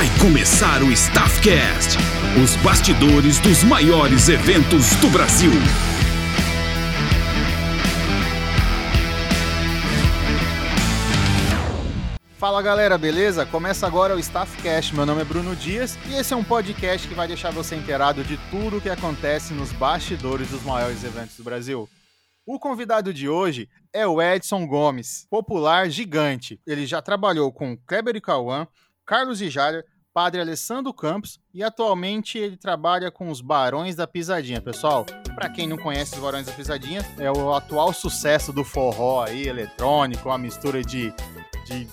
Vai começar o Staffcast, os bastidores dos maiores eventos do Brasil. Fala galera, beleza? Começa agora o Staffcast. Meu nome é Bruno Dias e esse é um podcast que vai deixar você inteirado de tudo o que acontece nos bastidores dos maiores eventos do Brasil. O convidado de hoje é o Edson Gomes, popular gigante. Ele já trabalhou com Kleber e Cauã, Carlos e Jair, Padre Alessandro Campos e atualmente ele trabalha com os Barões da Pisadinha. Pessoal, para quem não conhece os Barões da Pisadinha, é o atual sucesso do forró aí, eletrônico, uma mistura de, de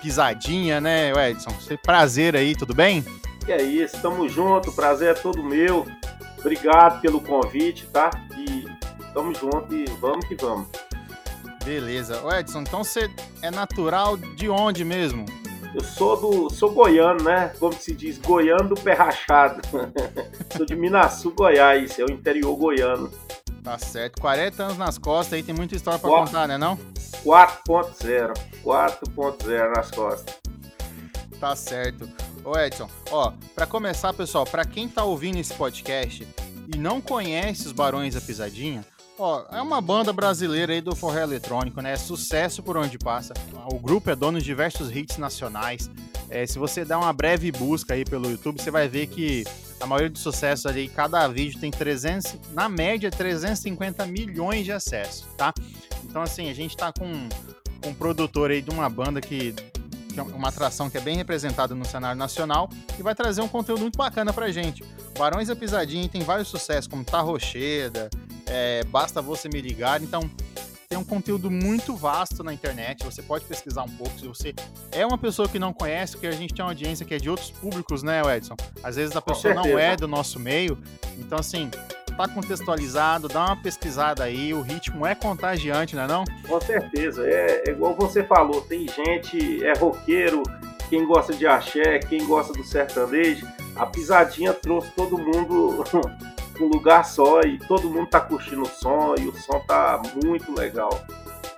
pisadinha, né, Edson? Prazer aí, tudo bem? E é isso, tamo junto, prazer é todo meu. Obrigado pelo convite, tá? E tamo junto e vamos que vamos. Beleza. Ô Edson, então você é natural de onde mesmo? Eu sou do. sou goiano, né? Como se diz, goiano do pé rachado. sou de Minaçu, Goiás, é o interior goiano. Tá certo. 40 anos nas costas aí, tem muita história pra contar, né não? 4.0. 4.0 nas costas. Tá certo. Ô Edson, ó, para começar, pessoal, para quem tá ouvindo esse podcast e não conhece os Barões da Pisadinha, ó, é uma banda brasileira aí do forró eletrônico, né? É sucesso por onde passa. O grupo é dono de diversos hits nacionais. É, se você der uma breve busca aí pelo YouTube, você vai ver que a maioria dos sucessos ali, cada vídeo tem 300, na média, 350 milhões de acessos, tá? Então, assim, a gente tá com, com um produtor aí de uma banda que que é uma atração que é bem representada no cenário nacional e vai trazer um conteúdo muito bacana pra gente. Barões da Pisadinha tem vários sucessos, como Tá Rocheda, é, Basta Você Me Ligar, então tem um conteúdo muito vasto na internet, você pode pesquisar um pouco, se você é uma pessoa que não conhece, porque a gente tem uma audiência que é de outros públicos, né, Edson? Às vezes a pessoa não é do nosso meio, então assim, tá contextualizado, dá uma pesquisada aí, o ritmo é contagiante, não é não? Com certeza, é, é igual você falou, tem gente, é roqueiro, quem gosta de axé, quem gosta do sertanejo, a pisadinha trouxe todo mundo um lugar só e todo mundo tá curtindo o som e o som tá muito legal.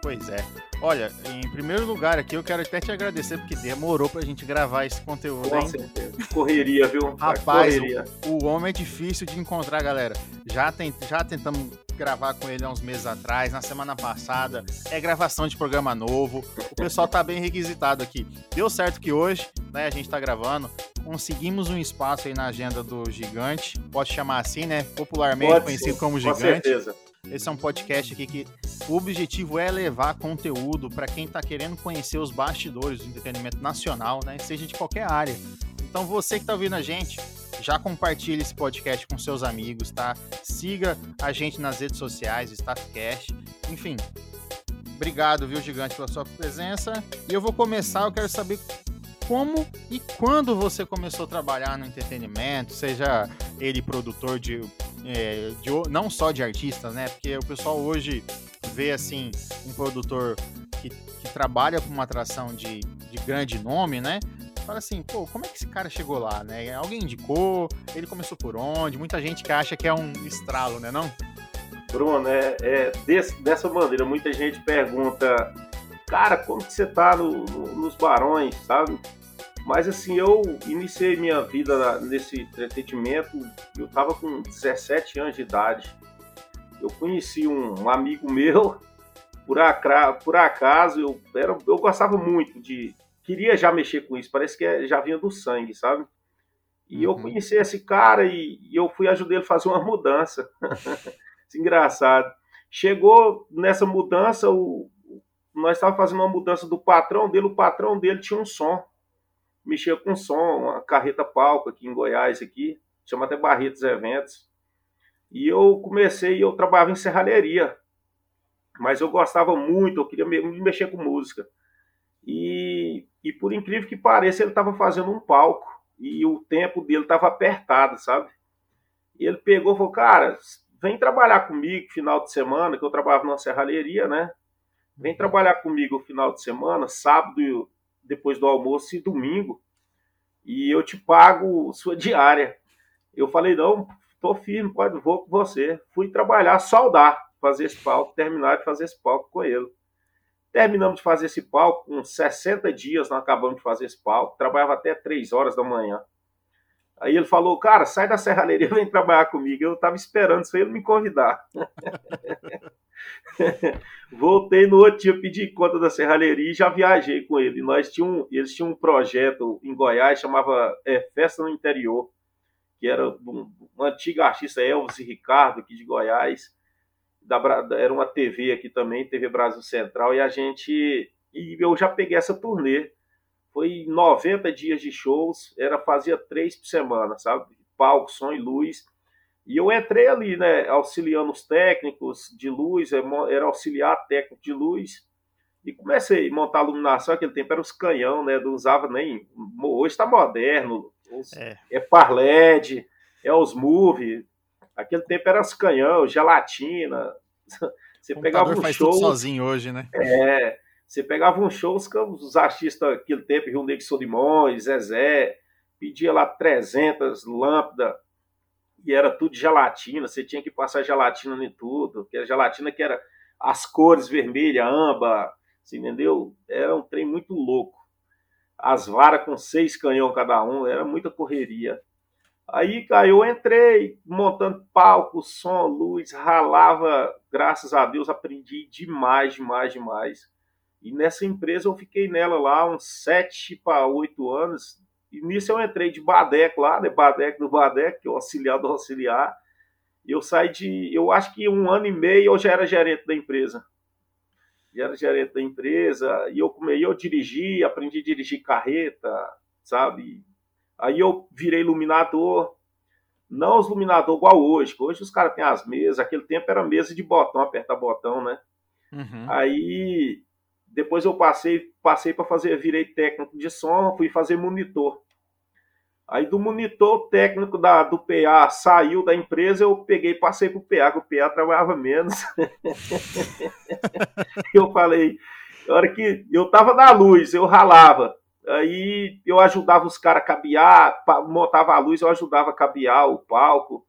Pois é. Olha, em primeiro lugar aqui eu quero até te agradecer porque demorou pra gente gravar esse conteúdo, Com hein? certeza. Correria, viu? Rapaz, Correria. O, o homem é difícil de encontrar, galera. Já, tem, já tentamos gravar com ele há uns meses atrás, na semana passada. É gravação de programa novo. O pessoal tá bem requisitado aqui. Deu certo que hoje, né, a gente tá gravando. Conseguimos um espaço aí na agenda do Gigante. Pode chamar assim, né? Popularmente Pode conhecido como Com Gigante. certeza. Esse é um podcast aqui que o objetivo é levar conteúdo para quem está querendo conhecer os bastidores do entretenimento nacional, né? Seja de qualquer área. Então você que está ouvindo a gente, já compartilhe esse podcast com seus amigos, tá? Siga a gente nas redes sociais, Staffcast, enfim. Obrigado, viu, Gigante, pela sua presença. E eu vou começar, eu quero saber como e quando você começou a trabalhar no entretenimento, seja ele produtor de, é, de não só de artistas, né? Porque o pessoal hoje vê assim um produtor que, que trabalha com uma atração de, de grande nome, né? Fala assim, pô, como é que esse cara chegou lá, né? Alguém indicou? Ele começou por onde? Muita gente que acha que é um estralo, né não? Bruno, é, é desse- dessa maneira, muita gente pergunta, cara, como que você tá no- no- nos barões, sabe? Mas assim, eu iniciei minha vida na- nesse entretenimento, eu tava com 17 anos de idade. Eu conheci um, amigo meu, por, acra- por acaso, eu, era, eu gostava muito de. Queria já mexer com isso, parece que é- já vinha do sangue, sabe? E eu Uhum. conheci esse cara e, e eu fui ajudar ele a fazer uma mudança. Isso é engraçado. Chegou nessa mudança, o, nós estávamos fazendo uma mudança do patrão dele, o patrão dele tinha um som. Mexia com som, uma carreta palco aqui em Goiás, aqui, chama até Barretos Eventos. E eu comecei, eu trabalhava em serralheria, mas eu gostava muito, eu queria me- me mexer com música. E, e por incrível que pareça, ele estava fazendo um palco e o tempo dele estava apertado, sabe? E ele pegou e falou, cara, vem trabalhar comigo final de semana, que eu trabalhava numa serralheria, né? Vem trabalhar comigo final de semana, sábado, depois do almoço e domingo, e eu te pago sua diária. Eu falei, não, tô firme, pode, vou com você. Fui trabalhar, soldar, fazer esse palco, terminar de fazer esse palco com ele. Terminamos de fazer esse palco, com 60 dias nós acabamos de fazer esse palco, trabalhava até 3 horas da manhã. Aí ele falou, cara, sai da serralheria, vem trabalhar comigo. Eu estava esperando isso ele me convidar. Voltei no outro dia, pedi conta da serralheria e já viajei com ele. Nós tínhamos, eles tinham um projeto em Goiás, chamava é, Festa no Interior, que era um, um antigo artista Elvis e Ricardo, aqui de Goiás da, era uma TV aqui também, TV Brasil Central, e a gente. E eu já peguei essa turnê. Foi 90 dias de shows, era fazia três por semana, sabe? Palco, som e luz. E eu entrei ali, né, auxiliando os técnicos de luz, era auxiliar técnico de luz, e comecei a montar a iluminação. Aquele tempo era os canhão, né? Não usava nem. Hoje está moderno, é. é Parled, é os Move, Aquele tempo era os canhão, gelatina. Você pegava um faz show. Tudo sozinho hoje, né? É. Você pegava um show, os, os artistas daquele tempo, Rio Negro Solimões, Zezé, pedia lá 300 lâmpadas e era tudo gelatina. Você tinha que passar gelatina em tudo, que a gelatina que era as cores vermelha, amba, você entendeu? Era um trem muito louco. As varas com seis canhão cada um, era muita correria. Aí, cara, eu entrei montando palco, som, luz, ralava, graças a Deus, aprendi demais, demais, demais. E nessa empresa eu fiquei nela lá uns sete para oito anos. E nisso eu entrei de Badeco lá, né? Badeco do Badeco, que é o auxiliar do auxiliar. E eu saí de, eu acho que um ano e meio eu já era gerente da empresa. Já era gerente da empresa. E eu, eu dirigi, aprendi a dirigir carreta, sabe? Aí eu virei iluminador, não os iluminador igual hoje, hoje os caras têm as mesas, aquele tempo era mesa de botão, apertar botão, né? Uhum. Aí depois eu passei, passei para fazer, virei técnico de som, fui fazer monitor. Aí do monitor técnico da, do PA saiu da empresa, eu peguei passei para o PA, que o PA trabalhava menos. eu falei, na hora que eu tava na luz, eu ralava. Aí eu ajudava os caras a cabear, montava a luz, eu ajudava a cabear o palco.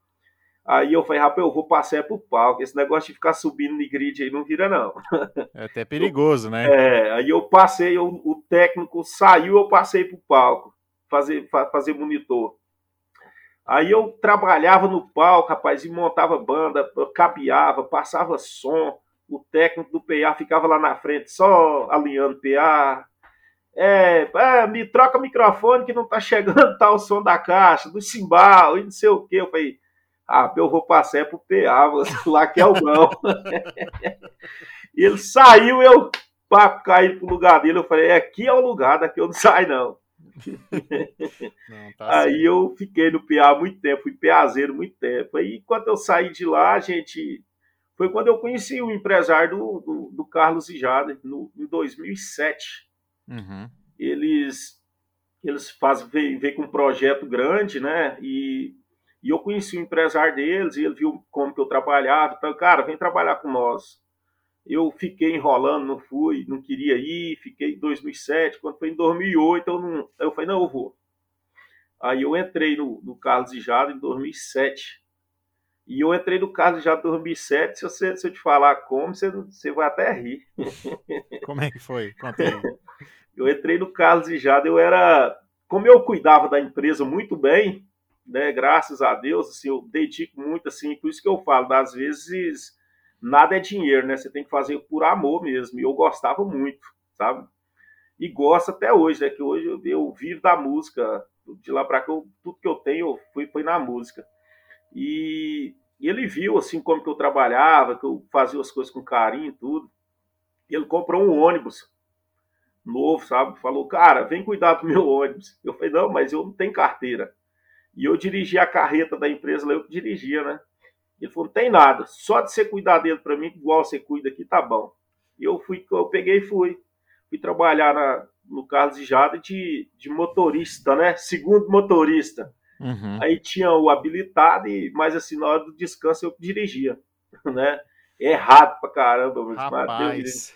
Aí eu falei, rapaz, eu vou passar pro palco. Esse negócio de ficar subindo no grid aí não vira, não. É até perigoso, né? É, aí eu passei, eu, o técnico saiu, eu passei pro palco, fazer, fazer monitor. Aí eu trabalhava no palco, rapaz, e montava banda, cabeava, passava som. O técnico do PA ficava lá na frente só alinhando PA, é, é, me troca o microfone que não tá chegando tá o som da caixa, do cimbal e não sei o que. Eu falei, ah, eu vou passar é pro PA, lá que é o bom. ele saiu, eu papo caí pro lugar dele. Eu falei, é, aqui é o lugar, daqui eu não saio, não. não tá aí eu fiquei no PA muito tempo, fui PAzeiro muito tempo. Aí quando eu saí de lá, a gente. Foi quando eu conheci o empresário do, do, do Carlos Ijada, no, em 2007. Uhum. Eles eles fazem vem, vem com um projeto grande, né? E, e eu conheci o empresário deles e ele viu como que eu trabalhava. Então, cara, vem trabalhar com nós. Eu fiquei enrolando, não fui, não queria ir, fiquei em 2007. Quando foi em 2008, eu, não, eu falei, não, eu vou. Aí eu entrei no, no Carlos Ijado em 2007. E eu entrei no Carlos Ijado em 2007. Se, você, se eu te falar como, você, você vai até rir. Como é que foi? Conta aí. Eu entrei no Carlos e Jada, eu era. Como eu cuidava da empresa muito bem, né? Graças a Deus, assim, eu dedico muito, assim, por isso que eu falo, às vezes nada é dinheiro, né? Você tem que fazer por amor mesmo. E eu gostava muito, sabe? E gosto até hoje, né? Que hoje eu, eu vivo da música. De lá para cá, eu, tudo que eu tenho foi, foi na música. E, e, ele viu, assim, como que eu trabalhava, que eu fazia as coisas com carinho e tudo. E ele comprou um ônibus novo, sabe? Falou, cara, vem cuidar do meu ônibus. Eu falei, não, mas eu não tenho carteira. E eu dirigi a carreta da empresa, eu que dirigia, né? Ele falou, não tem nada, só de você cuidar dele para mim, igual você cuida aqui, tá bom. E eu fui, eu peguei e fui. Fui trabalhar na, no Carlos de Jada de, de motorista, né? Segundo motorista. Uhum. Aí tinha o habilitado, e, mas assim, na hora do descanso eu dirigia, né? Errado pra caramba, mas Rapaz.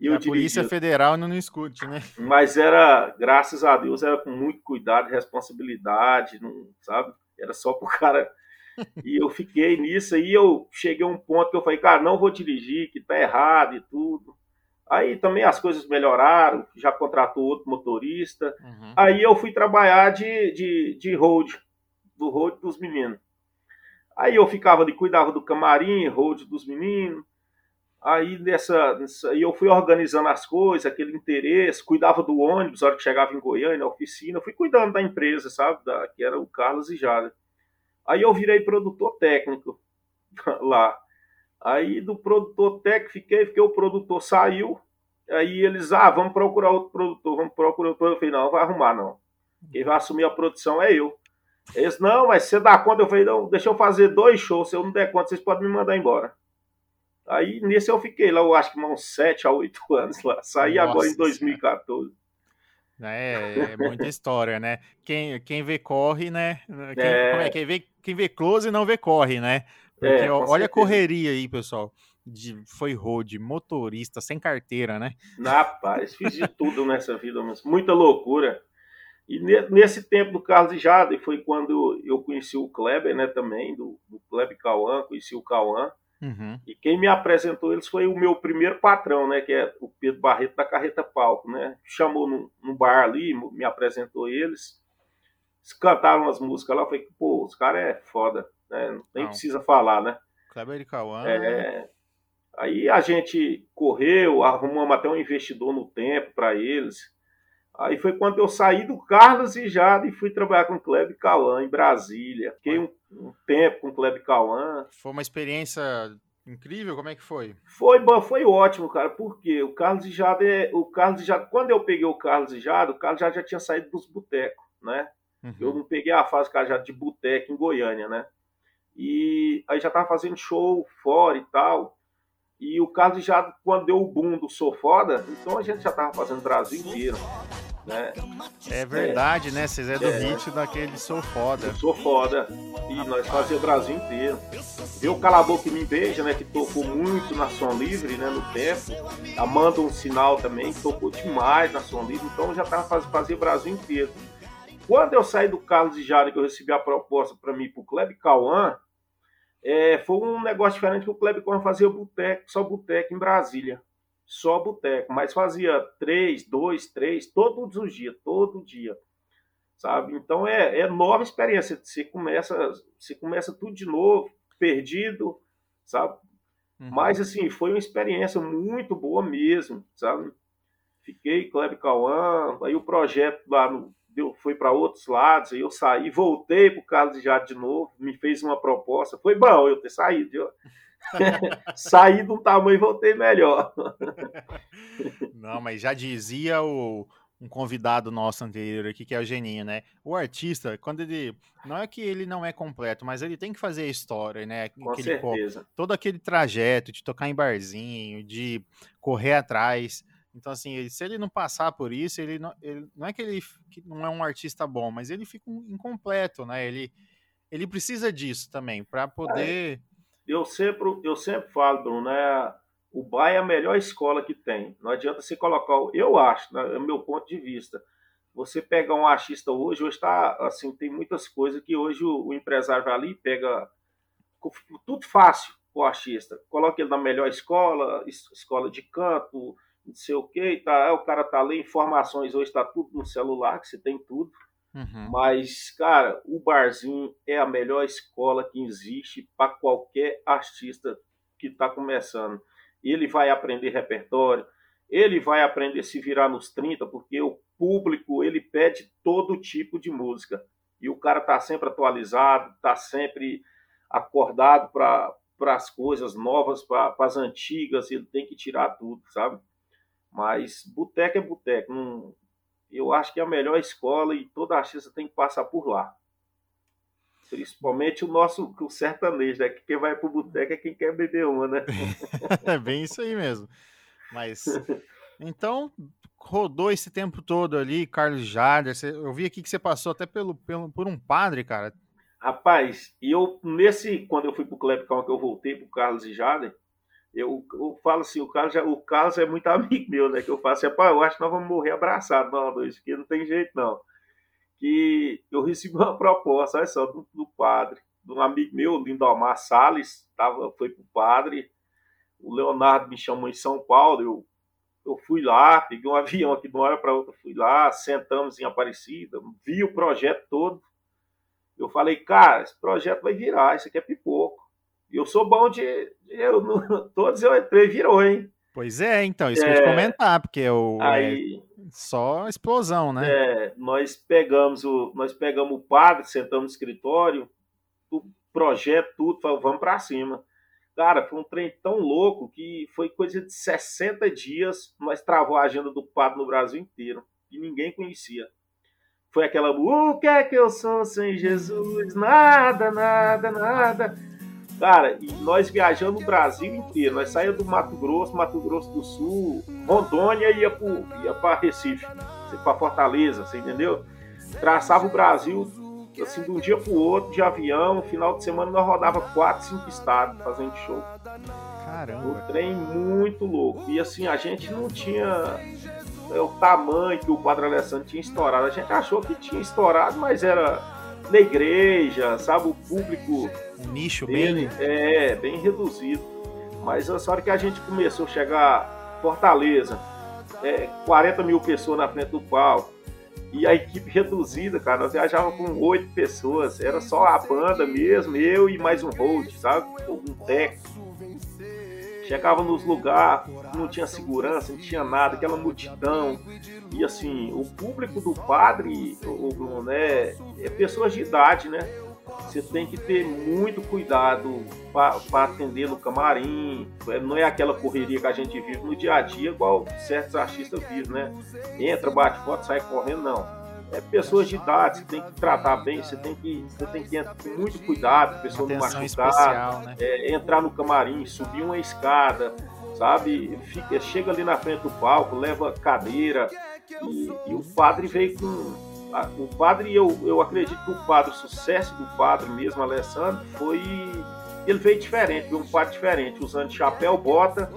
E a Polícia Federal não, não escute, né? Mas era, graças a Deus, era com muito cuidado, responsabilidade, não, sabe? Era só pro cara. E eu fiquei nisso aí, eu cheguei a um ponto que eu falei, cara, não vou dirigir, que tá errado e tudo. Aí também as coisas melhoraram, já contratou outro motorista. Uhum. Aí eu fui trabalhar de, de, de road, do road dos meninos. Aí eu ficava ali, cuidava do camarim, road dos meninos. Aí nessa, nessa eu fui organizando as coisas, aquele interesse, cuidava do ônibus, na hora que chegava em Goiânia, na oficina, fui cuidando da empresa, sabe? Da, que era o Carlos e Jada. Aí eu virei produtor técnico lá. Aí do produtor técnico fiquei, porque o produtor saiu. Aí eles, ah, vamos procurar outro produtor, vamos procurar outro produtor. Eu falei, não, não vai arrumar, não. Quem vai assumir a produção é eu. Eles, não, mas você dá conta? Eu falei, não, deixa eu fazer dois shows. Se eu não der conta, vocês podem me mandar embora. Aí nesse eu fiquei lá, eu acho que uns 7 a 8 anos lá. Saí Nossa, agora em 2014. É, é muita história, né? Quem, quem vê corre, né? Quem, é... É? quem, vê, quem vê close não vê corre, né? Porque é, olha certeza. a correria aí, pessoal. De, foi road, motorista, sem carteira, né? Rapaz, fiz de tudo nessa vida, mas muita loucura. E nesse tempo do Carlos e Jade foi quando eu conheci o Kleber, né, também, do, do Kleber Cauã, conheci o Cauã. Uhum. E quem me apresentou eles foi o meu primeiro patrão, né, que é o Pedro Barreto da Carreta Palco, né? Chamou num, num bar ali, me apresentou eles. Cantaram umas músicas lá, eu falei, pô, os caras é foda né? Nem Não. precisa falar, né? Kleber e Cauã. É, aí a gente correu, arrumamos até um investidor no tempo para eles. Aí foi quando eu saí do Carlos e Jada e fui trabalhar com o Kleber Cauã em Brasília. Fiquei um, um tempo com o Kleber Cauã. Foi uma experiência incrível, como é que foi? Foi foi ótimo, cara, porque o Carlos e Jada é, o Carlos e Jada, quando eu peguei o Carlos e Jada, o Carlos já, já tinha saído dos botecos, né? Uhum. Eu não peguei a fase cara já de boteco em Goiânia, né? E aí já estava fazendo show fora e tal. E o Carlos já, quando deu o boom do Sou Foda, então a gente já estava fazendo o Brasil inteiro. Né? É verdade, é, né? Vocês é do é, hit daquele Sou Foda. Sou Foda. E nós fazíamos o Brasil inteiro. Viu o Calabou que me beija, né? Que tocou muito na Som Livre, né? No tempo. Amanda um sinal também, tocou demais na Som Livre. Então já estava fazendo, fazia o Brasil inteiro. Quando eu saí do Carlos e Jara, que eu recebi a proposta para mim para o Kleber Cauã, é, foi um negócio diferente que o Kleber Cauã fazia boteco, só boteco em Brasília. Só boteco, mas fazia três, dois, três, todos os dias, todo dia. Sabe? Então é, é nova experiência. Você começa, você começa tudo de novo, perdido, sabe? Uhum. Mas assim, foi uma experiência muito boa mesmo, sabe? Fiquei Kleber Cauã, aí o projeto lá no, deu, foi para outros lados, aí eu saí, voltei para o Carlos de Jade de novo, me fez uma proposta. Foi bom eu ter saído, viu? Saí de um tamanho e voltei melhor. Não, mas já dizia o, um convidado nosso anterior aqui, que é o Geninho, né? O artista, quando ele. Não é que ele não é completo, mas ele tem que fazer a história, né? Com aquele, certeza. Todo aquele trajeto de tocar em barzinho, de correr atrás. Então, assim, se ele não passar por isso, ele não, ele, não é que ele que não é um artista bom, mas ele fica incompleto, né? Ele, ele precisa disso também, para poder. Eu sempre, eu sempre falo, Bruno, né? O Bahia é a melhor escola que tem. Não adianta você colocar. Eu acho, né, é o meu ponto de vista. Você pega um artista hoje, hoje está assim, tem muitas coisas que hoje o, o empresário vai ali e pega tudo fácil o artista. Coloca ele na melhor escola, escola de canto, não sei o que, tá, o cara tá ali, informações hoje está tudo no celular, que você tem tudo. Uhum. Mas, cara, o barzinho é a melhor escola que existe para qualquer artista que está começando. Ele vai aprender repertório, ele vai aprender a se virar nos 30, porque o público ele pede todo tipo de música. E o cara tá sempre atualizado, tá sempre acordado para as coisas novas, para as antigas, ele tem que tirar tudo, sabe? Mas boteco é boteco. Não, eu acho que é a melhor escola e toda artista tem que passar por lá. Principalmente o nosso o sertanejo, né? Que quem vai pro boteco é quem quer beber uma, né? é bem isso aí mesmo. Mas então rodou esse tempo todo ali, Carlos Jader. Eu vi aqui que você passou até pelo, pelo por um padre, cara. Rapaz, e eu nesse quando eu fui pro Calma que eu voltei pro Carlos e Jader, eu, eu falo assim, o Carlos, já, o Carlos é muito amigo meu, né? Que eu falo assim, pá, eu acho que nós vamos morrer abraçados, nós dois, que não tem jeito não. Que eu recebi uma proposta, olha só, do, do padre, de um amigo meu, Lindomar Salles, tava, foi pro padre, o Leonardo me chamou em São Paulo, eu eu fui lá, peguei um avião aqui de uma hora para outra, fui lá, sentamos em Aparecida, vi o projeto todo. Eu falei, cara, esse projeto vai virar, isso aqui é pipoco. E eu sou bom de. Eu, todos eu entrei, virou, hein? Pois é, então, isso é, que eu ia te comentar, porque o, é aí, é só explosão, né? É, nós pegamos o, nós pegamos o padre, sentamos no escritório, o projeto, tudo, falamos, vamos para cima. Cara, foi um trem tão louco que foi coisa de 60 dias, nós travou a agenda do padre no Brasil inteiro, e ninguém conhecia. Foi aquela, o que é que eu sou sem Jesus? Nada, nada, nada. Cara, e nós viajamos o Brasil inteiro. Nós saímos do Mato Grosso, Mato Grosso do Sul, Rondônia ia para ia pra Recife, para Fortaleza, você entendeu? Traçava o Brasil assim de um dia para o outro de avião. No final de semana nós rodava quatro, cinco estados fazendo show. Caramba. O trem muito louco. E assim, a gente não tinha é, o tamanho que o Padre Alessandro tinha estourado. A gente achou que tinha estourado, mas era na igreja, sabe? O público. Um nicho bem. É, bem reduzido. Mas a hora que a gente começou a chegar Fortaleza, é, 40 mil pessoas na frente do palco, e a equipe reduzida, cara, nós viajávamos com oito pessoas, era só a banda mesmo, eu e mais um host, sabe? Um técnico. Chegava nos lugares, não tinha segurança, não tinha nada, aquela multidão. E assim, o público do padre, o, né, é pessoas de idade, né? Você tem que ter muito cuidado para atender no camarim. É, não é aquela correria que a gente vive no dia a dia, igual certos artistas vivem, né? Entra, bate foto, sai correndo, não. É pessoas de idade, você tem que tratar bem, você tem que, você tem que entrar com muito cuidado, a pessoa Atenção não machucar, especial, né? é, entrar no camarim, subir uma escada, sabe? Fica, chega ali na frente do palco, leva cadeira, e, e o padre veio com. O padre, eu, eu acredito que o padre, o sucesso do padre mesmo, Alessandro, foi. Ele veio diferente, veio um padre diferente, usando chapéu, bota,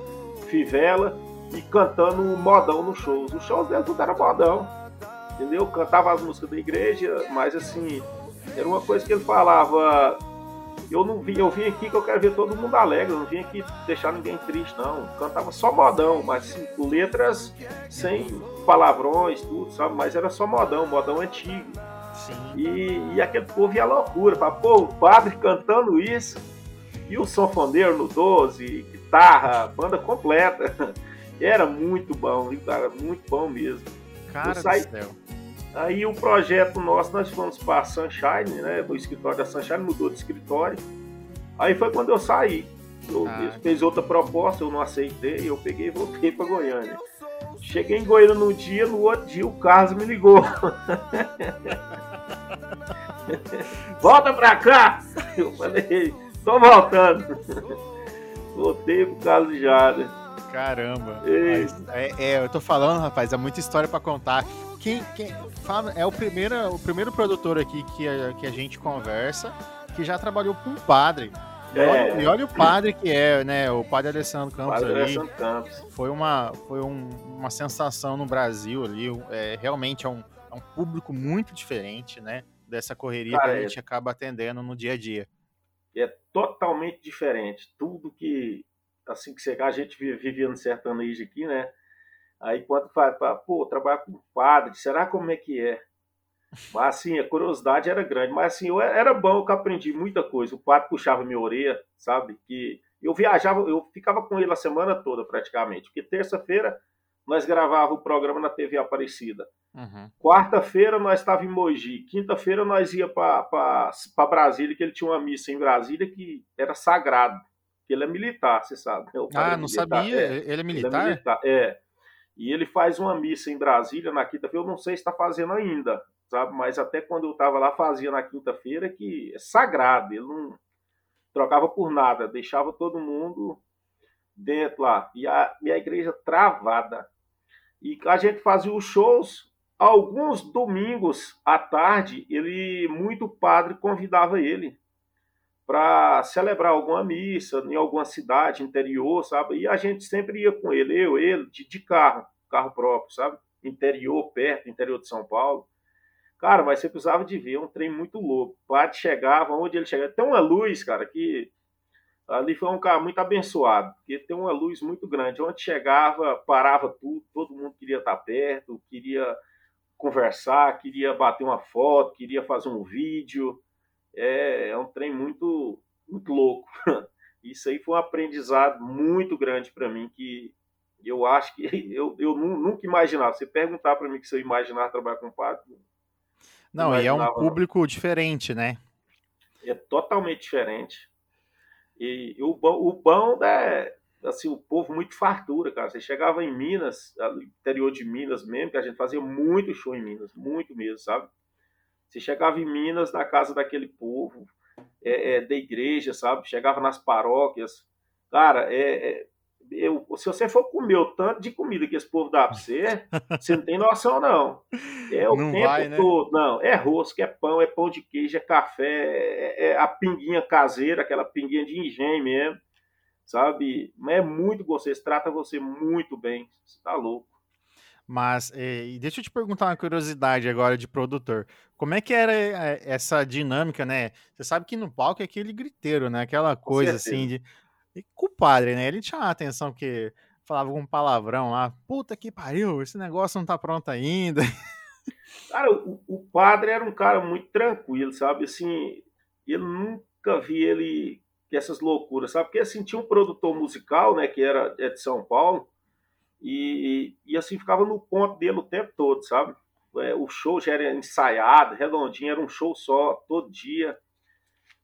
fivela e cantando modão nos shows. Os shows dele tudo era modão, entendeu? Cantava as músicas da igreja, mas assim, era uma coisa que ele falava eu não vim, eu vim aqui que eu quero ver todo mundo alegre, eu não vim aqui deixar ninguém triste, não. Cantava só modão, mas assim, letras sem palavrões, tudo, sabe? Mas era só modão, modão antigo. Sim. E, e aquele povo ia loucura, pra, pô, o padre cantando isso, e o sanfoneiro no 12, guitarra, banda completa. Era muito bom, cara, muito bom mesmo. Cara saí, do céu. Aí o projeto nosso, nós fomos para Sunshine, né? O escritório da Sunshine mudou de escritório. Aí foi quando eu saí. Eu ah. fez outra proposta, eu não aceitei, eu peguei e voltei para Goiânia. Cheguei em Goiânia num dia, no outro dia o Carlos me ligou. Volta pra cá! Eu falei, tô voltando. Voltei pro Carlos Jada. Caramba. É, é, eu tô falando, rapaz, é muita história para contar. Quem, quem fala, é o primeiro, o primeiro produtor aqui que a, que a gente conversa que já trabalhou com um padre. E, é. olha, e olha o padre que é, né? O padre Alessandro Campos padre ali. Alessandro Campos. Foi uma, foi um, uma sensação no Brasil ali. É, realmente é um, é um público muito diferente, né? Dessa correria Cara, que a gente é. acaba atendendo no dia a dia. É totalmente diferente. Tudo que assim que você, a gente vivia no sertanejo aqui, né? Aí quando fala, pô, trabalhar com padre, será como é que é? Mas assim, a curiosidade era grande, mas assim, eu, era bom que eu aprendi muita coisa. O padre puxava minha orelha, sabe? Que eu viajava, eu ficava com ele a semana toda praticamente, porque terça-feira nós gravava o programa na TV Aparecida. Uhum. Quarta-feira nós estávamos em Mogi. Quinta-feira nós ia para Brasília, que ele tinha uma missa em Brasília que era sagrado ele é militar, você sabe. Né? ah, não militar. sabia? É, ele é militar? Ele é militar, é. E ele faz uma missa em Brasília na quinta-feira, eu não sei se está fazendo ainda, sabe? Mas até quando eu estava lá, fazia na quinta-feira, que é sagrado, ele não trocava por nada, deixava todo mundo dentro lá. E a, e a igreja travada. E a gente fazia os shows, alguns domingos à tarde, ele, muito padre convidava ele para celebrar alguma missa em alguma cidade interior, sabe? E a gente sempre ia com ele, eu, ele, de, de carro, carro próprio, sabe? Interior, perto, interior de São Paulo. Cara, mas você precisava de ver, é um trem muito louco. Padre chegava, onde ele chegava, tem uma luz, cara, que Ali foi um cara muito abençoado, porque tem uma luz muito grande. Onde chegava, parava tudo, todo mundo queria estar perto, queria conversar, queria bater uma foto, queria fazer um vídeo. É, é um trem muito, muito louco. Isso aí foi um aprendizado muito grande para mim, que eu acho que eu, eu nunca imaginava. Você perguntar para mim que se eu imaginava trabalhar com padre. Não, e é um público não. diferente, né? É totalmente diferente. E, e o, o bom é assim, o povo muito fartura, cara. Você chegava em Minas, no interior de Minas mesmo, que a gente fazia muito show em Minas, muito mesmo, sabe? Você chegava em Minas, na casa daquele povo, é, é, da igreja, sabe? Chegava nas paróquias. Cara, é, é eu, se você for comer o tanto de comida que esse povo dá pra você, você não tem noção, não. É o não tempo vai, né? todo. Não, é rosca, é pão, é pão de queijo, é café, é, é a pinguinha caseira, aquela pinguinha de engenho mesmo, sabe? É muito gostoso, trata você muito bem, você tá louco. Mas, eh, deixa eu te perguntar uma curiosidade agora de produtor. Como é que era eh, essa dinâmica, né? Você sabe que no palco é aquele griteiro, né? Aquela coisa assim de e com o padre, né? Ele tinha atenção que falava algum palavrão lá. Puta que pariu, esse negócio não tá pronto ainda. Cara, o, o padre era um cara muito tranquilo, sabe? Assim, eu nunca vi ele com essas loucuras, sabe? Porque assim, tinha um produtor musical, né? Que era é de São Paulo. E, e assim, ficava no ponto dele o tempo todo, sabe? É, o show já era ensaiado, redondinho, era um show só, todo dia.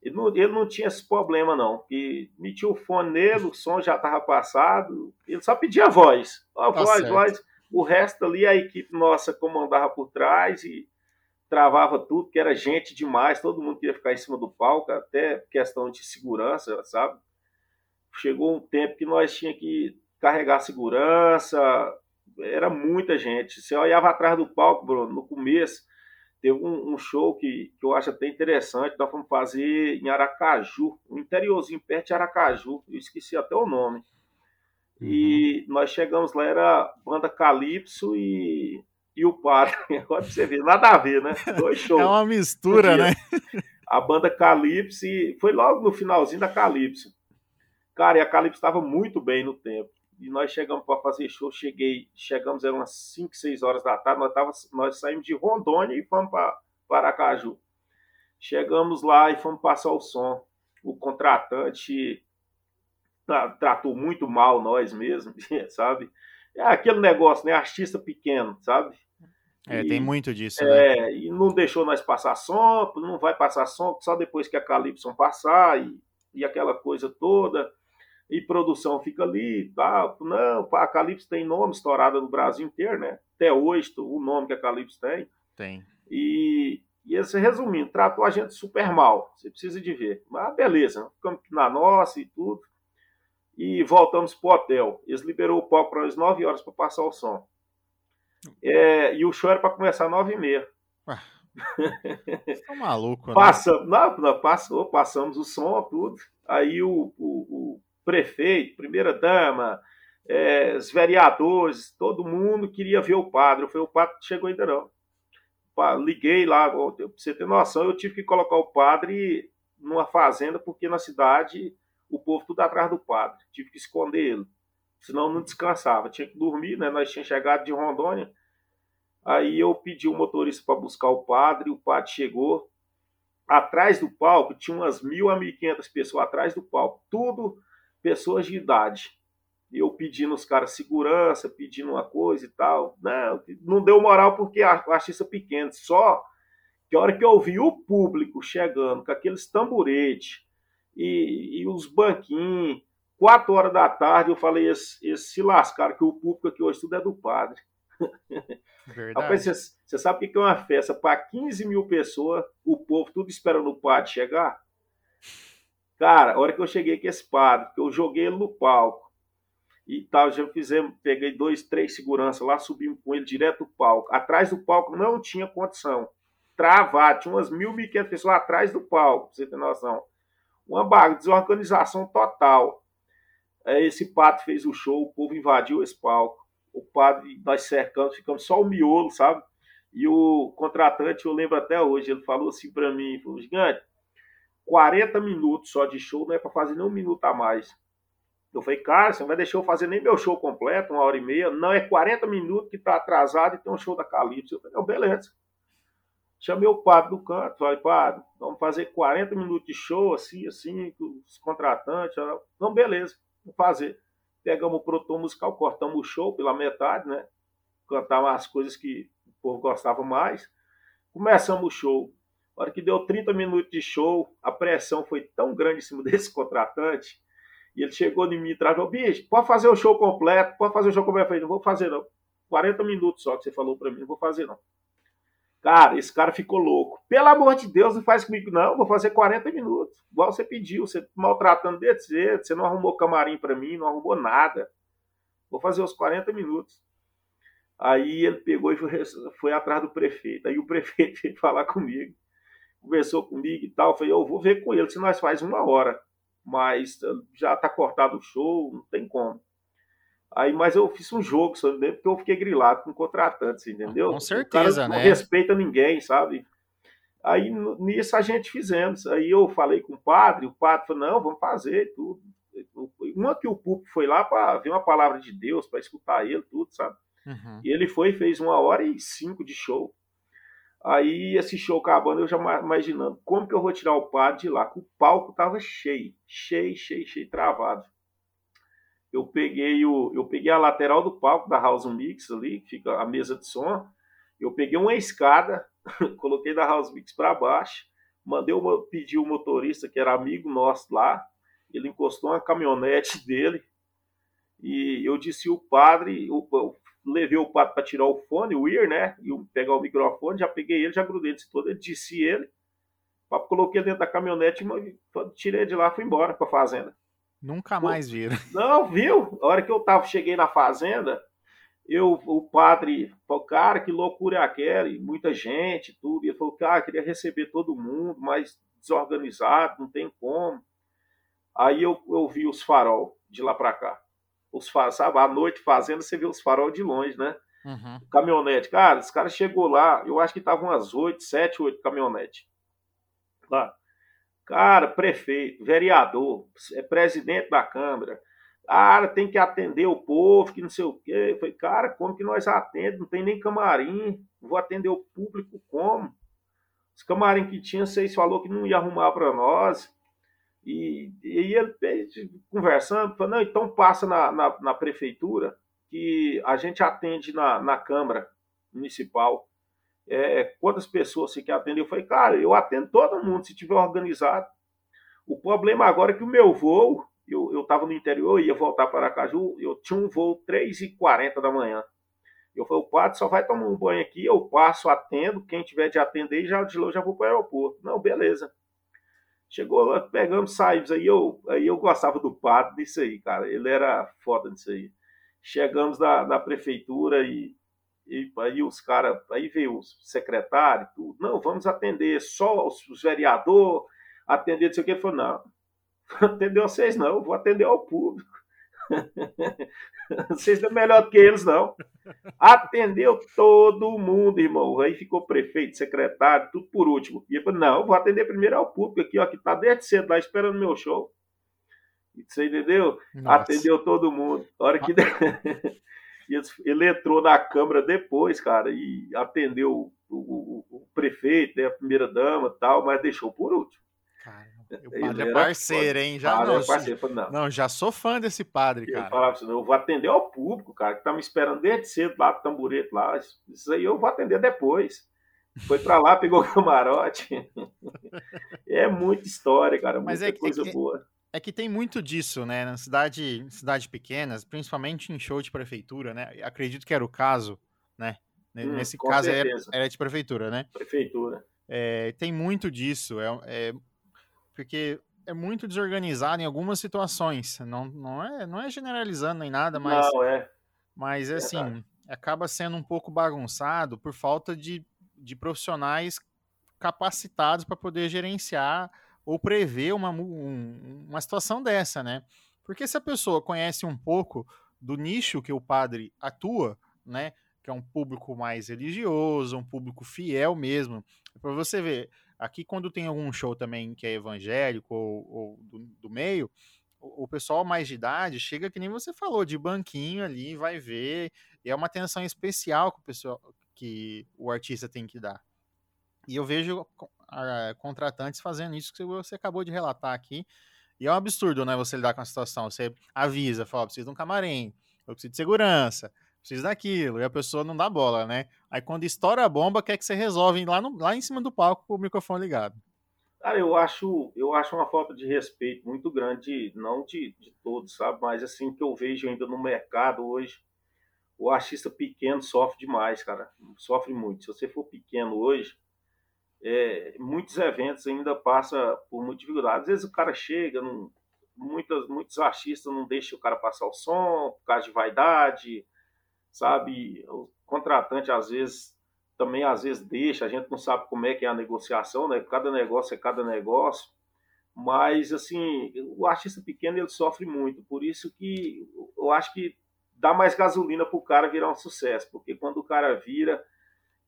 Ele não, ele não tinha esse problema, não. Que metia o fone nele, o som já estava passado, ele só pedia voz. A tá voz, certo. voz. O resto ali, a equipe nossa comandava por trás e travava tudo, que era gente demais, todo mundo queria ficar em cima do palco, até questão de segurança, sabe? Chegou um tempo que nós tinha que carregar segurança, era muita gente. Você olhava atrás do palco, Bruno, no começo, Teve um, um, show que, que eu acho até interessante, nós fomos fazer em Aracaju, um interiorzinho perto de Aracaju, eu esqueci até o nome. E uhum. nós chegamos lá, era banda Calypso e, e o Padre. Agora você ver, nada a ver, né? Dois shows. É uma mistura, né? A banda Calypso e foi logo no finalzinho da Calypso. Cara, e a Calypso estava muito bem no tempo e nós chegamos para fazer show, cheguei, chegamos, eram umas 5, 6 horas da tarde, nós, tava, nós saímos de Rondônia e fomos para Aracaju. Chegamos lá e fomos passar o som. O contratante tratou muito mal nós mesmos, sabe? É aquele negócio, né? Artista pequeno, sabe? É, e, tem muito disso, é, né? E não deixou nós passar som, não vai passar som, só depois que a Calypso passar e, e aquela coisa toda e produção fica ali, tá? Não, a Calypso tem nome estourada no Brasil inteiro, né? Até hoje, o nome que a Calypso tem. Tem. E, e esse, resumindo, tratou a gente super mal. Você precisa de ver. Mas beleza, ficamos na nossa e tudo. E voltamos pro hotel. Eles liberou o palco para nós 9 horas para passar o som. É, e o show era para começar às 9 e meia. Tá maluco, né? Passa, não, não, passou, passamos o som, tudo. Aí o, o, o prefeito, primeira-dama, é, os vereadores, todo mundo queria ver o padre. Eu falei, o padre chegou ainda não. Liguei lá, pra você ter noção, eu tive que colocar o padre numa fazenda, porque na cidade o povo tudo atrás do padre. Tive que esconder ele. Senão não descansava. Tinha que dormir, né? Nós tínhamos chegado de Rondônia. Aí eu pedi o motorista para buscar o padre, o padre chegou. Atrás do palco tinha umas mil a mil e quinhentas pessoas atrás do palco. Tudo pessoas de idade. Eu pedindo os caras segurança, pedindo uma coisa e tal. Não, não deu moral porque a artista pequena. Só que a hora que eu vi o público chegando com aqueles tamburetes e, e os banquinhos, quatro horas da tarde, eu falei, esse, esse se lascaram, que o público aqui hoje tudo é do padre. Rapaz, você, você sabe o que é uma festa? Para 15 mil pessoas, o povo tudo esperando o padre chegar? Cara, a hora que eu cheguei com esse padre, que eu joguei ele no palco e tal, já fizemos, peguei dois, três seguranças lá, subimos com ele direto do palco. Atrás do palco não tinha condição. Travado, tinha umas mil, mil quinhentas pessoas atrás do palco, pra você ter noção. Uma baga, desorganização total. Aí esse padre fez o show, o povo invadiu esse palco. O padre, nós cercamos, ficamos só o miolo, sabe? E o contratante, eu lembro até hoje, ele falou assim para mim, falou, gigante, 40 minutos só de show, não é para fazer nem um minuto a mais. Eu falei, cara, você não vai deixar eu fazer nem meu show completo, uma hora e meia. Não, é 40 minutos que tá atrasado e tem um show da Calypso. Eu falei, não, beleza. Chamei o padre do canto, falei, padre, vamos fazer 40 minutos de show, assim, assim, com os contratantes. Não, beleza, vamos fazer. Pegamos o produtor musical, cortamos o show pela metade, né? Cantava as coisas que o povo gostava mais. Começamos o show. Na hora que deu 30 minutos de show, a pressão foi tão grande em cima desse contratante e ele chegou em mim e falou, bicho, pode fazer o show completo, pode fazer o show completo. Eu falei, não vou fazer não. 40 minutos só que você falou para mim, não vou fazer não. Cara, esse cara ficou louco. Pelo amor de Deus, não faz comigo não, vou fazer 40 minutos. Igual você pediu, você maltratando desse jeito, você não arrumou camarim para mim, não arrumou nada. Vou fazer os 40 minutos. Aí ele pegou e foi, foi atrás do prefeito. Aí o prefeito veio falar comigo, conversou comigo e tal. Eu falei, eu vou ver com ele se nós faz uma hora mas eh, já tá cortado o show, não tem como. Aí, mas eu fiz um jogo, sabe, porque eu fiquei grilado com contratantes, entendeu? Com certeza, né? Não respeita ninguém, sabe? Aí nisso a gente fizemos. Aí eu falei com o padre, o padre falou: não, vamos fazer tudo. Uma que o público foi lá para ver uma palavra de Deus, para escutar ele, tudo, sabe? Uhum. E ele foi fez uma hora e cinco de show. Aí esse show acabando, eu já imaginando como que eu vou tirar o padre de lá, que o palco tava cheio, cheio, cheio, cheio, travado. Eu peguei o, eu peguei a lateral do palco da House Mix ali, que fica a mesa de som. Eu peguei uma escada, coloquei da House Mix para baixo, mandei uma, pedi o motorista que era amigo nosso lá, ele encostou uma caminhonete dele e eu disse o padre, o, levei o pato para tirar o fone, o ear, né? E pegar o microfone, já peguei ele, já grudei desse todo, ele disse ele. Papo coloquei dentro da caminhonete, tirei de lá, fui embora para fazenda. Nunca mais viram. Não, viu? A hora que eu tava, cheguei na fazenda, eu, o padre falou, cara, que loucura é aquela? E muita gente, tudo. E ele falou, cara, queria receber todo mundo, mas desorganizado, não tem como. Aí eu, eu vi os farol de lá para cá os faróis, sabe? À noite fazendo, você vê os farol de longe, né? Uhum. Caminhonete. Cara, esse cara chegou lá, eu acho que estavam umas oito, sete, oito caminhonetes. Lá. Cara, prefeito, vereador, é presidente da Câmara. Cara, tem que atender o povo, que não sei o quê. Eu falei, cara, como que nós atendemos? Não tem nem camarim. Vou atender o público como? Os camarim que tinha, vocês falou que não ia arrumar para nós. E, e ele, conversando, falou, não, então passa na, na, na, prefeitura, que a gente atende na, na Câmara Municipal. É, quantas pessoas você quer atender? Eu falei, cara, eu atendo todo mundo, se tiver organizado. O problema agora é que o meu voo, eu estava no interior, ia voltar para Aracaju, eu tinha um voo 3h40 da manhã. Eu falei, o padre só vai tomar um banho aqui, eu passo, atendo, quem tiver de atender, já de eu já vou para o aeroporto. Não, beleza. Chegou lá, pegamos, saímos. Aí eu, aí eu gostava do padre nisso aí, cara. Ele era foda nisso aí. Chegamos na, na prefeitura e, e aí os caras, aí veio o secretário, tudo. Não, vamos atender só os, os vereadores, atender não sei o que. Ele falou, não, atender vocês não, vou atender ao público. Vocês é melhor do que eles, não. Atendeu todo mundo, irmão. Aí ficou prefeito, secretário, tudo por último. E eu falei, não, vou atender primeiro ao público aqui, ó, que tá desde cedo lá esperando meu show. Você entendeu? Nossa. Atendeu todo mundo. A hora que ele entrou na Câmara depois, cara, e atendeu o, o, o prefeito, né, a primeira dama tal, mas deixou por último. O padre é parceiro, hein? Já não, é parceiro. não. não, já sou fã desse padre, cara. Eu falava assim, eu vou atender ao público, cara, que tá me esperando desde cedo lá do tamborete lá. Isso aí eu vou atender depois. Foi para lá, pegou o camarote. é muita história, cara, muita Mas é, coisa é que, boa. É que tem muito disso, né? Na cidade, cidade pequenas, principalmente em show de prefeitura, né? Acredito que era o caso, né? Hum, Nesse caso era, era, de prefeitura, né? Prefeitura. É, tem muito disso. É, é, porque é muito desorganizado em algumas situações. Não, não, é, não é generalizando nem nada, mas. Não, é. Mas, assim, acaba sendo um pouco bagunçado por falta de, de profissionais capacitados para poder gerenciar ou prever uma, um, uma situação dessa, né? Porque se a pessoa conhece um pouco do nicho que o padre atua, né? que é um público mais religioso, um público fiel mesmo. Para você ver, aqui quando tem algum show também que é evangélico ou, ou do, do, meio, o, o, pessoal mais de idade chega que nem você falou, de banquinho ali, vai ver, e é uma atenção especial que o pessoal que o artista tem que dar. E eu vejo uh, contratantes fazendo isso que você acabou de relatar aqui. E é um absurdo, né? Você lidar com a situação. Você avisa, fala, preciso de um camarim, eu preciso de segurança, preciso daquilo. E a pessoa não dá bola, né? Aí quando estoura a bomba, quer que você resolve lá, no, lá em cima do palco com o microfone ligado. Cara, eu acho, eu acho uma falta de respeito muito grande, não de, de todos, sabe? Mas assim, que eu vejo ainda no mercado hoje, o artista pequeno sofre demais, cara. Sofre muito. Se você for pequeno hoje, é, muitos eventos ainda passa por muita dificuldade. Às vezes o cara chega, não, muitas, muitos artistas não deixam o cara passar o som por causa de vaidade, sabe? O contratante às vezes também às vezes deixa, a gente não sabe como é que é a negociação, né? Cada negócio é cada negócio. Mas assim, o artista pequeno ele sofre muito, por isso que eu acho que dá mais gasolina para o cara virar um sucesso, porque quando o cara vira,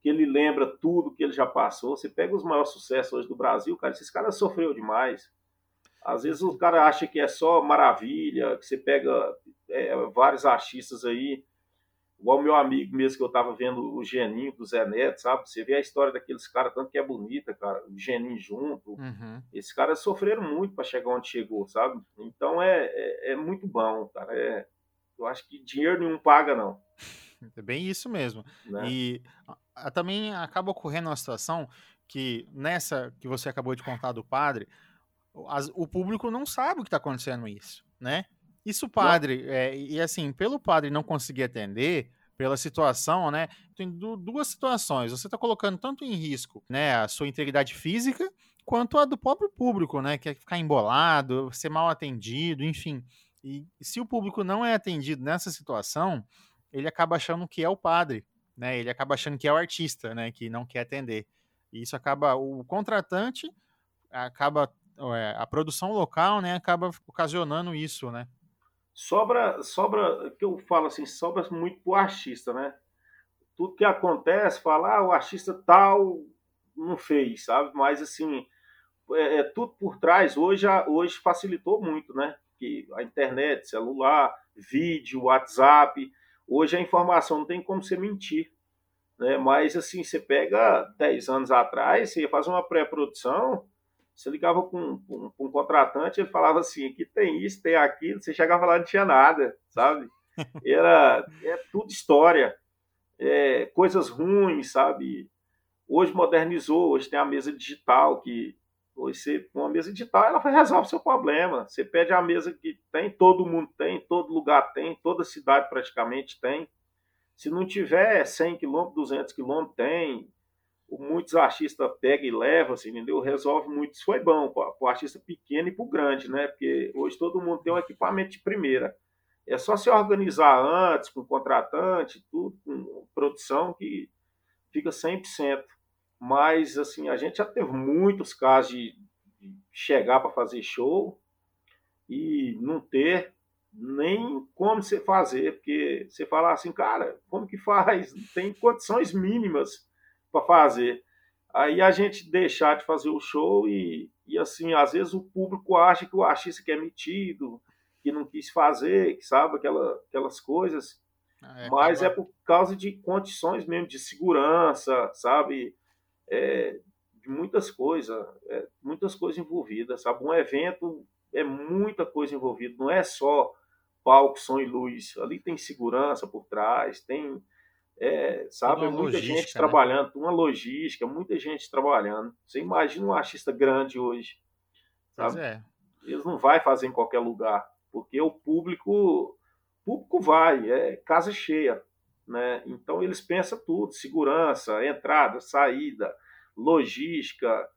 que ele lembra tudo que ele já passou. Você pega os maiores sucessos hoje do Brasil, cara, esses caras sofreu demais. Às vezes o cara acha que é só maravilha, que você pega é, vários artistas aí, igual o meu amigo mesmo que eu tava vendo o Geninho do Zé Neto, sabe? Você vê a história daqueles caras, tanto que é bonita, cara, o Geninho junto. Uhum. Esses caras sofreram muito para chegar onde chegou, sabe? Então é, é, é muito bom, cara. É, eu acho que dinheiro nenhum paga, não. É bem isso mesmo. Né? E a, também acaba ocorrendo uma situação que, nessa que você acabou de contar do padre, as, o público não sabe o que está acontecendo isso, né? Isso padre, é, e assim, pelo padre não conseguir atender, pela situação, né? Tem duas situações. Você está colocando tanto em risco, né, a sua integridade física, quanto a do próprio público, né? Que é ficar embolado, ser mal atendido, enfim. E se o público não é atendido nessa situação, ele acaba achando que é o padre, né? Ele acaba achando que é o artista, né? Que não quer atender. E isso acaba o contratante acaba a produção local, né? Acaba ocasionando isso, né? Sobra, sobra, que eu falo assim, sobra muito pro artista, né? Tudo que acontece, falar ah, o artista tal não fez, sabe? Mas assim, é, é, tudo por trás hoje, hoje facilitou muito, né? Que a internet, celular, vídeo, WhatsApp, Hoje a informação não tem como você mentir. Né? Mas assim, você pega 10 anos atrás, você fazer uma pré-produção, você ligava com, com, com, um contratante, ele falava assim, aqui tem isso, tem aquilo, você chegava lá não tinha nada, sabe? Era é tudo história, é, coisas ruins, sabe? Hoje modernizou, hoje tem a mesa digital que você, uma mesa digital, ela resolve o seu problema. Você pede a mesa que tem, todo mundo tem, todo lugar tem, toda cidade praticamente tem. Se não tiver 100 km, 200 km, tem. Muitos artistas pegam e levam, assim, entendeu? Resolve muito. Isso foi bom para o artista pequeno e para o grande, né? Porque hoje todo mundo tem um equipamento de primeira. É só se organizar antes, com contratante, tudo, com produção, que fica 100%. Mas, assim, a gente já teve muitos casos de, chegar para fazer show e não ter nem como você fazer, porque você fala assim, cara, como que faz? Tem condições mínimas para fazer. Aí a gente deixar de fazer o show e, e assim, às vezes o público acha que o artista que é metido, que não quis fazer, que sabe aquela, aquelas coisas, ah, é, mas é por causa de condições mesmo de segurança, sabe? é, de muitas coisas, é, muitas coisas envolvidas, sabe? Um evento é muita coisa envolvida, não é só palco, som e luz. Ali tem segurança por trás, tem, é, sabe, muita gente né? trabalhando, uma logística, muita gente trabalhando. Você imagina um artista grande hoje, sabe? É. Eles não vai fazer em qualquer lugar, porque o público, público vai, é casa cheia. Né? Então eles pensam tudo, segurança, entrada, saída, logística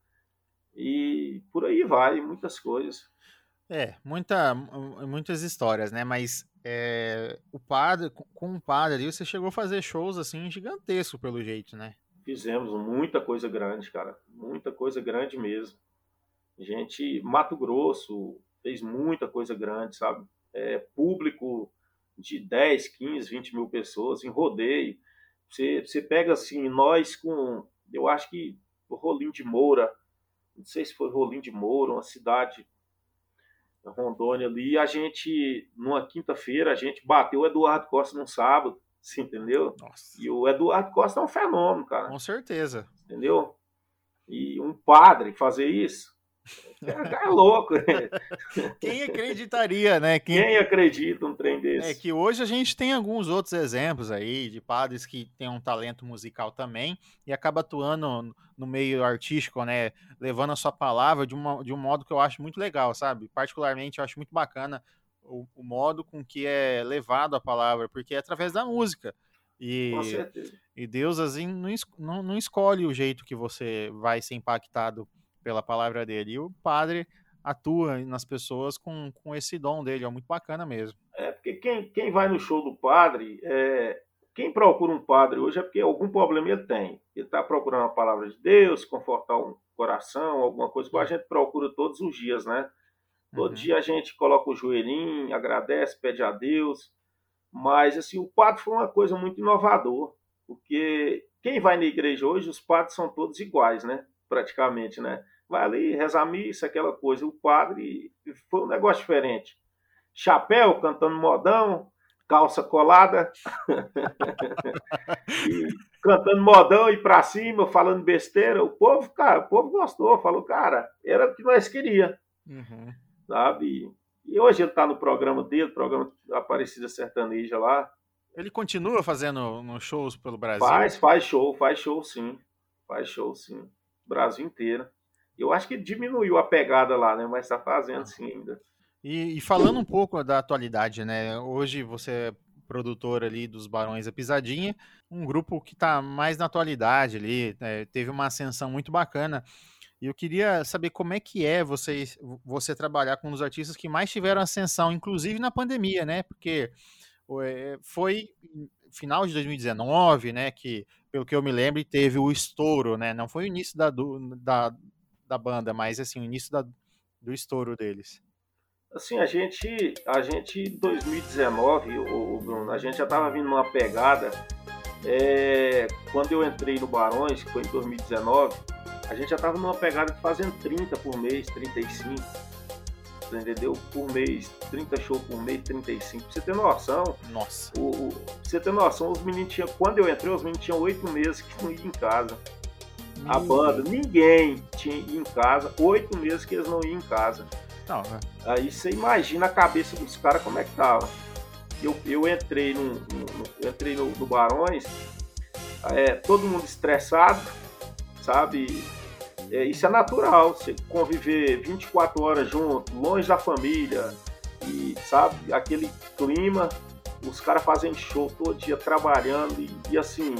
e por aí vai, muitas coisas. É, muita, muitas histórias, né? Mas é, o padre, com o padre ali, você chegou a fazer shows assim gigantesco pelo jeito, né? Fizemos muita coisa grande, cara. Muita coisa grande mesmo. Gente, Mato Grosso fez muita coisa grande, sabe? É, público de 10, 15, 20 mil pessoas em rodeio. Você, você pega assim, nós com, eu acho que o Rolim de Moura, não sei se foi Rolim de Moura, uma cidade Rondônia ali, a gente, numa quinta-feira, a gente bateu o Eduardo Costa num sábado, você entendeu? Nossa. E o Eduardo Costa é um fenômeno, cara. Com certeza. Entendeu? E um padre fazer isso, é, é louco. Quem acreditaria, né? Quem... Quem... acredita num trem desse? É que hoje a gente tem alguns outros exemplos aí de padres que têm um talento musical também e acaba atuando no meio artístico, né? Levando a sua palavra de, uma, de um modo que eu acho muito legal, sabe? Particularmente eu acho muito bacana o, o modo com que é levado a palavra, porque é através da música. E, com certeza. E Deus, assim, não, não, não escolhe o jeito que você vai ser impactado pela palavra dele. E o padre atua nas pessoas com, com esse dom dele, é muito bacana mesmo. É, porque quem, quem vai no show do padre, é, quem procura um padre hoje é porque algum problema ele tem. Ele está procurando a palavra de Deus, confortar um coração, alguma coisa que a gente procura todos os dias, né? Todo uhum. dia a gente coloca o joelhinho, agradece, pede a Deus. Mas, assim, o padre foi uma coisa muito inovador, porque quem vai na igreja hoje, os padres são todos iguais, né? Praticamente, né? Vai ali, reza a missa, aquela coisa. O padre foi um negócio diferente. Chapéu, cantando modão, calça colada, e cantando modão e pra cima, falando besteira. O povo, cara, o povo gostou, falou, cara, era o que nós queríamos. Uhum. Sabe? E hoje ele tá no programa dele, programa Aparecida Sertaneja lá. Ele continua fazendo shows pelo Brasil? Faz, faz show, faz show sim. Faz show sim. Brasil inteiro. Eu acho que diminuiu a pegada lá, né? Mas está fazendo ah. sim ainda. E, e, falando um pouco da atualidade, né? Hoje você é produtor ali dos Barões da Pisadinha, um grupo que está mais na atualidade ali, né? teve uma ascensão muito bacana. E eu queria saber como é que é você, você trabalhar com um dos artistas que mais tiveram ascensão, inclusive na pandemia, né? Porque é, foi final de 2019, né? Que, pelo que eu me lembro, teve o estouro, né? Não foi o início da, da, da banda, mas assim, o início da, do estouro deles. Assim, a gente, a gente em 2019, o, o Bruno, a gente já estava vindo numa pegada. É, quando eu entrei no Barões, que foi em 2019, a gente já estava numa pegada de fazendo 30 por mês, 35. Entendeu? Por mês, 30 shows por mês, 35. Pra você ter noção. Nossa. O, o, pra você ter noção, os meninos tinham. Quando eu entrei, os meninos tinham 8 meses que não iam em casa a banda, ninguém tinha ido em casa, oito meses que eles não iam em casa. Não, né? Aí você imagina a cabeça dos caras como é que tava. Eu, eu entrei, no, no entrei no, no Barões, é, todo mundo estressado, sabe? É, isso é natural, você conviver 24 horas junto, longe da família, e sabe, aquele clima, os caras fazendo show todo dia, trabalhando, e, e assim,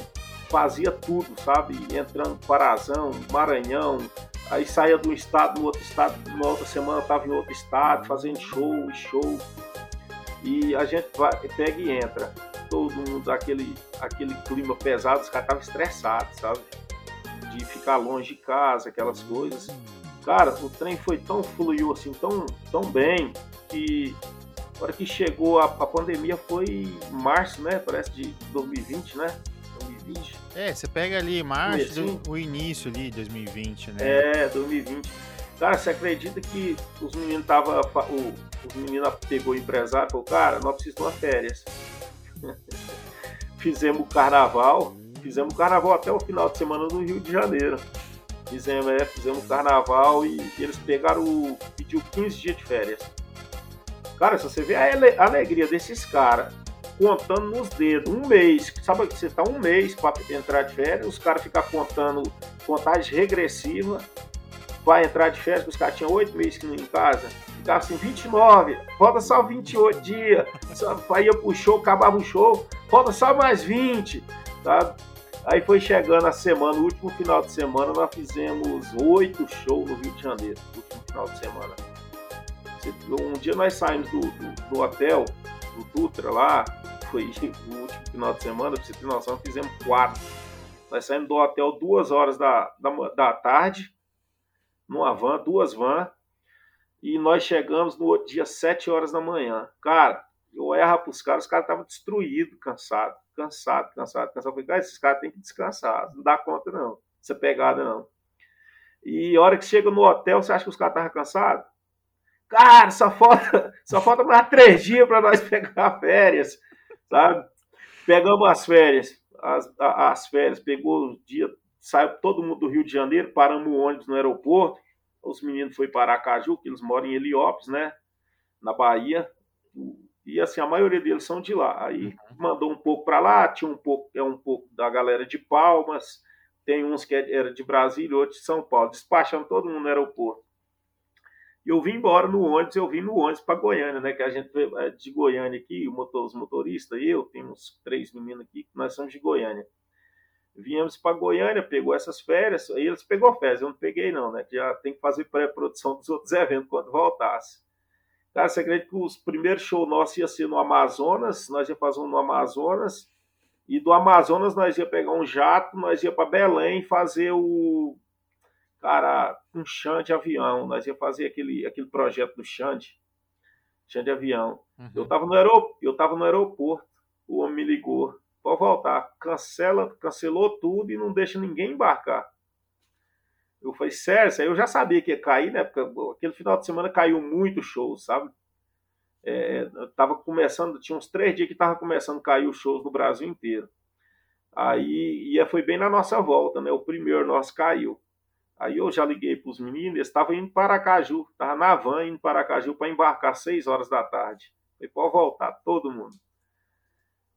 fazia tudo, sabe? Entrando Parazão, Maranhão, aí saía de um estado no outro estado, na outra semana estava em outro estado, fazendo show e show. E a gente vai, pega e entra. Todo mundo, aquele, aquele clima pesado, os caras estavam estressados, sabe? De ficar longe de casa, aquelas coisas. Cara, o trem foi tão fluiu assim, tão, tão bem, que na hora que chegou a, a pandemia foi em março, né? Parece de 2020, né? 2020. É, você pega ali março, do, o início ali, 2020, né? É, 2020. Cara, você acredita que os meninos tava. O, os meninos pegou o empresário e falou, cara, nós precisamos de uma férias. fizemos o carnaval, fizemos o carnaval até o final de semana no Rio de Janeiro. Fizemos, é, fizemos o carnaval e, e eles pegaram o. pediu 15 dias de férias. Cara, se você vê a alegria desses caras contando nos dedos, um mês. Sabe que você está um mês para entrar de férias, os caras ficam contando contagem regressiva para entrar de férias, os caras tinham oito meses que não em casa. Ficava assim, 29, falta só 28 dias. Só, ia pro show, acabava o show, falta só mais 20, sabe? Aí foi chegando a semana, o último final de semana, nós fizemos oito shows no Rio de Janeiro, no último final de semana. Um dia nós saímos do, do, do hotel, do Dutra lá, foi o último final de semana, pra você ter noção, fizemos quatro. Nós saímos do hotel duas horas da, da, da tarde, numa van, duas van, e nós chegamos no outro dia, sete horas da manhã. Cara, Eu erro pros caras, os caras estavam destruídos, cansados, cansados, cansados, cansados. Falei, cara, esses caras têm que descansar, não dá conta não, essa pegada não. E a hora que chega no hotel, você acha que os caras estavam cansados? Cara, só falta, só falta mais três dias para nós pegar férias, sabe? Pegamos as férias, as, as férias, pegou o dia, saiu todo mundo do Rio de Janeiro, paramos o ônibus no aeroporto, os meninos foram para Aracaju, que eles moram em Heliópolis, né? Na Bahia. E assim, a maioria deles são de lá. Aí uhum. mandou um pouco para lá, tinha um pouco, é um pouco da galera de Palmas, tem uns que é, era de Brasília, outros de São Paulo, despachando todo mundo no aeroporto. E eu vim embora no ônibus, eu vim no ônibus para Goiânia, né? Que a gente é de Goiânia aqui, os motoristas, eu, tem uns três meninos aqui, nós somos de Goiânia. Viemos para Goiânia, pegou essas férias, aí eles pegou férias, eu não peguei não, né? Já tem que fazer pré-produção dos outros eventos quando voltasse. Cara, você acredita que os primeiros shows nossos ia ser no Amazonas, nós ia fazer um no Amazonas, e do Amazonas nós ia pegar um jato, nós ia para Belém fazer o cara um chão de avião, nós ia fazer aquele aquele projeto do Xande, chão de avião. Uhum. Eu estava no aeroporto, eu tava no aeroporto, o homem me ligou, pode voltar, cancela, cancelou tudo e não deixa ninguém embarcar. Eu falei, sério, eu já sabia que ia cair, né? Porque aquele final de semana caiu muito show, sabe? É, tava começando, tinha uns três dias que tava começando a cair os shows no Brasil inteiro. Aí e foi bem na nossa volta, né? O primeiro nosso caiu. Aí eu já liguei para os meninos, eles estavam indo para Aracaju, estavam na van indo para Aracaju para embarcar às 6 horas da tarde. Falei, pode voltar, todo mundo.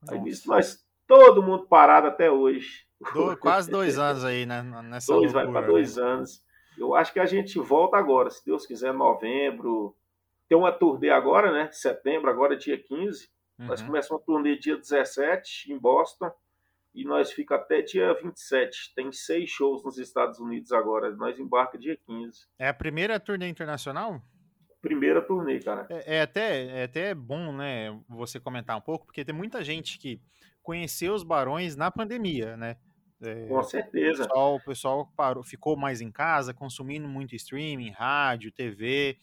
Nossa. Aí disse, nós, todo mundo parado até hoje. Do, quase dois anos aí, né? Nessa dois, loucura, vai para dois né? anos. Eu acho que a gente volta agora, se Deus quiser, novembro, tem uma turnê agora, né? Setembro, agora é dia 15. Uhum. Nós começamos a turnê dia 17 em Boston e nós fica até dia 27. Tem seis shows nos Estados Unidos agora. Nós embarca dia 15. É a primeira turnê internacional? Primeira turnê, cara. É, é, até, é até bom, né, você comentar um pouco, porque tem muita gente que conheceu os Barões na pandemia, né? É, Com certeza. O pessoal, o pessoal parou, ficou mais em casa, consumindo muito streaming, rádio, TV.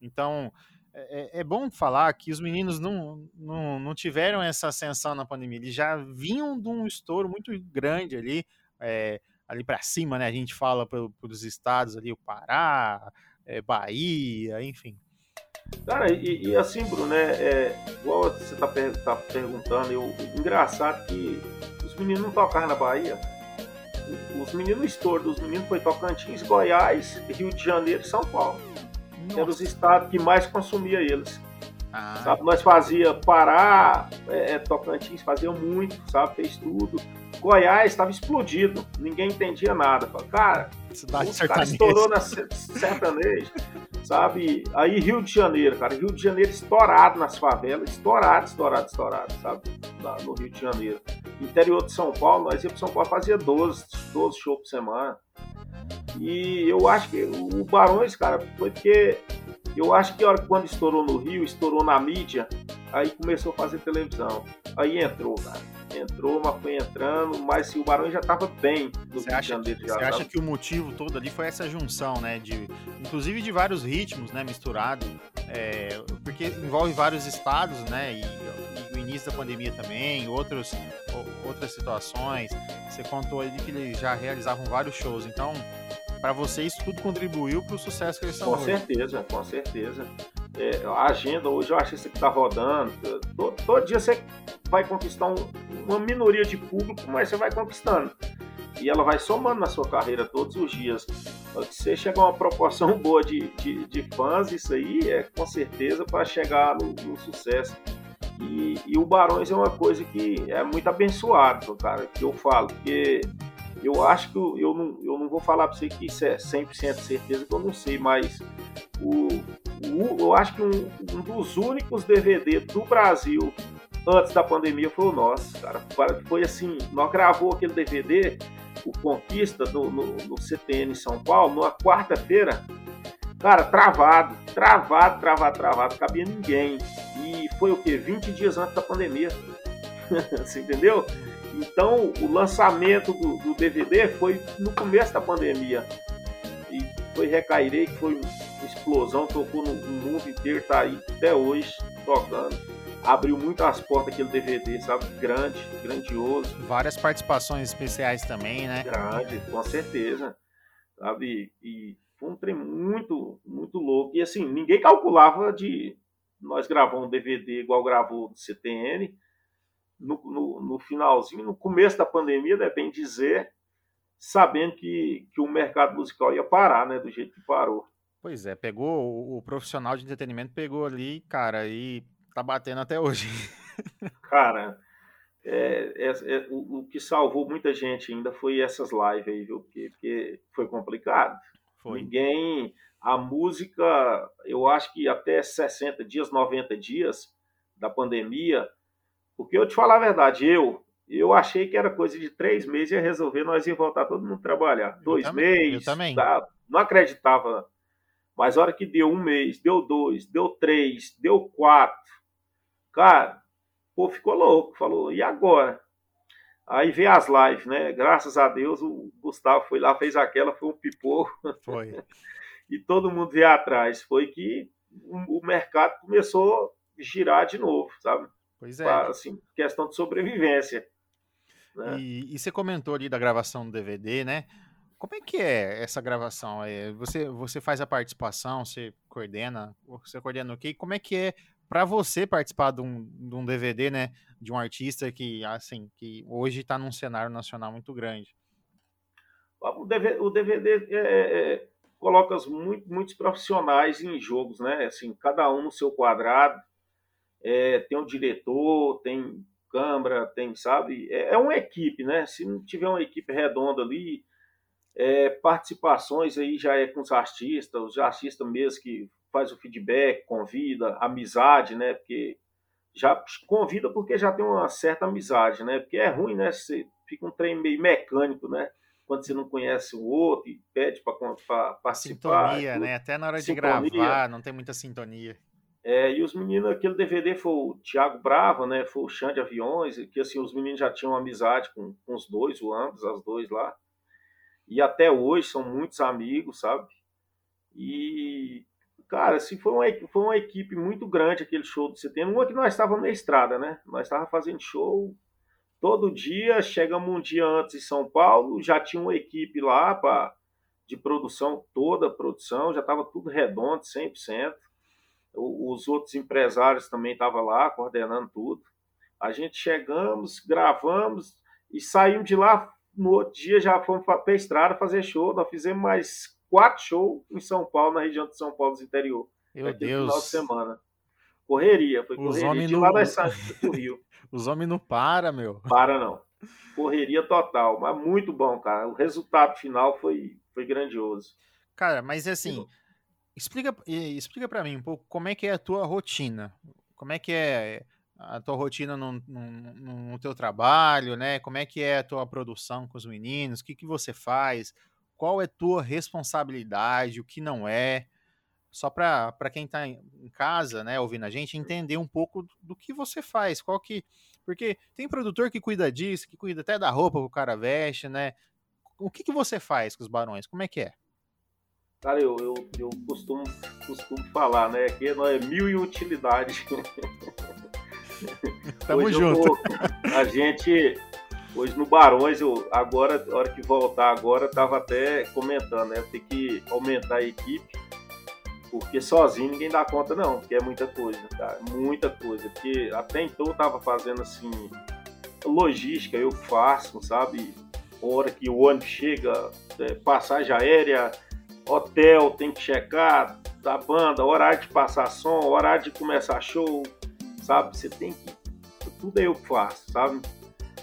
Então, é, é, é, bom falar que os meninos não, não, não tiveram essa ascensão na pandemia, eles já vinham de um estouro muito grande ali, é, ali para cima, né? A gente fala pelos estados ali, o Pará, é, Bahia, enfim. Cara, e, e assim, Bruno, né? É, igual você tá, per tá perguntando, eu, engraçado que os meninos não tocaram na Bahia. Os meninos, o estouro dos meninos foi Tocantins, Goiás, Rio de Janeiro e São Paulo. Nossa. Era os estados que mais consumia eles. Ah. Sabe? Nós fazia Pará, é, é, Tocantins fazia muito, sabe? Fez tudo. Goiás estava explodido, ninguém entendia nada. Falei, cara, Cidade o cara estourou na sertanejo, sabe? Aí Rio de Janeiro, cara, Rio de Janeiro estourado nas favelas, estourado, estourado, estourado, sabe? no Rio de Janeiro. Interior de São Paulo, nós íamos para São Paulo fazia 12, 12 shows por semana. E eu acho que o Barões, cara, foi porque eu acho que a hora quando estourou no Rio, estourou na mídia, aí começou a fazer televisão. Aí entrou, cara. Entrou, mas foi entrando, mas se o Barões já estava bem no você acha, já. Você acha que o motivo todo ali foi essa junção, né? De, inclusive de vários ritmos, né? Misturado. É, porque envolve vários estados, né? E, e, o início da pandemia também, outros, outras situações. Você contou ali que eles já realizavam vários shows. Então, para vocês tudo contribuiu para o sucesso que eles estão Com hoje. certeza, com certeza. É, a agenda hoje, eu acho que está rodando, todo, todo, dia você vai conquistar um, uma minoria de público, mas você vai conquistando. E ela vai somando na sua carreira todos os dias. Você chegar a uma proporção boa de, de, de fãs, isso aí é com certeza para chegar no, no sucesso. E, e, o Barões é uma coisa que é muito abençoado, cara, que eu falo, porque eu acho que eu, eu, não, eu não vou falar para você que isso é 100% certeza, que eu não sei, mas o, o eu acho que um, um, dos únicos DVD do Brasil antes da pandemia foi o nosso, cara. Foi assim, nós gravou aquele DVD, o Conquista, no, no, no CTN São Paulo, numa quarta-feira, cara, travado, travado, travado, travado, cabia ninguém. E foi o quê? 20 dias antes da pandemia. Você entendeu? Então, o lançamento do, do, DVD foi no começo da pandemia. E foi Recairei, que foi uma explosão, tocou no, no mundo inteiro, tá aí até hoje tocando. abriu muito as portas aquele DVD, sabe? Grande, grandioso. Várias participações especiais também, né? Grande, com certeza. Sabe? E foi um trem muito, muito louco. E assim, ninguém calculava de nós gravamos um DVD igual gravou do CTN. No, no, no, finalzinho, no começo da pandemia, é bem dizer, sabendo que, que o mercado musical ia parar, né? Do jeito que parou. Pois é, pegou o, o profissional de entretenimento, pegou ali, cara, e tá batendo até hoje. Cara, é, é, é, o, o, que salvou muita gente ainda foi essas lives aí, viu? Porque, porque foi complicado. Foi. Ninguém. A música, eu acho que até 60 dias, 90 dias da pandemia, porque eu te falar a verdade, eu eu achei que era coisa de três meses ia resolver, nós ia voltar todo mundo trabalhar. Eu Dois também, meses. Eu também. Tá? Não acreditava. Mas a hora que deu um mês, deu dois, deu três, deu quatro, Cara, pô, ficou louco. Falou, e agora? Aí veio as lives, né? Graças a Deus o Gustavo foi lá, fez aquela, foi um pipoco. Foi. e todo mundo veio atrás. Foi que o mercado começou a girar de novo, sabe? Pois é. Assim, questão de sobrevivência. Né? E, e, você comentou ali da gravação do DVD, né? Como é que é essa gravação? É, você, você faz a participação, você coordena, você coordena o quê? Como é que é para você participar de um, de um, DVD, né, de um artista que, assim, que hoje está num cenário nacional muito grande? O DVD, o DVD é, é, coloca muito, muitos profissionais em jogos, né? Assim, cada um no seu quadrado. É, tem um diretor, tem câmera, tem, sabe? É, é, uma equipe, né? Se não tiver uma equipe redonda ali, é, participações aí já é com os artistas, os artistas mesmo que faz o feedback, convida, amizade, né? Porque já convida porque já tem uma certa amizade, né? Porque é ruim, né? Você fica um trem meio mecânico, né? Quando você não conhece o outro e pede para participar. Sintonia, né? Até na hora sintonia. de gravar, não tem muita sintonia. É, e os meninos, aquele DVD foi o Thiago Brava, né? Foi o Xande Aviões, que assim, os meninos já tinham amizade com, com os dois, o ambos, as dois lá. E até hoje são muitos amigos, sabe? E Cara, assim, foi uma, foi uma equipe muito grande aquele show do setembro. Uma que nós estávamos na estrada, né? Nós estávamos fazendo show todo dia. Chegamos um dia antes em São Paulo, já tinha uma equipe lá pra, de produção, toda a produção, já estava tudo redondo, 100%. Os outros empresários também estavam lá, coordenando tudo. A gente chegamos, gravamos e saímos de lá. No outro dia já fomos para a estrada fazer show. Nós fizemos mais quatro shows em São Paulo, na região de São Paulo, do interior. Meu Deus. final de semana. Correria, foi Os correria de lá das do Rio. Os homens não param, meu. Para não. Correria total, mas muito bom, cara. O resultado final foi, foi grandioso. Cara, mas assim, explica, explica para mim um pouco como é que é a tua rotina. Como é que é a tua rotina no, no, no, teu trabalho, né? Como é que é a tua produção com os meninos? O que, que você faz? qual é tua responsabilidade, o que não é, só para quem está em casa, né, ouvindo a gente, entender um pouco do que você faz, qual que, porque tem produtor que cuida disso, que cuida até da roupa que o cara veste, né, o que, que você faz com os barões, como é que é? Cara, eu, eu, eu costumo, costumo falar, né, que não é mil e utilidade. Tamo Hoje junto. Vou, a gente Hoje no Barões, eu agora, a hora que voltar agora, tava até comentando, né? Tem que aumentar a equipe, porque sozinho ninguém dá conta, não, porque é muita coisa, cara, muita coisa. Porque até então eu tava fazendo assim, logística, eu faço, sabe? A hora que o ônibus chega, é, passagem aérea, hotel, tem que checar da banda, horário de passar som, horário de começar show, sabe? Você tem que. Tudo é eu que faço, sabe?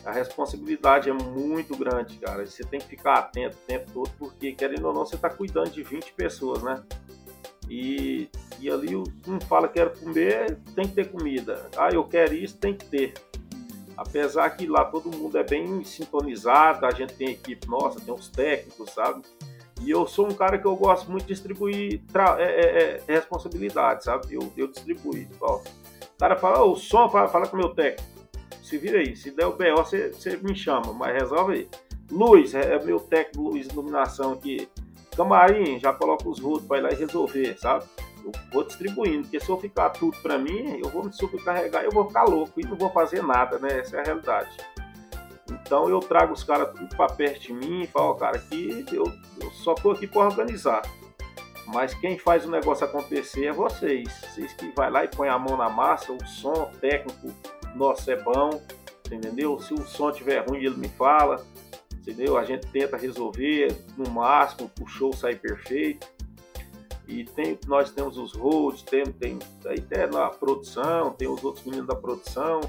a responsabilidade é muito grande, cara. Você tem que ficar atento o tempo todo, porque, querendo ou não, você está cuidando de 20 pessoas, né? E, e ali um fala quero comer, tem que ter comida. Ah, eu quero isso, tem que ter. Apesar que lá todo mundo é bem sintonizado, a gente tem equipe nossa, tem os técnicos, sabe? E eu sou um cara que eu gosto muito de distribuir é, é, é, responsabilidade, sabe? Eu, eu distribuo. Ó, o cara fala, o som, fala, fala com o meu técnico se vira aí. Se der o BO, você, você me chama, mas resolve aí. Luz, é, é meu técnico Luz Iluminação aqui. Camarim, já coloca os rodos para ir lá e resolver, sabe? eu vou distribuindo, porque se eu ficar tudo para mim, eu vou me sobrecarregar eu vou ficar louco e não vou fazer nada, né? Essa é a realidade. Então eu trago os caras tudo para perto de mim e falo, cara, aqui eu, eu só tô aqui para organizar. Mas quem faz o negócio acontecer é vocês. Vocês que vai lá e põe a mão na massa, o som técnico nosso é bom, entendeu? Se o som tiver ruim, ele me fala, entendeu? A gente tenta resolver no máximo, o show sair perfeito. E tem, nós temos os roads, tem, tem, aí tem na produção, tem os outros meninos da produção,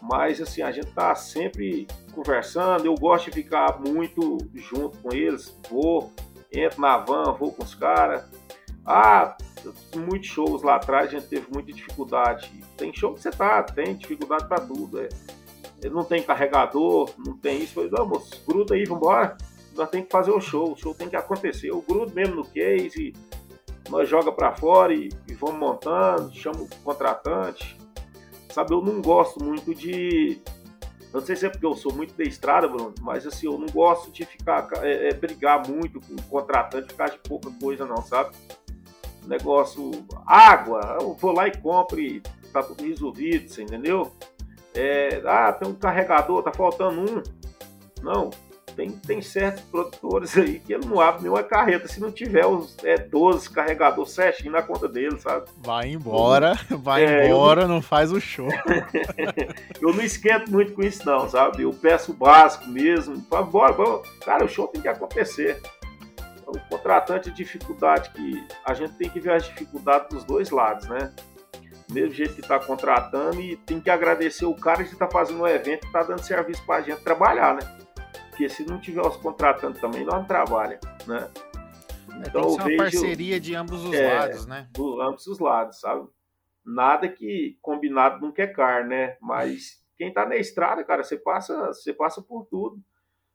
mas assim, a gente tá sempre conversando, eu gosto de ficar muito junto com eles, vou, entro na van, vou com os caras. Ah, muitos shows lá atrás a gente teve muita dificuldade. Tem show que você tá, tem dificuldade para tudo. É. Não tem carregador, não tem isso. Falei, não, moço, gruda aí, vambora. Nós tem que fazer o show, o show tem que acontecer. Eu grudo mesmo no case, nós joga para fora e, e, vamos montando, chama o contratante. Sabe, eu não gosto muito de. Não sei se é porque eu sou muito da estrada, Bruno, mas assim, eu não gosto de ficar, é, é, brigar muito com o contratante causa de pouca coisa, não, sabe? Negócio, água, eu vou lá e compro e tá tudo resolvido, você entendeu? É, ah, tem um carregador, tá faltando um. Não, tem, tem certos produtores aí que ele não abre nenhuma carreta se não tiver os é, 12 carregadores certinho na conta dele, sabe? Vai embora, vai é, embora, não... não... faz o show. eu não esquento muito com isso, não, sabe? Eu peço o básico mesmo. Bora, bora. Cara, o show tem que acontecer. O contratante, dificuldade que a gente tem que ver as dificuldades dos dois lados, né? mesmo jeito que está contratando e tem que agradecer o cara que está fazendo um evento está dando serviço para a gente trabalhar, né? Porque se não tiver os contratantes também, nós não trabalha, né? É, então, tem que ser uma vejo, parceria de ambos os é, lados, né? Do ambos os lados, sabe? Nada que combinado não quer carne, né? Mas quem tá na estrada, cara, você passa, você passa por tudo.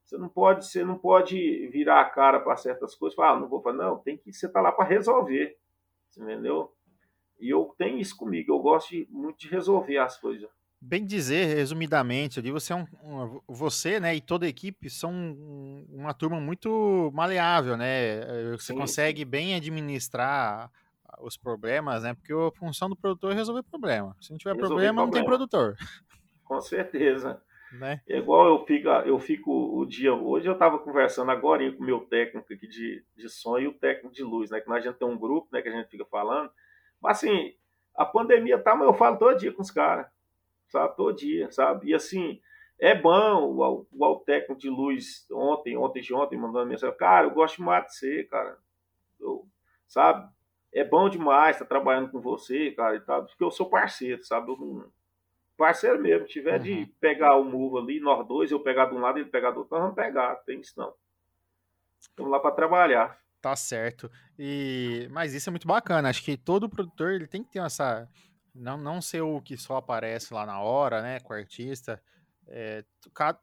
Você não pode, você não pode virar a cara para certas coisas, falar, ah, não vou fazer, não, tem que você tá lá para resolver. Entendeu? E eu tenho isso comigo, eu gosto de, muito de resolver as coisas. Bem dizer, resumidamente, ali você é um, um, você, né, e toda a equipe são uma turma muito maleável, né? Eh, você Sim. consegue bem administrar os problemas, né? Porque a função do produtor é resolver problema. Se não tiver resolver problema, problema, não tem produtor. Com certeza. Né? É igual eu fico, eu fico o dia. Hoje eu estava conversando agora com o meu técnico aqui de, de som e o técnico de luz, né? Que nós a gente tem um grupo, né? Que a gente fica falando. Mas assim, a pandemia tá, mas eu falo todo dia com os caras sabe? Todo dia, sabe? E assim, é bom o, o, o técnico de luz ontem, ontem de ontem, mandando mensagem, cara, eu gosto demais de você, cara. Eu, sabe? É bom demais estar trabalhando com você, cara, e tal, porque eu sou parceiro, sabe? Eu não, parceiro mesmo, se tiver uhum. de pegar o move ali, nós dois, eu pegar de um lado e ele pegar do outro, nós vamos pegar, tem isso não. Estamos lá para trabalhar. Tá certo. E mas isso é muito bacana. Acho que todo produtor ele tem que ter essa não, não ser o que só aparece lá na hora, né, com o artista. É,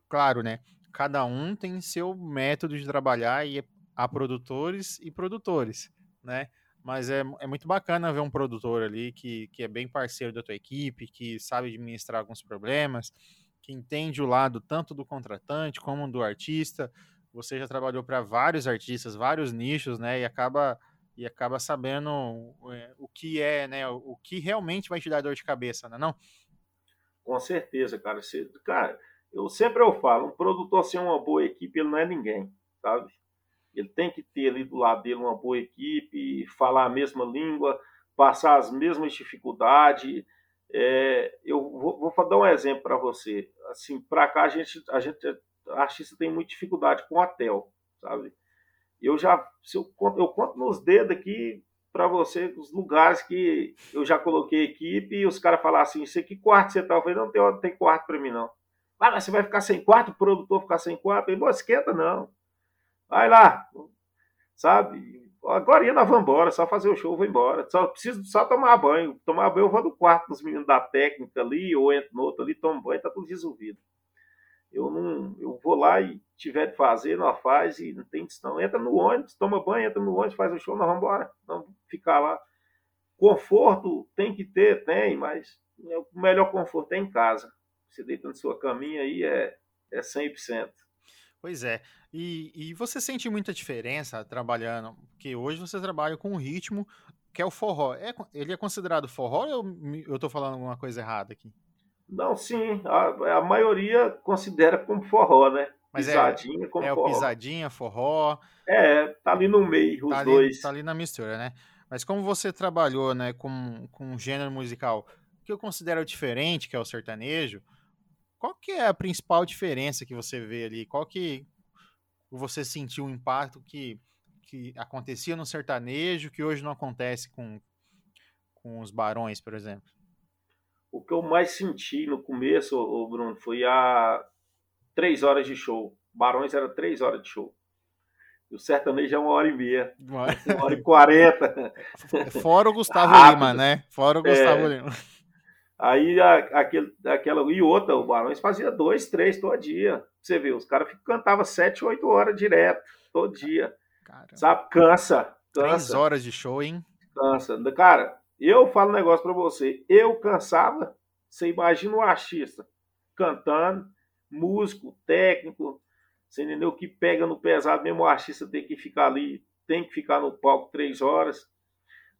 claro, né, cada um tem seu método de trabalhar e há produtores e produtores, né? Mas é, é muito bacana ver um produtor ali que, que é bem parceiro da tua equipe, que sabe administrar alguns problemas, que entende o lado tanto do contratante como do artista. Você já trabalhou para vários artistas, vários nichos, né? E acaba e acaba sabendo é, o que é, né? O que realmente vai te dar dor de cabeça, né? Não? Com certeza, cara. Você, cara, eu sempre eu falo, um produtor sem uma boa equipe, ele não é ninguém, sabe? Ele tem que ter ali do lado dele uma boa equipe, falar a mesma língua, passar as mesmas dificuldades. É, eu vou, vou, dar um exemplo para você. Assim, para cá a gente, a gente, a artista tem muita dificuldade com hotel, sabe? Eu já se eu, conto, eu conto nos dedos aqui para você os lugares que eu já coloquei equipe e os caras falam assim, isso aqui quarto você tá? Eu falei, não tem, não tem quarto para mim não. Ah, mas você vai ficar sem quarto, o produtor ficar sem quarto? Não esquenta não. Vai lá, sabe? Agora nós vamos embora, só fazer o show, vou embora. Só preciso só tomar banho. Tomar banho, eu vou no quarto dos meninos da técnica ali, ou entro no outro ali, tomo banho, tá tudo resolvido. Eu não, eu vou lá e tiver de fazer, nós faz e não tem não. Entra no ônibus, toma banho, entra no ônibus, faz o show, nós vamos embora. Vamos ficar lá. Conforto tem que ter, tem, mas o melhor conforto é em casa. Você deita na sua caminha aí é, é 100%. Pois é. E, e você sente muita diferença trabalhando? Porque hoje você trabalha com um ritmo que é o forró. É, ele é considerado forró ou eu, eu falando alguma coisa errada aqui? Não, sim. A, a maioria considera como forró, né? Mas pisadinha é, como é forró. o pisadinha, forró. É, tá ali no meio, os tá ali, dois. Tá ali na mistura, né? Mas como você trabalhou, né, com, com um gênero musical que eu considero diferente, que é o sertanejo, qual que é a principal diferença que você vê ali? Qual que você sentiu o impacto que, que acontecia no sertanejo que hoje não acontece com, com os barões, por exemplo? O que eu mais senti no começo, o Bruno, foi a três horas de show. Barões era três horas de show. E o sertanejo é uma hora e meia. Uma hora e quarenta. Fora o Gustavo Rápido. Lima, né? Fora o Gustavo é... Lima. Aí a, aquele, aquela. E outra, o Barões fazia dois, três todo dia. Você vê, os caras cantavam sete, oito horas direto, todo dia. Caramba. Sabe? Cansa, cansa. Três horas de show, hein? Cansa. Cara, eu falo um negócio pra você. Eu cansava, você imagina o artista cantando, músico, técnico, você entendeu? Que pega no pesado, mesmo o artista tem que ficar ali, tem que ficar no palco três horas.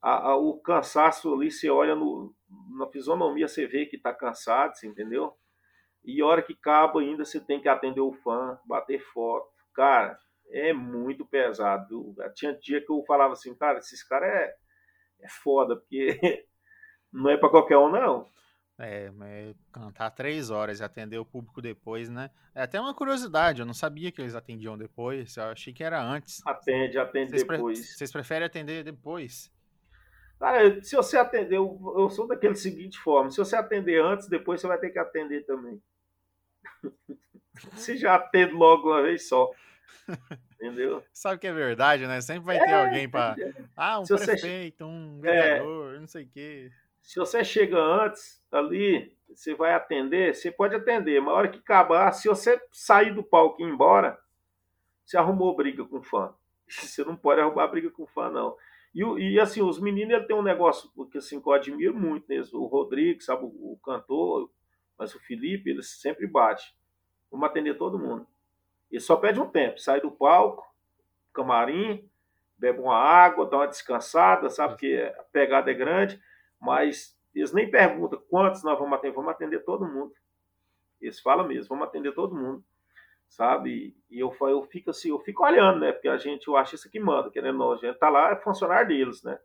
A, a, o cansaço ali, você olha no, na fisionomia, você vê que tá cansado, você entendeu? E hora que acaba ainda, você tem que atender o fã, bater foto. Cara, é muito pesado. Viu? Tinha dia que eu falava assim, cara, esses caras é, é foda, porque não é para qualquer um, não. É, cantar três horas e atender o público depois, né? É até uma curiosidade, eu não sabia que eles atendiam depois, eu achei que era antes. Atende, atende vocês depois. Pre vocês preferem atender depois? Cara, se você atender, eu, eu sou daquele seguinte forma, se você atender antes, depois você vai ter que atender também. você já atende logo uma vez só. Entendeu? Sabe que é verdade, né? Sempre vai é, ter alguém para. Ah, um se prefeito, você... um vereador, é, não sei o quê. Se você chega antes ali, você vai atender, você pode atender, mas a hora que acabar, se você sair do palco e ir embora, você arrumou briga com fã. Você não pode arrumar briga com fã, não. E, e assim, os meninos ele tem um negócio que, assim, que eu admiro muito neles. O Rodrigo, sabe, o, o cantor, mas o Felipe, eles sempre bate. Vamos atender todo mundo. E só pede um tempo, sai do palco, camarim, bebe uma água, dá uma descansada, sabe que a pegada é grande mas eles nem perguntam quantos nós vamos atender, vamos atender todo mundo. Eles falam mesmo, vamos atender todo mundo, sabe? E eu, eu fico assim, eu fico olhando, né? Porque a gente, o artista que manda, querendo ou a gente tá lá, é funcionário deles, né?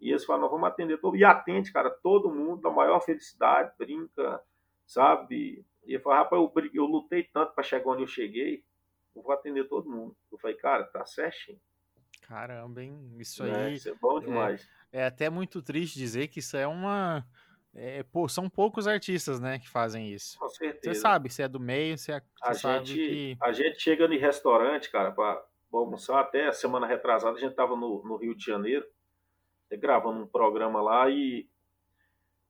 E eles falam, vamos atender todo E atende, cara, todo mundo, na maior felicidade, brinca, sabe? E eu falo, rapaz, eu, eu lutei tanto para chegar onde eu cheguei, eu vou atender todo mundo. Eu falei, cara, tá certinho. Caramba, hein? Isso é, aí. Isso é bom demais. É, é, até muito triste dizer que isso é uma. É, pô, são poucos artistas, né, que fazem isso. Com certeza. Você sabe, se é do meio, você, a sabe gente, que... A gente chega no restaurante, cara, para almoçar, até a semana retrasada a gente tava no, no Rio de Janeiro, gravando um programa lá e,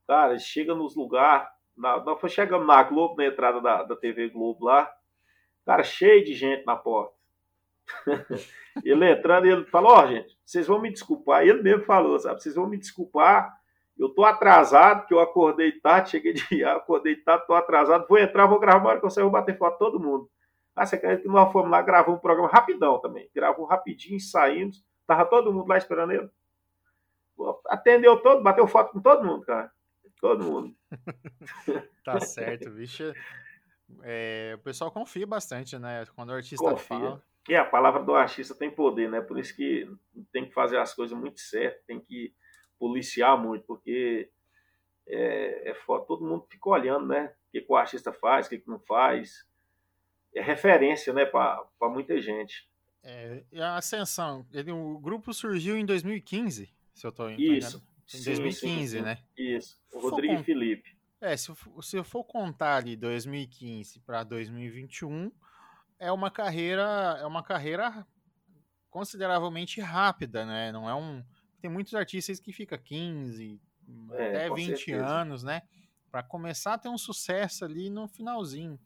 cara, chega nos lugares, nós chegamos na Globo, na entrada da, da TV Globo lá, cara, cheio de gente na porta. ele entrando, ele falou, ó, oh, gente, vocês vão me desculpar. Ele mesmo falou, sabe, vocês vão me desculpar. Eu tô atrasado, que eu acordei tarde, cheguei de acordei tarde, tô atrasado, vou entrar, vou gravar, hora que eu sair, vou bater foto todo mundo. Ah, você quer que nós fomos lá gravar um programa rapidão também. Gravou rapidinho, saímos, tava todo mundo lá esperando ele. Atendeu todo, bateu foto com todo mundo, cara. Todo mundo. tá certo, bicho. É, o pessoal confia bastante, né? Quando o artista confia. fala. E a palavra do artista tem poder, né? Por isso que tem que fazer as coisas muito certas, tem que policiar muito, porque é, é foda. Todo mundo fica olhando, né? O que, que o artista faz, o que, que não faz. É referência, né, para muita gente. É, e a Ascensão, ele, o grupo surgiu em 2015, se eu estou Isso. Em 2015, sim, sim, né? Isso. O Rodrigo e Felipe. É, se, se eu for contar ali 2015 para 2021, é uma carreira é uma carreira consideravelmente rápida, né? Não é um tem muitos artistas que fica 15 é, até 20 certeza. anos, né? Para começar a ter um sucesso ali no finalzinho.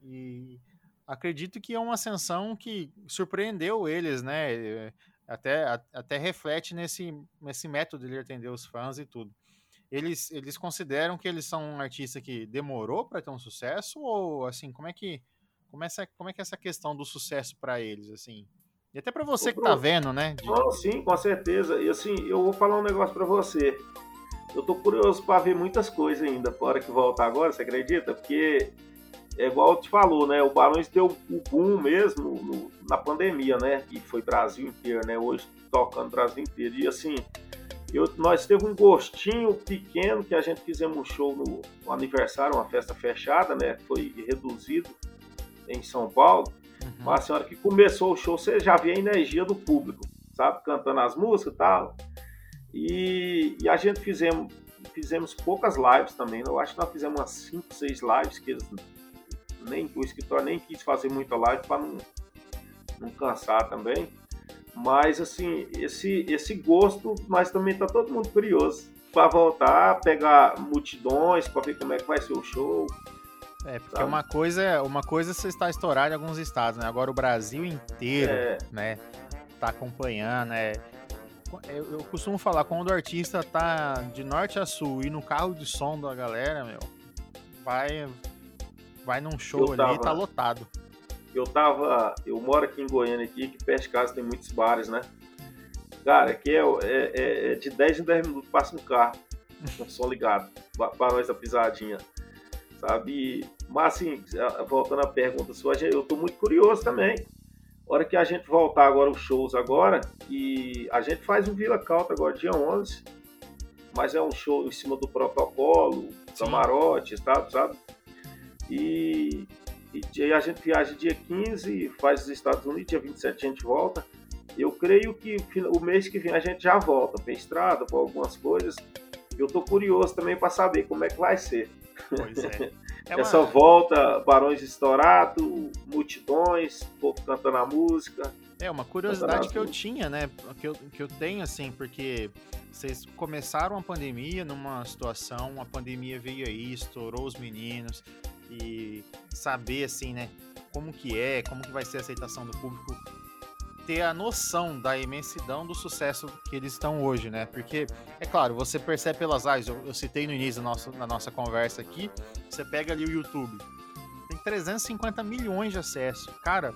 E acredito que é uma ascensão que surpreendeu eles, né? Até, até reflete nesse, nesse método de atender os fãs e tudo. Eles, eles consideram que eles são um artista que demorou para ter um sucesso ou assim, como é que como é, essa, como é que é essa questão do sucesso para eles, assim? E até para você que tá vendo, né? De... Não, sim, com certeza. E assim, eu vou falar um negócio para você. Eu tô curioso para ver muitas coisas ainda, para que voltar agora, você acredita? Porque é igual te falou, né? O Barões deu o boom mesmo no, na pandemia, né? E foi Brasil inteiro, né? Hoje tocando Brasil inteiro. E assim, eu, nós teve um gostinho pequeno que a gente fizemos um show no, no aniversário, uma festa fechada, né? Foi reduzido em São Paulo. Uhum. Mas a senhora que começou o show, você já via a energia do público, sabe? Cantando as músicas e tal. E, e a gente fizemos, fizemos poucas lives também. Né? Eu acho que nós fizemos umas 5, 6 lives que eles nem o escritório nem quis fazer muita live para não, não cansar também. Mas assim, esse, esse gosto, mas também tá todo mundo curioso para voltar, pegar multidões, para ver como é que vai ser o show. É, porque sabe? uma coisa, uma coisa é você está estourado em alguns estados, né? Agora o Brasil inteiro, é. né, tá acompanhando, né? Eu, eu, costumo falar, quando o artista tá de norte a sul e no carro de som da galera, meu, vai vai num show ali e tá lotado. Eu tava. Eu moro aqui em Goiânia, aqui, que perto de casa tem muitos bares, né? Cara, aqui é, é, é, é de 10 em 10 minutos passa um carro o som ligado, para nós da pisadinha. Sabe? Mas assim, voltando à pergunta sua, eu tô muito curioso também. hora que a gente voltar agora os shows agora, e a gente faz um Vila Calta agora dia 11, mas é um show em cima do protocolo, camarote, sabe? sabe? E, e a gente viaja dia 15, faz os Estados Unidos, dia 27 a gente volta. Eu creio que o mês que vem a gente já volta para estrada, para algumas coisas. Eu tô curioso também para saber como é que vai ser. Pois é. é Essa uma... volta, Barões Estourados, multidões, povo cantando a música. É, uma curiosidade que eu tinha, né? Que eu, que eu tenho, assim, porque vocês começaram a pandemia numa situação, a pandemia veio aí, estourou os meninos, e saber assim, né, como que é, como que vai ser a aceitação do público, ter a noção da imensidão do sucesso que eles estão hoje, né? Porque, é claro, você percebe pelas lives, eu, eu citei no início da nossa, da nossa conversa aqui, você pega ali o YouTube, tem 350 milhões de acessos. Cara,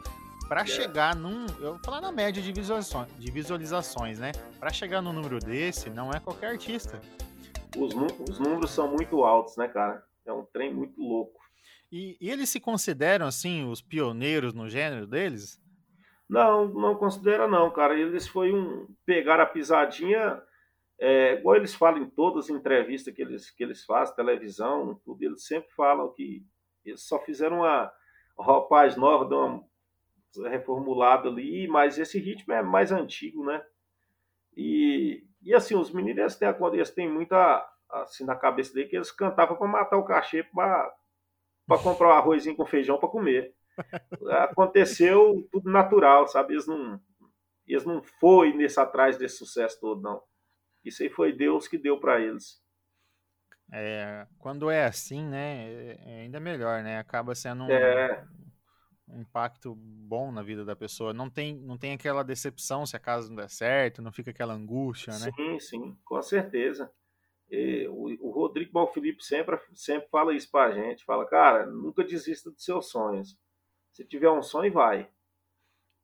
para yeah. chegar num. Eu vou falar na média de visualizações, de visualizações né? Para chegar num número desse, não é qualquer artista. Os, os números são muito altos, né, cara? É um trem muito louco. E, e, eles se consideram, assim, os pioneiros no gênero deles? Não, não considera não, cara. Eles foi um... pegar a pisadinha, é, igual eles falam em todas as entrevistas que eles, que eles fazem, televisão, tudo, eles sempre falam que eles só fizeram uma roupagem nova, deu uma reformulada ali, mas esse ritmo é mais antigo, né? E, e assim, os meninos eles têm, eles têm muita assim na cabeça dele que eles cantavam para matar o cachê para para comprar um arrozinho com feijão para comer. Aconteceu tudo natural, sabe? Eles não, eles não foi nesse atrás desse sucesso todo, não. Isso aí foi Deus que deu para eles. É, quando é assim, né? É, é ainda melhor, né? Acaba sendo um, é... um, impacto bom na vida da pessoa. Não tem, não tem aquela decepção se a casa não der certo, não fica aquela angústia, né? Sim, sim, com certeza. E, o, o, Rodrigo Balfilipe sempre, sempre fala isso pra gente, fala, cara, nunca desista dos seus sonhos. Se tiver um sonho, vai.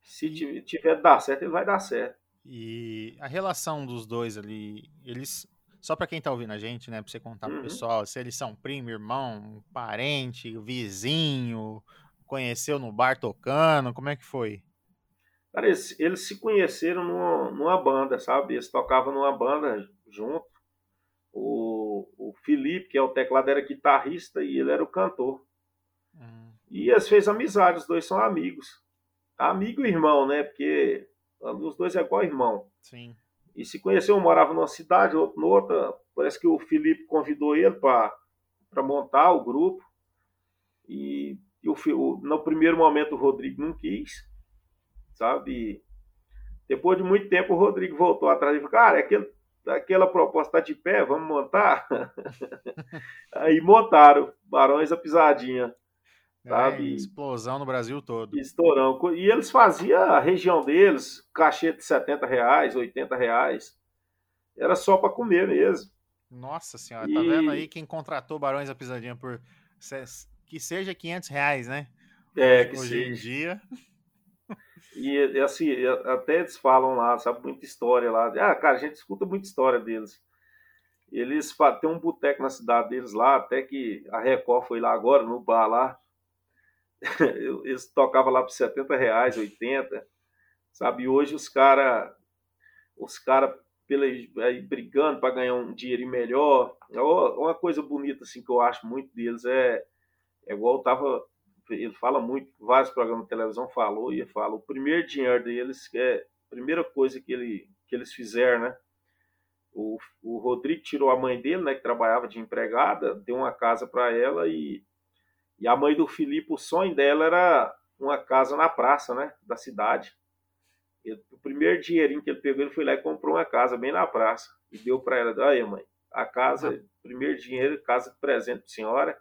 Se e... tiver dar certo, ele vai dar certo. E a relação dos dois ali, eles. Só para quem tá ouvindo a gente, né? Pra você contar uhum. pro pessoal, se eles são primo, irmão, parente, vizinho, conheceu no bar tocando, como é que foi? Cara, eles, eles se conheceram numa, numa banda, sabe? Eles tocavam numa banda junto. O, o Felipe, que é o teclado, era guitarrista e ele era o cantor. Uhum. E eles fez amizade, os dois são amigos. Amigo e irmão, né? Porque os dois é igual irmão. Sim. E se conheceu, um morava numa cidade, outro noutra. Parece que o Felipe convidou ele para montar o grupo. E, e o, no primeiro momento o Rodrigo não quis, sabe? depois de muito tempo o Rodrigo voltou atrás e falou: Cara, é aquele aquela proposta tá de pé, vamos montar? Aí montaram, Barões da Pisadinha. É, sabe? É, explosão no Brasil todo. Estourão. E eles faziam a região deles, cachê de 70 reais, 80 reais. Era só para comer mesmo. Nossa senhora, tá e... tá vendo aí quem contratou Barões da Pisadinha por que seja 500 reais, né? É, que Hoje seja. em dia. E assim, até eles falam lá, sabe, muita história lá. Ah, cara, a gente escuta muita história deles. Eles têm um boteco na cidade deles lá, até que a Record foi lá agora, no bar lá. Eles tocavam lá por 70 reais, 80, sabe? E hoje os caras, os caras aí brigando para ganhar um dinheiro melhor. Uma coisa bonita assim que eu acho muito deles é, é igual eu tava ele fala muito, vários programas de televisão falou e fala, o primeiro dinheiro deles, é a primeira coisa que, ele, que eles fizeram, né? O, o Rodrigo tirou a mãe dele, né, que trabalhava de empregada, deu uma casa para ela e, e a mãe do Filipe, o sonho dela era uma casa na praça, né, da cidade. Ele, o primeiro dinheirinho que ele pegou, ele foi lá e comprou uma casa bem na praça e deu para ela. Aí, mãe, a casa, primeiro dinheiro, casa de presente para senhora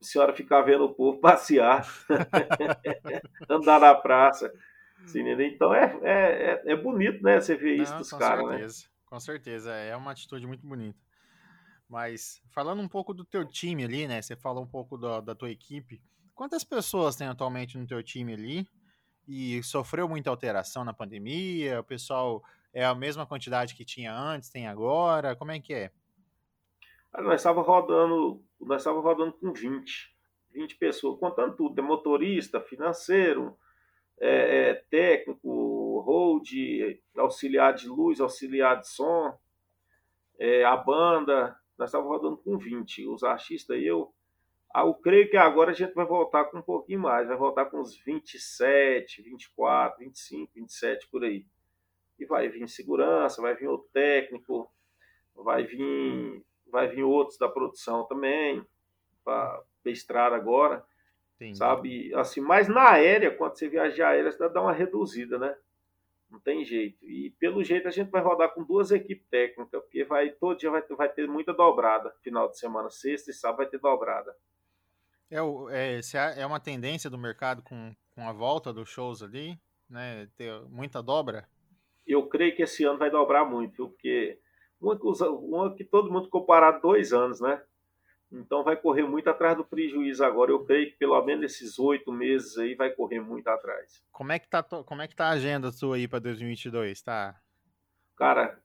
a senhora ficar vendo o povo passear, andar na praça. Assim, então é, é, é bonito, né? Você ver isso Não, dos caras, né? Com certeza, é uma atitude muito bonita. Mas falando um pouco do teu time ali, né? Você falou um pouco da, da tua equipe. Quantas pessoas tem atualmente no teu time ali? E sofreu muita alteração na pandemia? O pessoal é a mesma quantidade que tinha antes, tem agora? Como é que é? nós estávamos rodando, nós estávamos rodando com 20, 20 pessoas, contando tudo, de motorista, financeiro, é, é, técnico, hold, auxiliar de luz, auxiliar de som, é, a banda, nós estávamos rodando com 20, os artistas e eu. Ah, eu creio que agora a gente vai voltar com um pouquinho mais, vai voltar com uns 27, 24, 25, 27 por aí. E vai vir segurança, vai vir o técnico, vai vir vai vir outros da produção também, para estrada agora, sabe? Assim, mas na aérea, quando você viaja aérea, você dá uma reduzida, né? Não tem jeito. E pelo jeito a gente vai rodar com duas equipes técnicas, porque vai todo dia vai, vai ter muita dobrada. Final de semana, sexta e sábado vai ter dobrada. É, é, é uma tendência do mercado com, com a volta dos shows ali, né? Ter muita dobra? Eu creio que esse ano vai dobrar muito, viu? Porque uma que, usa, uma que todo mundo ficou parado dois anos, né? Então vai correr muito atrás do prejuízo agora. Eu creio que pelo menos esses oito meses aí vai correr muito atrás. Como é que tá, como é que tá a agenda sua aí para 2022, tá? Cara,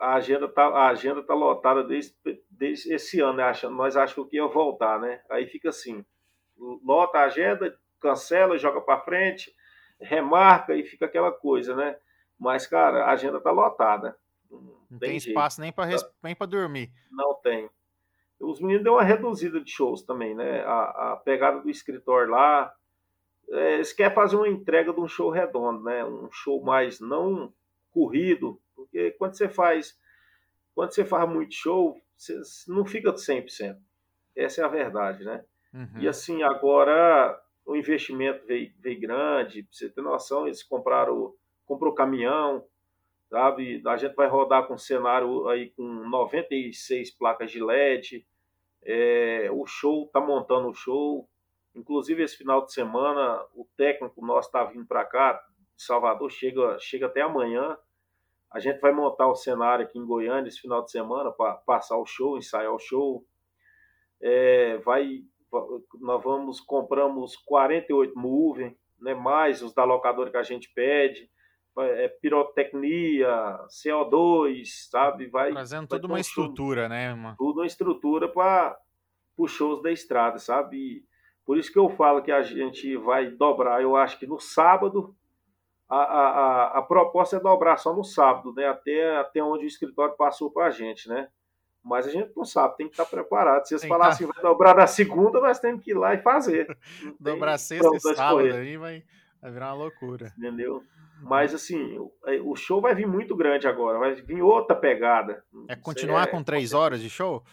a agenda tá, a agenda tá lotada desde, desde esse ano, né? Achando, nós achamos que ia voltar, né? Aí fica assim, lota a agenda, cancela, joga para frente, remarca e fica aquela coisa, né? Mas, cara, a agenda tá lotada. Não tem, tem espaço nem para res... nem para dormir. Não tem. Os meninos deu uma reduzida de shows também, né? A, a pegada do escritório lá. É, eles querem fazer uma entrega de um show redondo, né? Um show mais não corrido, porque quando você faz quando você faz muito show, você não fica 100%. Essa é a verdade, né? Uhum. E assim, agora o investimento veio, veio grande, pra você ter noção, eles compraram comprou caminhão, sabe? A gente vai rodar com cenário aí com 96 placas de LED. É, o show tá montando o show. Inclusive esse final de semana o técnico nosso está vindo para cá, Salvador, chega chega até amanhã. A gente vai montar o cenário aqui em Goiânia esse final de semana para passar o show, ensaiar o show. É, vai, nós vamos compramos 48 moving, né, mais os da locadora que a gente pede é, pirotecnia, CO2, sabe? Vai trazendo toda uma estrutura, né? Uma... Tudo uma estrutura para os shows da estrada, sabe? E por isso que eu falo que a gente vai dobrar. Eu acho que no sábado a, a, a, proposta é dobrar só no sábado, né? Até, até onde o escritório passou para a gente, né? Mas a gente não sabe, tem que estar preparado. Se eles falarem tá... assim, vai dobrar na segunda, nós temos que ir lá e fazer. dobrar sexta e sábado aí vai, vai virar uma loucura. Entendeu? Mas assim, é, o show vai vir muito grande agora, vai vir outra pegada. É continuar é, com três horas de show?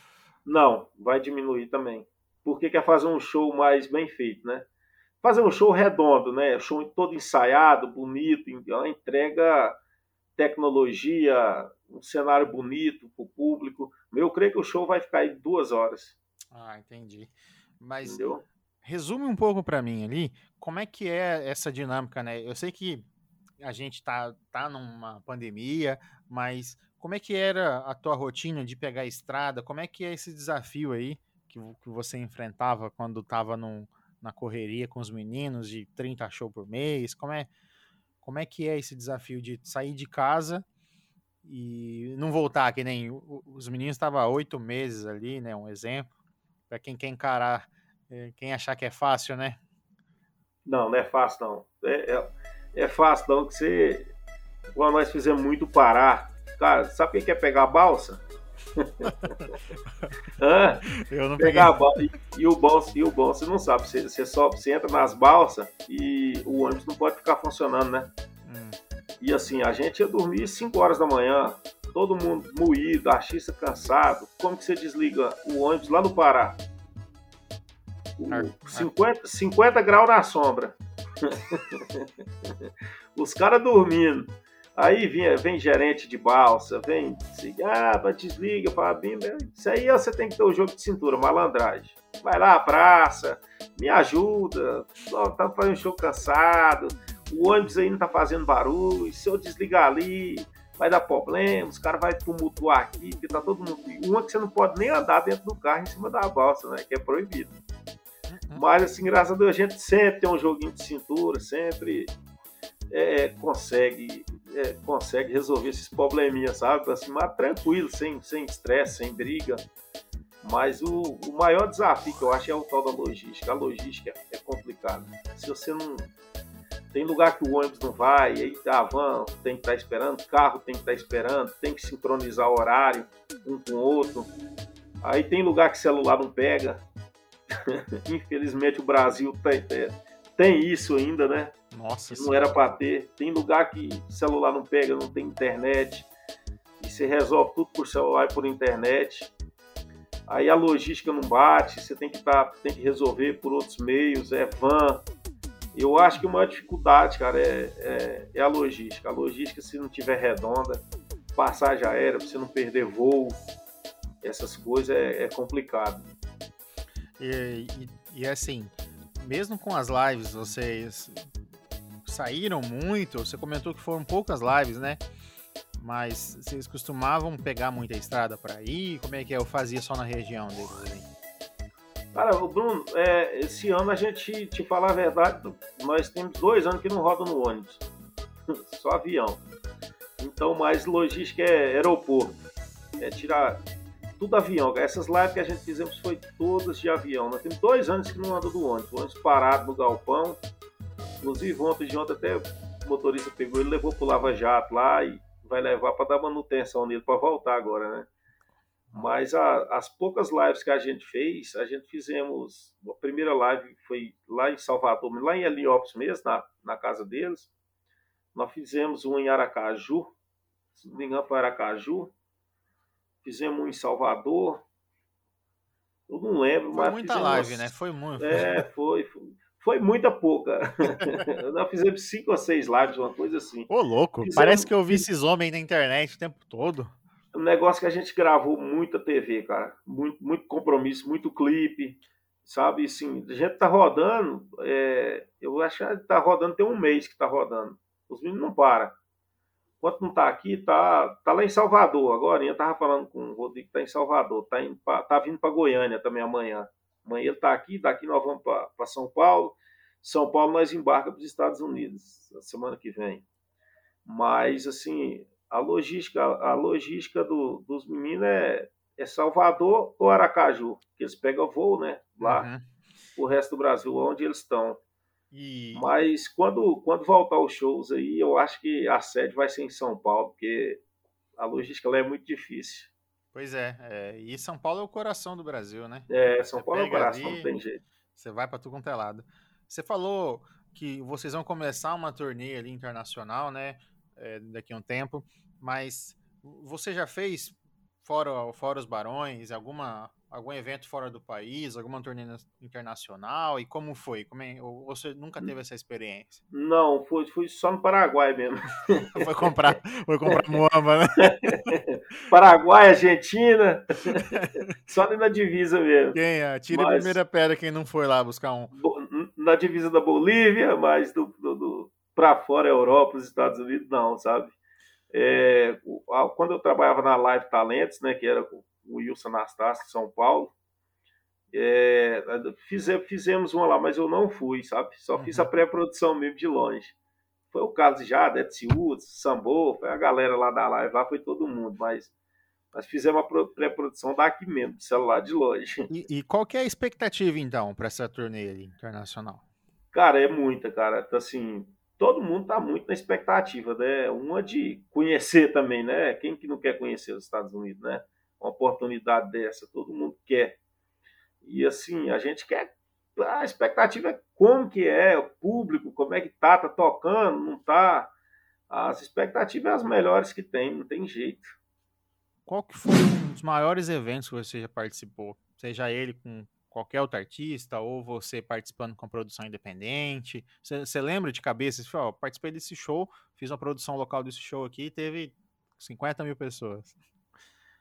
Não, vai diminuir também. Porque quer fazer um show mais bem feito, né? Fazer um show redondo, né? Show todo ensaiado, bonito, entrega tecnologia, um cenário bonito para o público. Eu creio que o show vai ficar aí duas horas. Ah, entendi. Mas Entendeu? Resume um pouco para mim ali, como é que é essa dinâmica, né? Eu sei que a gente tá, tá numa pandemia, mas como é que era a tua rotina de pegar a estrada? Como é que é esse desafio aí que, que você enfrentava quando estava na correria com os meninos de 30 show por mês? Como é, como é que é esse desafio de sair de casa e não voltar, que nem os meninos estavam oito meses ali, né? Um exemplo, para quem quer encarar, quem achar que é fácil, né? Não, não é fácil não. É, é, é fácil não, que você. Quando nós fizemos muito parar, cara, sabe o que é pegar a balsa? Hã? Eu não pegar peguei. a balsa. E, e, o bom, e o bom, você não sabe, você, você, só, você entra nas balsas e o ônibus não pode ficar funcionando, né? Hum. E assim, a gente ia dormir 5 horas da manhã, todo mundo moído, artista cansado. Como que você desliga o ônibus lá no Pará? O 50, 50 graus na sombra. Os caras dormindo. Aí vem gerente de balsa, vem, ah, desliga, Fabinho. Isso aí você tem que ter o jogo de cintura, malandragem. Vai lá, praça, me ajuda, tá fazendo show cansado, o ônibus aí não tá fazendo barulho, se eu desligar ali, vai dar problema, os caras vão tumultuar aqui, porque tá todo mundo. Uma que você não pode nem andar dentro do carro em cima da balsa, né? Que é proibido. Uhum. Mas assim, graças a Deus, a gente sempre tem um joguinho de cintura, sempre é, consegue é, consegue resolver esses probleminhas, sabe? Assim, mas tranquilo, sem estresse, sem, sem briga. Mas o, o, maior desafio que eu acho é o tal da logística. A logística é complicada. Se você não. Tem lugar que o ônibus não vai, aí a van tem que estar tá esperando, o carro tem que estar tá esperando, tem que sincronizar o horário um com o outro. Aí tem lugar que celular não pega. Infelizmente o Brasil tem, tem isso ainda, né? Nossa. não era para ter. Tem lugar que celular não pega, não tem internet. E você resolve tudo por celular e por internet. Aí a logística não bate, você tem que, tá, tem que resolver por outros meios, é van. Eu acho que uma dificuldade, cara, é, é, é a logística. A logística, se não tiver redonda, passagem aérea, pra você não perder voo, essas coisas é, é complicado. E, e, e assim, mesmo com as lives, vocês saíram muito? Você comentou que foram poucas lives, né? Mas vocês costumavam pegar muita estrada para ir? Como é que é? Eu fazia só na região deles ali? Cara, o Bruno, é, esse ano a gente, te falar a verdade, nós temos dois anos que não roda no ônibus. Só avião. Então, mais logística é aeroporto. É tirar tudo avião. Essas lives que a gente fizemos foi todas de avião. Nós temos dois anos que não anda do ônibus. O ônibus parado no galpão. Inclusive, ontem de ontem até o motorista pegou ele levou pro Lava Jato lá e vai levar para dar manutenção nele para voltar agora, né? Mas a, as poucas lives que a gente fez, a gente fizemos. A primeira live foi lá em Salvador, lá em Heliópolis mesmo, na, na casa deles. Nós fizemos um em Aracaju, se não me engano, foi Aracaju. Fizemos um em Salvador. Eu não lembro, foi mas. Foi muita live, né? Foi muito. É, foi. foi foi muita pouca. Nós fizemos cinco ou seis lives, uma coisa assim. Ô, louco, fizemos... parece que eu vi esses homens na internet o tempo todo. Um negócio que a gente gravou muita TV, cara. Muito, muito compromisso, muito clipe, sabe? Assim, a gente tá rodando, é... eu acho que tá rodando, tem um mês que tá rodando. Os meninos não param. Enquanto não tá aqui, tá, tá lá em Salvador. Agora, eu tava falando com o Rodrigo que tá em Salvador, tá, pra, tá vindo para Goiânia também amanhã. Amanhã ele está aqui, daqui nós vamos para São Paulo. São Paulo nós embarca para os Estados Unidos na semana que vem. Mas assim, a logística, a logística do, dos meninos é, é Salvador ou Aracaju, que eles pegam voo, né? Lá, uhum. o resto do Brasil, onde eles estão. E... Mas quando, quando voltar os shows aí, eu acho que a sede vai ser em São Paulo, porque a logística lá é muito difícil. Pois é, é, e São Paulo é o coração do Brasil, né? É, São você Paulo é o coração, ali, não tem jeito. Você vai para tudo quanto é lado. Você falou que vocês vão começar uma turnê ali internacional, né? É, daqui a um tempo, mas você já fez fora, fora os Barões, alguma algum evento fora do país, alguma turnê internacional? E como foi? Como é, ou você nunca teve essa experiência? Não, fui, fui só no Paraguai mesmo. foi comprar, foi comprar muamba, né? Paraguai, Argentina, só ali na divisa mesmo. Quem? É? Tira mas, a primeira pedra quem não foi lá buscar um. Na divisa da Bolívia, mas do, do, do para fora, Europa, os Estados Unidos, não, sabe? É, quando eu trabalhava na Live Talentos, né, que era o Wilson Anastácio de São Paulo, É, fize, fizemos uma lá, mas eu não fui, sabe? Só fiz a uhum. pré-produção mesmo de longe. Foi o caso já, Woods, Sambô, foi a galera lá da live, lá foi todo mundo, mas nós fizemos a pré-produção daqui mesmo, celular de longe. E, e qual que é a expectativa, então, para essa turnê internacional? Cara, é muita, cara. Assim, todo mundo tá muito na expectativa, né? Uma de conhecer também, né? Quem que não quer conhecer os Estados Unidos, né? Uma oportunidade dessa, todo mundo quer. E assim, a gente quer. A expectativa é como que é, o público, como é que tá, tá tocando, não tá. As expectativas são as melhores que tem, não tem jeito. Qual que foi um dos maiores eventos que você já participou? Seja ele com qualquer outro artista ou você participando com produção independente? Você lembra de cabeça? Você falou, participei desse show, fiz uma produção local desse show aqui e teve 50 mil pessoas.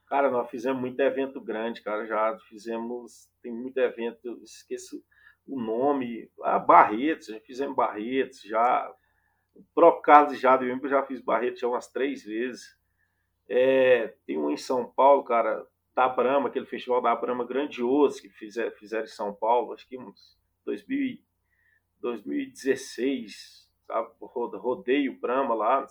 Cara, nós fizemos muito evento grande, cara. Já fizemos, tem muito evento, esqueço o nome, a Barretos, já fizemos Barretos, já. Pro Carlos já eu já fiz Barretos já umas três vezes. É, tem um em São Paulo, cara, da Brama, aquele festival da Brama grandioso que fizer, fizeram em São Paulo, acho que uns 2000, 2016, sabe? Rodeio Brama lá,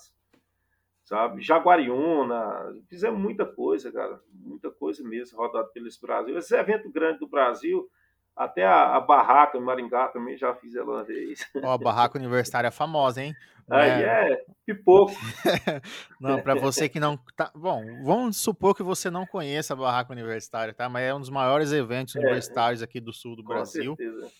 sabe? Jaguariúna, fizemos muita coisa, cara, muita coisa mesmo, rodado pelo Brasil. Esse evento grande do Brasil, até a, a, barraca em Maringá também já fiz ela uma vez. Ó, a barraca universitária é famosa, hein? Aí é, é pipoco. não, para você que não tá, bom, vamos supor que você não conheça a barraca universitária, tá? Mas é um dos maiores eventos é, universitários aqui do sul do Brasil. Certeza.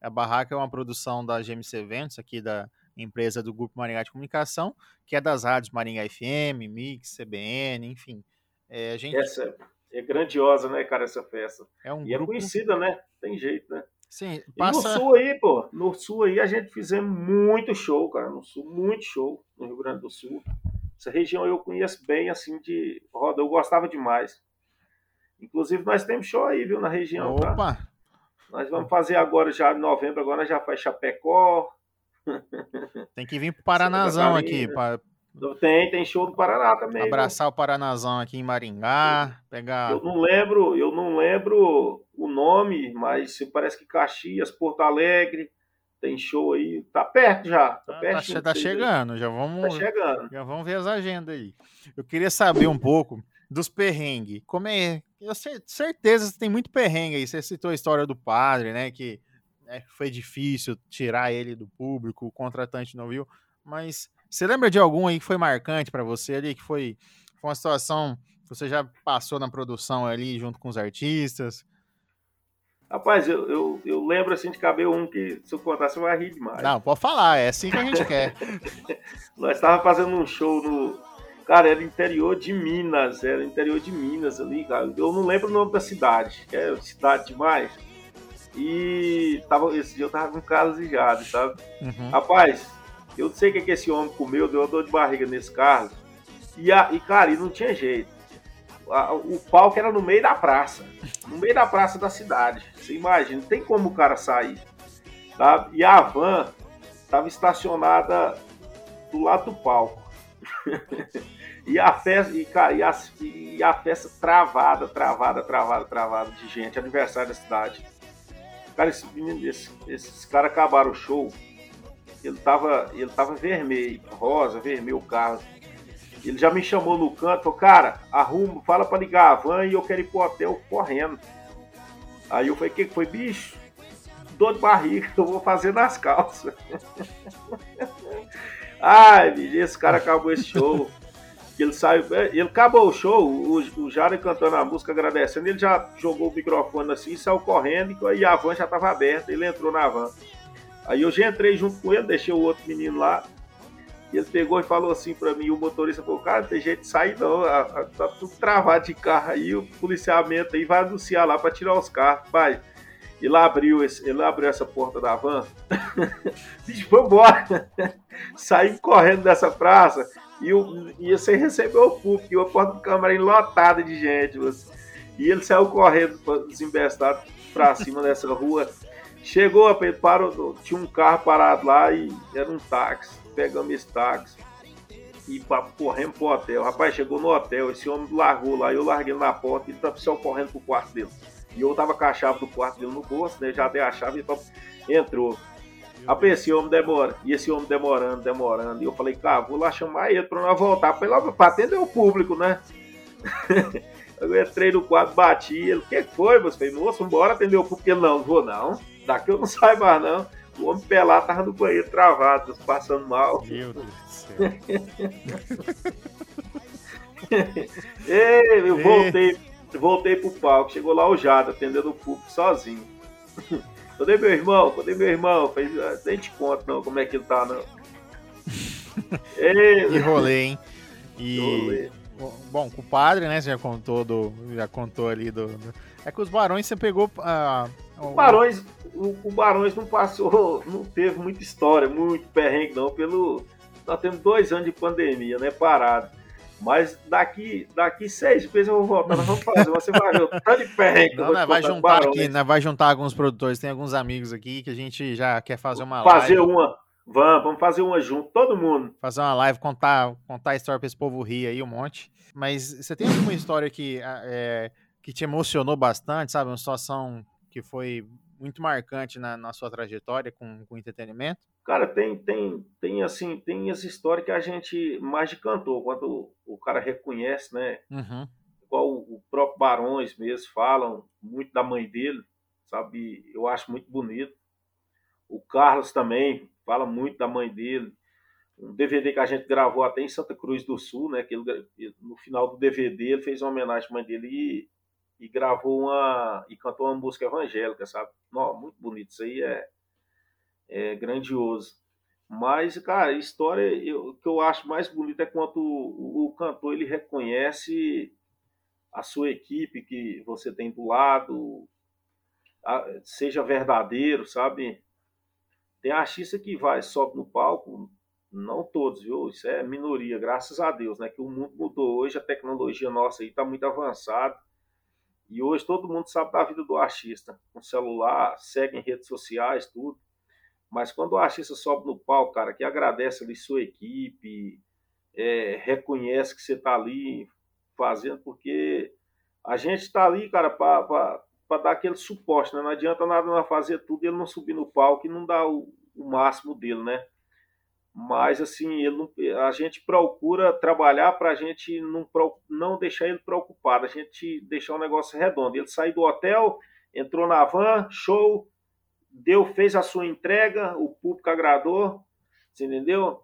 A barraca é uma produção da GMC Eventos aqui da empresa do Grupo Maringá de Comunicação, que é das rádios Maringá FM, Mix, CBN, enfim. É, a gente Essa é grandiosa, né, cara, essa festa. É um e é grupo... é conhecida, né? Tem jeito, né? Sim, passa... E no sul aí, pô, no sul aí a gente fizemos muito show, cara, no sul, muito show no Rio Grande do Sul. Essa região eu conheço bem, assim, de roda, eu gostava demais. Inclusive nós temos show aí, viu, na região, tá? Opa! Tá? Nós vamos fazer agora, já em novembro, agora já faz Chapecó. Tem que vir pro Paranazão aqui, para tem, tem show do Paraná também. Abraçar o Paranazão aqui em Maringá, pegar. Eu não lembro, eu não lembro o nome, mas parece que Caxias, Porto Alegre, tem show aí. Tá perto já. Tá, perto tá, tá chegando, aí. já vamos. Tá chegando. Já vamos ver as agendas aí. Eu queria saber um pouco dos perrengues. Como é. Eu certeza que tem muito perrengue aí. Você citou a história do padre, né? Que né, foi difícil tirar ele do público, o contratante não viu. Mas você lembra de algum aí que foi marcante para você ali, que foi, foi uma situação que você já passou na produção ali junto com os artistas? Rapaz, eu, eu, eu, lembro assim de caber um que, se eu contar, você vai rir demais. Não, pode falar, é assim que a gente quer. Nós estávamos fazendo um show no. Cara, era interior de Minas, era interior de Minas ali, cara. Eu não lembro o nome da cidade, que é cidade demais. E tava, esse dia eu tava com Jade, sabe? Uhum. Rapaz, eu não sei o que, é que esse homem comeu, deu uma dor de barriga nesse carro. E, a, e cara, e não tinha jeito. A, o palco era no meio da praça. No meio da praça da cidade. Você imagina, não tem como o cara sair. Tá? E a van estava estacionada do lado do palco. e a festa, e, cara, e, a, e a festa travada, travada, travada, travada de gente, aniversário da cidade. Cara, esse esse, esses caras acabaram o show ele tava, ele tava vermelho, rosa, vermelho o carro. Ele já me chamou no canto, falou, cara, arruma, fala para ligar a van e eu quero ir pro hotel correndo. Aí eu falei, que foi, bicho? Dor de barriga, eu vou fazer nas calças. Ai, esse cara acabou esse show. Ele saiu, ele acabou o show, o, o Jara cantando a música, agradecendo, ele já jogou o microfone assim, saiu correndo e a van já estava aberta, ele entrou na van. Aí eu já entrei junto com ele, deixei o outro menino lá. E ele pegou e falou assim para mim, o motorista falou, cara, não tem jeito de sair não, tá tudo travado de carro aí, o policiamento aí vai anunciar lá para tirar os carros, pai. Ele abriu, esse, ele abriu essa porta da van, foi embora. Saímos correndo dessa praça e, o, e você recebeu o público, e a porta do camarim lotada de gente. E ele saiu correndo, desembestado para cima dessa rua. Chegou, parou, tinha um carro parado lá e era um táxi. Pegamos esse táxi e correndo pro hotel. Rapaz, chegou no hotel, esse homem largou lá, eu larguei na porta e ele tá só correndo pro quarto dele. E eu tava com a chave do quarto dele no bolso, né? Já dei a chave e entrou. Aí esse homem demora. E esse homem demorando, demorando. E eu falei, cara, vou lá chamar ele pra nós voltar pra, lá, pra atender o público, né? eu entrei no quarto, bati ele. O que foi? Você falei, moço, bora atender o público. Ele, não, não vou não. Daqui eu não saio mais não. O homem pelado tava no banheiro travado, passando mal. Meu Deus do céu. Ei, eu voltei, voltei pro palco. Chegou lá o Jada, atendendo o público sozinho. Cadê meu irmão? Cadê meu irmão? Falei, ah, nem te conto não como é que ele tá, não. Ei, que rolê, hein? E. Rolê. Bom, com o padre, né? Você já contou do. Já contou ali do. É que os barões você pegou. Uh, o Barões, o, o, Barões não passou, não teve muita história, muito perrengue, não, pelo. Nós temos dois anos de pandemia, né? Parado. Mas daqui, daqui seis meses eu vou voltar, nós vamos fazer. Você vai ver o tanto de perrengue. Não, nós vai juntar aqui, nós vai juntar alguns produtores, tem alguns amigos aqui que a gente já quer fazer uma fazer live. Fazer uma. Vamos, vamos fazer uma junto, todo mundo. Fazer uma live, contar, contar a história para esse povo rir aí um monte. Mas você tem alguma história que, é, que te emocionou bastante, sabe? Uma situação que foi muito marcante na, na sua trajetória com, com entretenimento? Cara, tem, tem, tem assim, tem essa história que a gente mais de cantor, quando o, o cara reconhece, né? Uhum. Igual o, o próprio Barões mesmo falam muito da mãe dele, sabe? Eu acho muito bonito. O Carlos também fala muito da mãe dele. Um DVD que a gente gravou até em Santa Cruz do Sul, né? Que ele, no final do DVD ele fez uma homenagem à mãe dele e e gravou uma e cantou uma música evangélica, sabe? Não, muito bonito, isso aí é, é grandioso. Mas, cara, a história eu, que eu acho mais bonita é quando o, o, cantor ele reconhece a sua equipe que você tem do lado, a, seja verdadeiro, sabe? Tem artista que vai, sobe no palco, não todos, viu? Isso é minoria, graças a Deus, né? Que o mundo mudou hoje, a tecnologia nossa aí tá muito avançada e hoje todo mundo sabe da vida do artista. Com celular, segue em redes sociais, tudo. Mas quando o artista sobe no palco, cara, que agradece ali sua equipe, é, reconhece que você está ali fazendo, porque a gente está ali, cara, para dar aquele suporte, né? Não adianta nada fazer tudo ele não subir no palco e não dar o, o máximo dele, né? Mas assim ele a gente procura trabalhar para a gente não, não deixar ele preocupado, a gente deixar o negócio redondo. Ele saiu do hotel, entrou na van, show, deu, fez a sua entrega, o público agradou, você entendeu?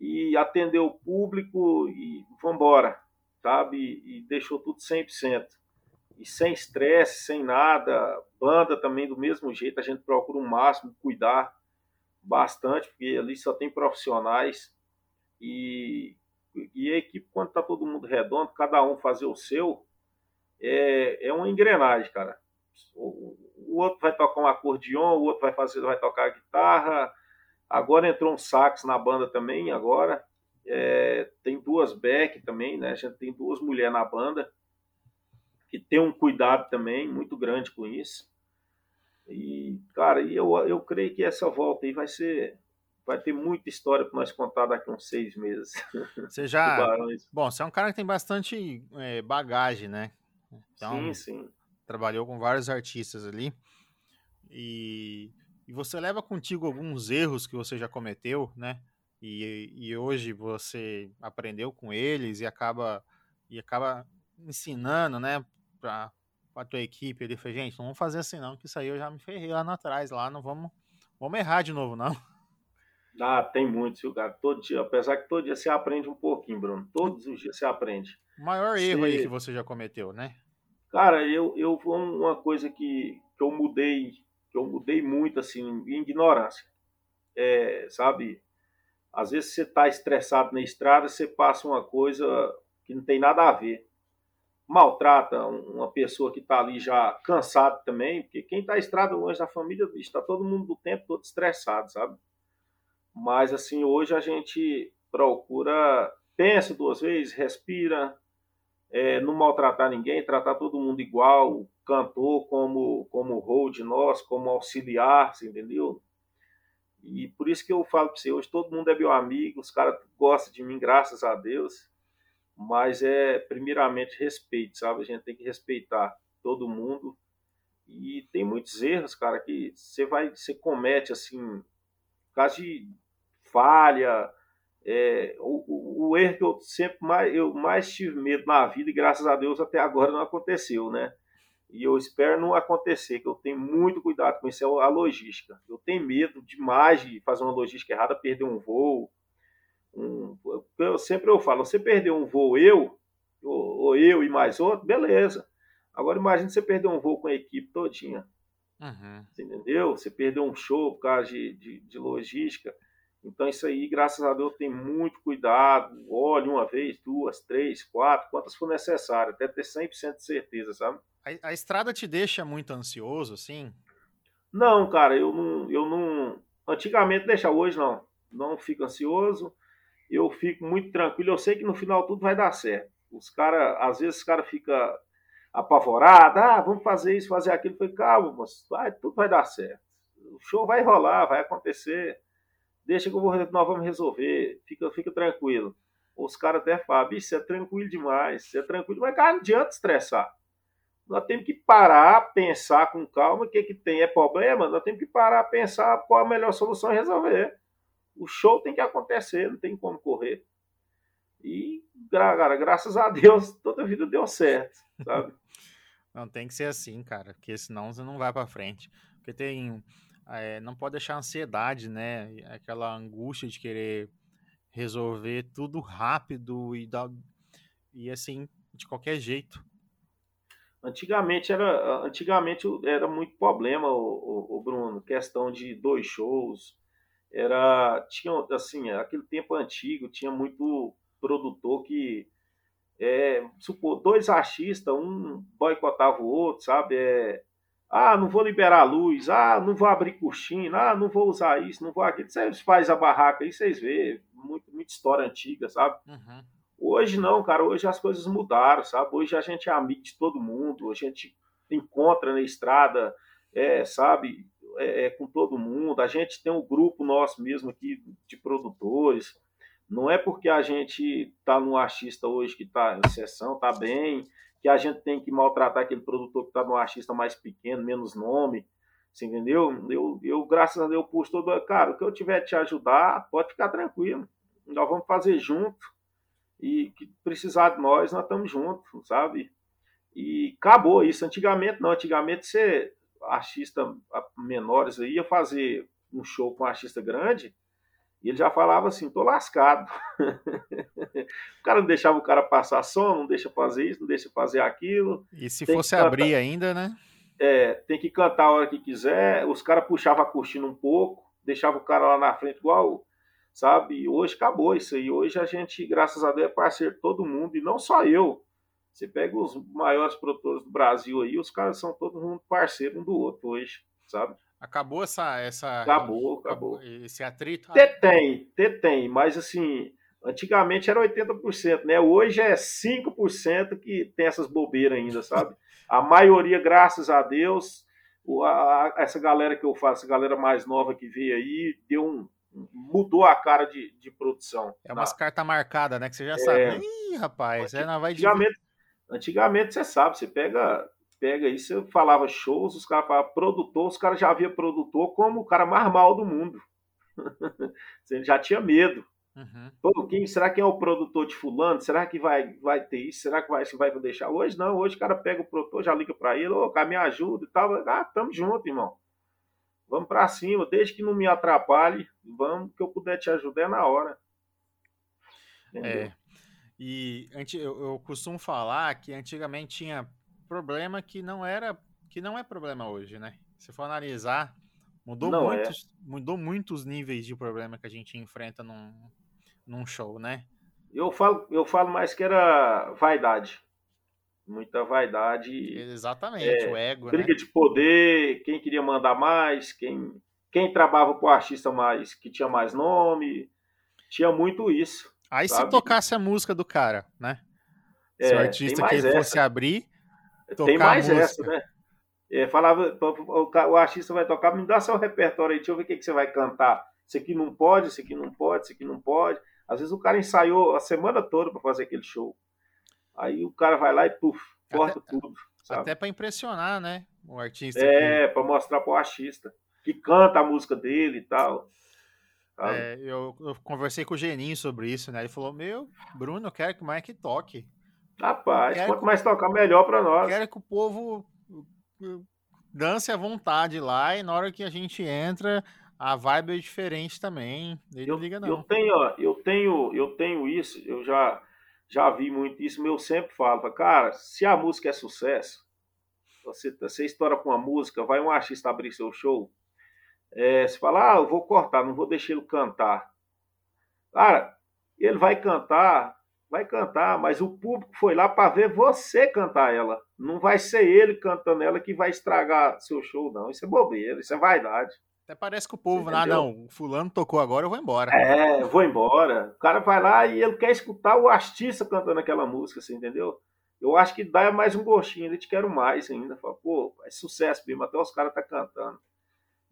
E atendeu o público e vambora, sabe? E, e deixou tudo 100%. E sem estresse, sem nada, banda também do mesmo jeito, a gente procura o máximo cuidar bastante, porque ali só tem profissionais e, e a equipe, quando está todo mundo redondo, cada um fazer o seu, é, é uma engrenagem, cara. O, o outro vai tocar um acordeon, o outro vai fazer, vai tocar guitarra. Agora entrou um sax na banda também, agora. É, tem duas back também, né? A gente tem duas mulheres na banda que tem um cuidado também muito grande com isso. E, cara, eu, eu creio que essa volta aí vai ser. Vai ter muita história para nós contar daqui uns seis meses. Você já. Bom, você é um cara que tem bastante é, bagagem, né? Então, sim, sim. Trabalhou com vários artistas ali. E, e você leva contigo alguns erros que você já cometeu, né? E, e hoje você aprendeu com eles e acaba, e acaba ensinando, né? Com a tua equipe ele foi, gente, não vamos fazer assim não, que isso aí eu já me ferrei lá atrás, lá, não vamos, vamos errar de novo, não. Ah, tem muito, viu, cara? Todo dia, apesar que todo dia você aprende um pouquinho, Bruno. Todos os dias você aprende. O maior erro você... aí que você já cometeu, né? Cara, eu, eu uma coisa que, que eu mudei, que eu mudei muito, assim, em ignorância. É, sabe? Às vezes você tá estressado na estrada, você passa uma coisa que não tem nada a ver maltrata uma pessoa que está ali já cansado também, porque quem está estrada longe da família está todo mundo do tempo todo estressado, sabe? Mas assim, hoje a gente procura, pensa duas vezes, respira, é, não maltratar ninguém, tratar todo mundo igual, cantor como como hold nós, como auxiliar, você entendeu? E por isso que eu falo para você, hoje todo mundo é meu amigo, os caras gostam de mim, graças a Deus mas é primeiramente respeito, sabe? A gente tem que respeitar todo mundo E tem muitos erros, cara, que você vai, você comete assim, caso de falha, é, o, o, erro que eu sempre mais, eu mais tive medo na vida, e graças a Deus até agora não aconteceu, né? E eu espero não acontecer, que eu tenho muito cuidado com isso, é a logística. Eu tenho medo demais de fazer uma logística errada, perder um voo. Um, eu, sempre eu falo, você perder um voo eu, ou, ou, eu e mais outro, beleza. Agora imagine você perder um voo com a equipe todinha. Uhum. entendeu? Você perdeu um show por causa de, de, de logística. Então, isso aí, graças a Deus, tem muito cuidado. Olhe uma vez, duas, três, quatro, quantas for necessário, até ter 100% de certeza, sabe? A, a, estrada te deixa muito ansioso, assim? Não, cara, eu não, eu não. Antigamente deixa, hoje não. Não fico ansioso. Eu fico muito tranquilo. Eu sei que no final tudo vai dar certo. Os caras, às vezes, os caras ficam apavorados. Ah, vamos fazer isso, fazer aquilo. Eu falei, calma, vai, tudo vai dar certo. O show vai rolar, vai acontecer deixa que eu vou, nós vamos resolver, fica, fica tranquilo. Os caras até falam, bicho, é tranquilo demais, você é tranquilo, mas cara, não adianta estressar. Nós temos que parar, pensar com calma o que, que tem é problema, nós temos que parar, pensar qual a melhor solução e resolver. O show tem que acontecer, não tem como correr. E, cara, graças a Deus, toda a vida deu certo, sabe? Não, tem que ser assim, cara, porque senão você não vai para frente. Porque tem é, não pode deixar ansiedade, né? Aquela angústia de querer resolver tudo rápido e, dar, e assim, de qualquer jeito. Antigamente era, antigamente era muito problema, o, o, o, Bruno, questão de dois shows. Era, tinha, assim, aquele tempo antigo, tinha muito produtor que, é, supor, dois artistas, um boicotava o outro, sabe? É, ah, não vou liberar a luz. Ah, não vou abrir cortina. Ah, não vou usar isso, não vou aquilo. Vocês faz a barraca aí, vocês vê. Muito, muita história antiga, sabe? Uhum. Hoje não, cara. Hoje as coisas mudaram, sabe? Hoje a gente é amigo de todo mundo. A gente encontra na estrada, é, sabe? É, é, com todo mundo. A gente tem um grupo nosso mesmo aqui de produtores. Não é porque a gente tá num artista hoje que tá em sessão, tá bem que a gente tem que maltratar aquele produtor que está no artista mais pequeno, menos nome, você entendeu? Eu, eu graças a Deus, pus todo. Cara, o que eu tiver te ajudar, pode ficar tranquilo. Nós vamos fazer junto. E que precisar de nós, nós estamos juntos, sabe? E acabou isso. Antigamente, não. Antigamente, você, artista menores aí, ia fazer um show com um artista grande e ele já falava assim, tô lascado. o cara não deixava o cara passar som, não deixa fazer isso, não deixa fazer aquilo. E se fosse abrir ainda, né? É, tem que cantar a hora que quiser. Os caras puxavam a cortina um pouco, deixava o cara lá na frente igual, sabe? E hoje acabou isso aí. Hoje a gente, graças a Deus, é parceiro de todo mundo, e não só eu. Você pega os maiores produtores do Brasil aí, os caras são todo mundo parceiro um do outro hoje, sabe? Acabou essa. essa acabou, acabou. Esse atrito? Tem, tem, tem, mas assim, antigamente era 80%, né? Hoje é 5% que tem essas bobeiras ainda, sabe? A maioria, graças a Deus, essa galera que eu faço, essa galera mais nova que veio aí, deu um, mudou a cara de, de produção. É umas cartas marcadas, né? Que você já é, sabe. Ih, rapaz, é, não vai antigamente, antigamente você sabe, você pega pega isso, eu falava shows, os caras falavam produtor, os caras já via produtor como o cara mais mal do mundo. Ele já tinha medo. Uhum. Pô, quem, será que é o produtor de fulano? Será que vai, vai ter isso? Será que vai, vai deixar? Hoje não, hoje o cara pega o produtor, já liga para ele, ô, cara, me ajuda e tal. Ah, tamo junto, irmão. Vamos para cima, desde que não me atrapalhe, vamos, que eu puder te ajudar é na hora. Entendeu? É. E eu, eu costumo falar que antigamente tinha problema que não era, que não é problema hoje, né? Se for analisar, mudou não é. muitos, é. mudou muitos níveis de problema que a gente enfrenta num, num show, né? Eu falo, eu falo mais que era vaidade. Muita vaidade. Exatamente, é, o ego. Briga né? de poder, quem queria mandar mais, quem, quem trabalhava com o artista mais que tinha mais nome. Tinha muito isso. Aí sabe? se tocasse a música do cara, né? Se é, o artista que fosse abrir, tem mais essa, né? É, falava, o, artista vai tocar, me dá seu repertório aí, deixa eu ver o que, que você vai cantar. Isso aqui não pode, isso aqui não pode, isso aqui não pode. Às vezes o cara ensaiou a semana toda para fazer aquele show. Aí o cara vai lá e puf, corta até, tudo. Sabe? Até para impressionar, né? o artista. É, que... para mostrar pro artista. Que canta a música dele e tal. É, eu, eu, conversei com o Geninho sobre isso, né? Ele falou: Meu, Bruno, eu quero que o Mike toque. Rapaz, quanto que, mais tocar, melhor para nós. Quero que o povo dance à vontade lá e na hora que a gente entra, a vibe é diferente também. Ele eu, não liga, não. Eu tenho, eu tenho, eu tenho isso, eu já, já vi muito isso, mas eu sempre falo, cara, se a música é sucesso, você, você estoura com uma música, vai um artista abrir seu show, é, você fala, ah, eu vou cortar, não vou deixar ele cantar. Cara, ele vai cantar, vai cantar, mas o público foi lá para ver você cantar ela. Não vai ser ele cantando ela que vai estragar seu show, não. Isso é bobeira, isso é vaidade. Até parece que o povo, ah, não, fulano tocou agora, eu vou embora. É, vou embora. O cara vai lá e ele quer escutar o artista cantando aquela música, assim, entendeu? Eu acho que dá mais um gostinho, ele te quero mais ainda. Fala, pô, é sucesso mesmo, até os caras tá cantando.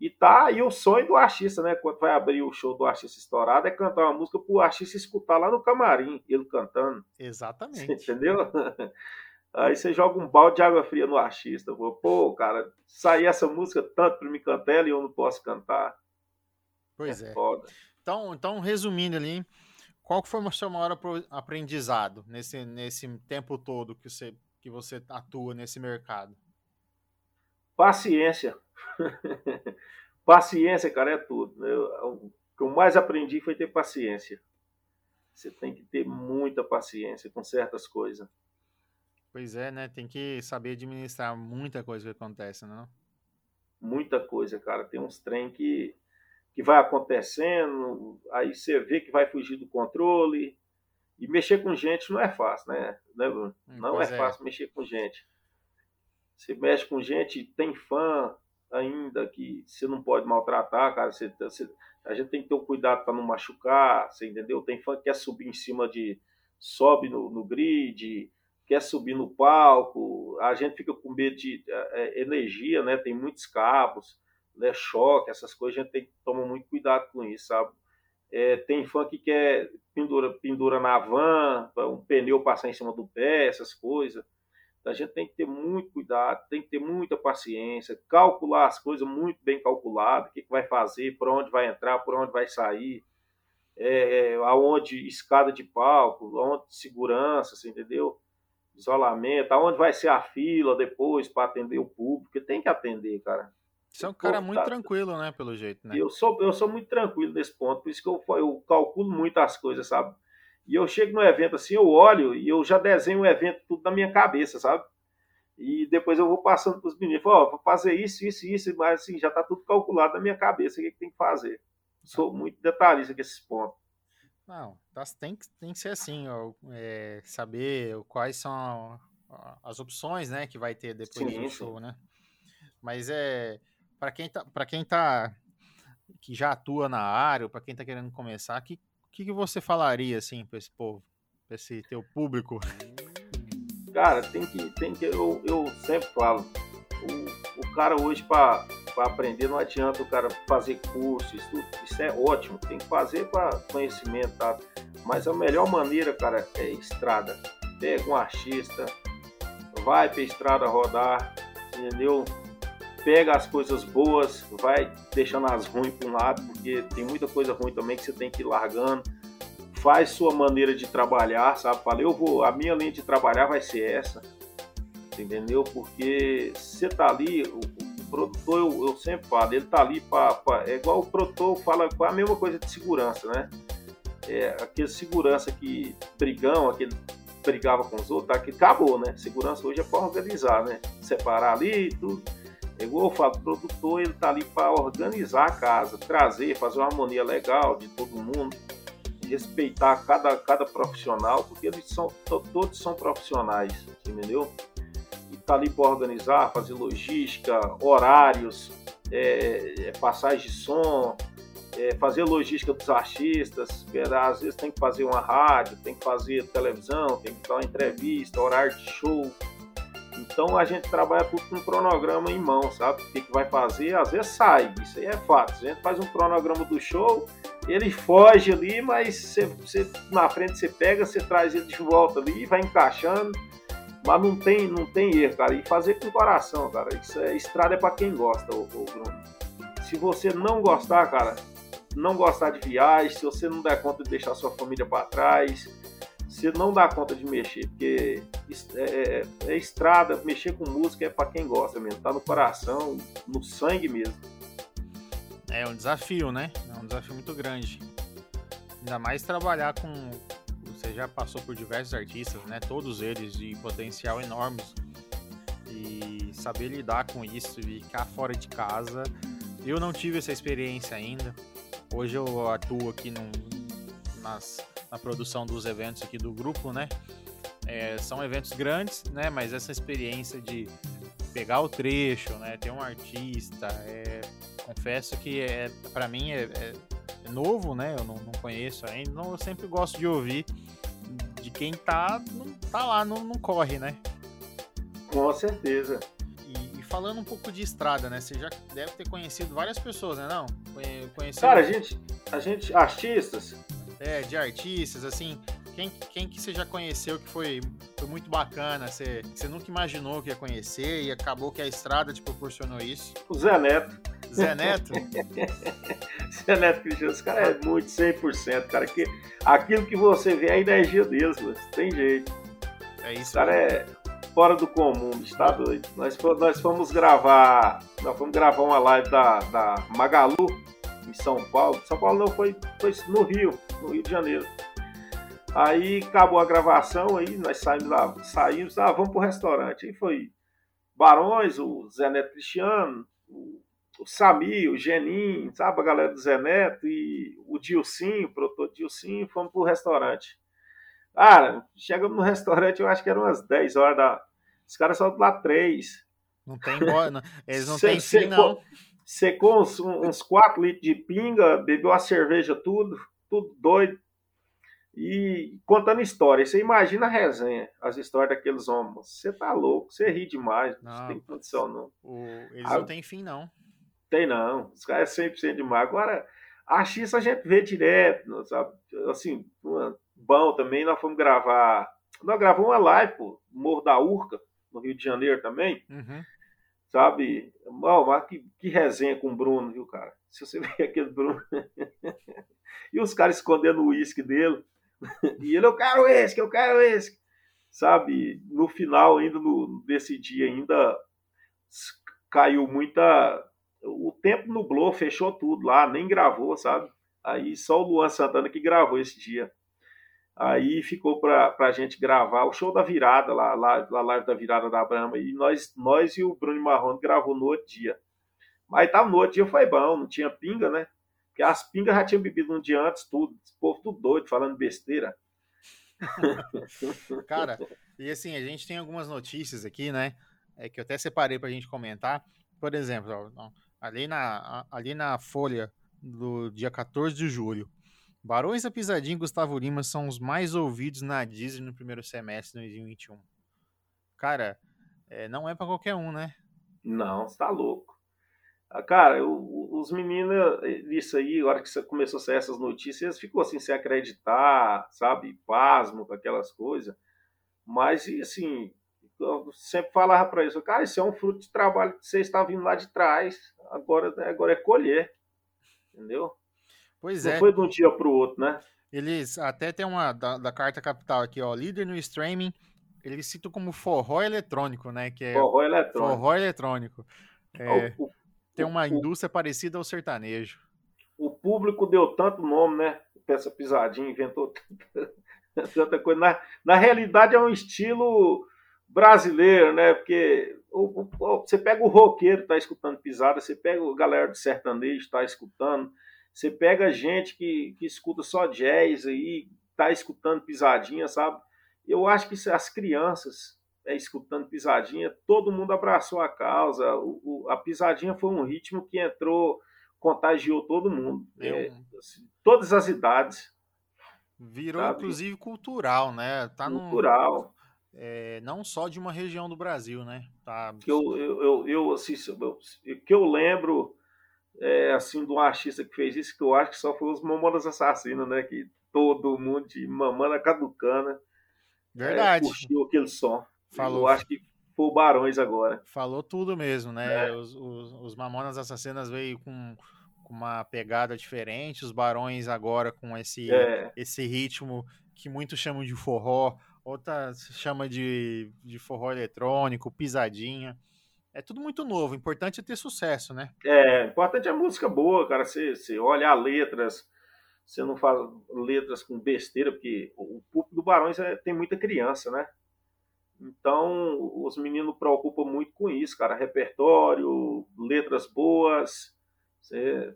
E tá aí o sonho do artista, né? Quando vai abrir o show do artista estourado, é cantar uma música pro artista escutar lá no camarim, ele cantando. Exatamente. Entendeu? Aí você joga um balde de água fria no artista. Pô, cara, sair essa música tanto para me cantar ela e eu não posso cantar. Pois é. é. Então, então, resumindo ali, qual foi o seu maior aprendizado nesse, nesse tempo todo que você, que você atua nesse mercado? Paciência. paciência, cara, é tudo. Eu, o que eu mais aprendi foi ter paciência. Você tem que ter muita paciência com certas coisas. Pois é, né? Tem que saber administrar muita coisa que acontece, não? Muita coisa, cara. Tem uns trem que, que vai acontecendo, aí você vê que vai fugir do controle. E mexer com gente não é fácil, né, né Bruno? Hum, não é, é fácil mexer com gente. Você mexe com gente, tem fã, ainda que você não pode maltratar, cara. Você, você, a gente tem que ter o cuidado para não machucar, você entendeu? Tem fã que quer subir em cima de. sobe no, no grid, quer subir no palco, a gente fica com medo de é, é, energia, né? Tem muitos cabos, né? choque, essas coisas, a gente tem que tomar muito cuidado com isso, sabe? É, tem fã que quer pendura, pendura na van, um pneu passar em cima do pé, essas coisas. A gente tem que ter muito cuidado, tem que ter muita paciência, calcular as coisas muito bem calculado, o que, que vai fazer, por onde vai entrar, por onde vai sair, é, aonde escada de palco, aonde segurança, você entendeu? Isolamento, aonde vai ser a fila depois para atender o público, tem que atender, cara. Você é um cara muito tá... tranquilo, né, pelo jeito, né? Eu sou, eu sou muito tranquilo nesse ponto, por isso que eu, eu calculo muito as coisas, sabe? E eu chego no evento assim, eu olho e eu já desenho o evento tudo na minha cabeça, sabe? E depois eu vou passando para os meninos, ó, oh, vou fazer isso, isso, isso, mas assim, já está tudo calculado na minha cabeça o que, que tem que fazer. Sou muito detalhista com esses pontos. Não, tá, tem, tem que ser assim, ó, é, saber quais são as opções, né, que vai ter depois sim, do show, sim. né? Mas é para quem tá, para quem tá que já atua na área, para quem tá querendo começar, que que, que você falaria assim para esse povo, para esse teu público? Cara, tem que, tem que eu, eu sempre falo, o, o cara hoje para aprender não adianta o cara fazer curso, isso, isso é ótimo, tem que fazer para conhecimento, tá? Mas a melhor maneira, cara, é estrada. Pega um artista, vai para estrada rodar, entendeu? Pega as coisas boas, vai deixando as ruins para um lado, porque tem muita coisa ruim também que você tem que ir largando. Faz sua maneira de trabalhar, sabe? Fala, eu vou, a minha linha de trabalhar vai ser essa, entendeu? Porque você tá ali, o, o produtor, eu, eu, sempre falo, ele tá ali para. É igual o produtor fala, a mesma coisa de segurança, né? É, aquele segurança que brigão, aquele brigava com os outros, tá, que acabou, né? Segurança hoje é para organizar, né? Separar ali e tudo é igual eu falo, o produtor ele tá ali para organizar a casa, trazer, fazer uma harmonia legal de todo mundo, respeitar cada, cada profissional, porque eles são todos são profissionais, entendeu? E tá ali para organizar, fazer logística, horários, é, é, passagem de som, é, fazer logística dos artistas, às vezes tem que fazer uma rádio, tem que fazer televisão, tem que dar uma entrevista, horário de show então a gente trabalha tudo com um cronograma em mão, sabe? O que, que vai fazer, às vezes sai, isso aí é fato. A gente faz um cronograma do show, ele foge ali, mas você, você, na frente você pega, você traz ele de volta ali, vai encaixando. Mas não tem, não tem erro, cara. E fazer com coração, cara. Isso é, estrada é para quem gosta, o Bruno. Se você não gostar, cara, não gostar de viagem, se você não der conta de deixar sua família para trás, você não dá conta de mexer, porque é, é, é estrada, mexer com música é para quem gosta mesmo, tá no coração, no sangue mesmo. É um desafio, né? É um desafio muito grande. Ainda mais trabalhar com. Você já passou por diversos artistas, né? Todos eles de potencial enormes. E saber lidar com isso e ficar fora de casa. Eu não tive essa experiência ainda. Hoje eu atuo aqui nas, na produção dos eventos aqui do grupo, né? É, são eventos grandes, né? Mas essa experiência de pegar o trecho, né? Ter um artista, é, confesso que é, para mim é, é, novo, né? Eu não, não, conheço ainda, então eu sempre gosto de ouvir de quem tá, não, tá lá, não, não corre, né? Com certeza. E, e, falando um pouco de estrada, né? Você já deve ter conhecido várias pessoas, né? Não? Conhecido... Cara, a gente, a gente, artistas, é, de artistas, assim, quem, quem que você já conheceu que foi, foi muito bacana, você, você nunca imaginou que ia conhecer e acabou que a estrada te proporcionou isso? O Zé Neto. Zé Neto? Zé Neto Cristiano, esse cara é muito 100%, cara, que aquilo que você vê é a energia deles, mano, tem jeito. É isso. O cara é fora do comum, está doido. Nós, nós fomos gravar, nós fomos gravar uma live da, da Magalu, em São Paulo. São Paulo não, foi, foi no Rio, no Rio de Janeiro. Aí acabou a gravação, aí nós saímos lá, saímos, ah, vamos pro restaurante. Aí foi Barões, o Zé Neto Cristiano, o, o Sami, o Genin, sabe, a galera do Zé Neto e o Dilcinho, o produtor Dilcinho, fomos pro restaurante. Cara, chegamos no restaurante, eu acho que eram umas 10 horas da. Os caras só lá três. Não tem bola, eles não têm fim, não secou uns, uns 4 litros de pinga, bebeu a cerveja, tudo, tudo doido. E contando história. Você imagina a resenha, as histórias daqueles homens. Você tá louco, você ri demais. Não, não tem condição, não. O, eles ah, não têm fim, não. Tem, não. Os caras é 100% demais. Agora, a X a gente vê direto, sabe? Assim, bom também. Nós fomos gravar. Nós gravamos uma live, pô, Morro da Urca, no Rio de Janeiro também. Uhum sabe? Oh, mas que, que resenha com o Bruno, viu, cara? Se você ver aquele Bruno. e os caras escondendo o uísque dele. e ele, eu quero esse, eu quero esse. Sabe? No final, ainda no, desse dia, ainda caiu muita. O tempo nublou, fechou tudo lá, nem gravou, sabe? Aí só o Luan Santana que gravou esse dia. Aí ficou para a gente gravar o show da virada, lá, lá, lá live da virada da Brahma. E nós, nós e o Bruno Marrone gravou no outro dia. Mas tava no outro dia foi bom, não tinha pinga, né? Porque as pingas já tinham bebido um dia antes, tudo. Esse povo tudo doido, falando besteira. Cara, e assim, a gente tem algumas notícias aqui, né? É, que eu até separei para a gente comentar. Por exemplo, ó, ali, na, ali na folha do dia 14 de julho, Barões da Pisadinha e Gustavo Lima são os mais ouvidos na Disney no primeiro semestre de 2021. Cara, é, não é para qualquer um, né? Não, você tá louco. Ah, cara, eu, os meninos, isso aí, a hora que começou a sair essas notícias, ficou assim, sem acreditar, sabe? Pasmo com aquelas coisas. Mas, assim, eu sempre falava para eles, cara, isso é um fruto de trabalho que você está vindo lá de trás, agora, agora é colher, entendeu? Pois Não é. foi de um dia para o outro, né? Eles até tem uma da, da, carta capital aqui, ó, líder no streaming. Eles citam como forró eletrônico, né? Que é forró eletrônico. Forró eletrônico. É, o, o, tem uma indústria parecida ao sertanejo. O público deu tanto nome, né? Peça pisadinha, inventou tanta coisa. Na, na realidade é um estilo brasileiro, né? Porque o, o, você pega o roqueiro, tá escutando pisada, você pega o galera do sertanejo, tá escutando. Você pega gente que, que escuta só jazz aí, tá escutando pisadinha, sabe? Eu acho que as crianças é, escutando pisadinha, todo mundo abraçou a causa. O, o, a pisadinha foi um ritmo que entrou, contagiou todo mundo. É, assim, todas as idades. Virou, sabe? inclusive, cultural, né? Tá cultural. No, é, não só de uma região do Brasil, né? Tá... Que eu, eu, eu, eu, assim, que eu lembro é, assim, de um artista que fez isso, que eu acho que só foi os Mamonas Assassinos, né? Que todo mundo de Mamana Caducana é, Verdade. É, curtiu aquele som. Falou. Eu acho que foi o Barões agora. Falou tudo mesmo, né? É. Os, os, os Mamonas Assassinas veio com, com, uma pegada diferente, os Barões agora com esse, é. esse ritmo que muitos chamam de forró, outra chama de, de forró eletrônico, pisadinha. É tudo muito novo, o importante é ter sucesso, né? É, o importante é música boa, cara. Você, você olha as letras, você não faz letras com besteira, porque o público do Barões é, tem muita criança, né? Então, os meninos preocupam muito com isso, cara. Repertório, letras boas,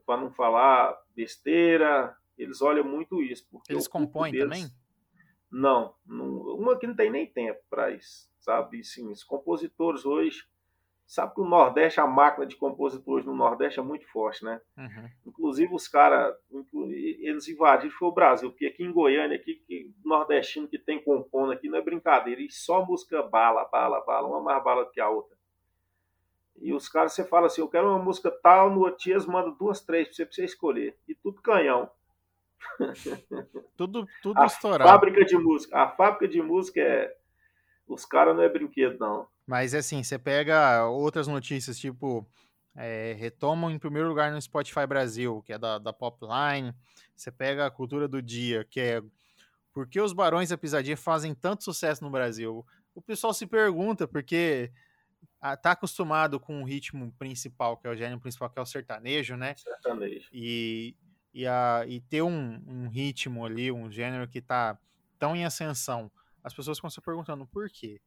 para não falar besteira, eles olham muito isso. Eles compõem deles... também? Não, não, uma que não tem nem tempo para isso, sabe? Sim, os compositores hoje Sabe que o Nordeste, a máquina de compositores no Nordeste é muito forte, né? Uhum. Inclusive os caras, eles invadiram foi o Brasil, porque aqui em Goiânia, aqui, que, nordestino que tem compondo aqui não é brincadeira, e só música bala, bala, bala, uma mais bala que a outra. E os caras, você fala assim, eu quero uma música tal, no Otias manda duas, três pra você, pra você escolher. E tudo canhão. tudo tudo a estourado. Fábrica de música. A fábrica de música é. Os caras não é brinquedo, não. Mas assim, você pega outras notícias, tipo, é, retomam em primeiro lugar no Spotify Brasil, que é da, da Popline. Você pega a cultura do dia, que é por que os Barões da Pisadinha fazem tanto sucesso no Brasil? O pessoal se pergunta, porque tá acostumado com o ritmo principal, que é o gênero principal, que é o sertanejo, né? Sertanejo. E, e, a, e ter um, um ritmo ali, um gênero que tá tão em ascensão, as pessoas ficam se perguntando por quê?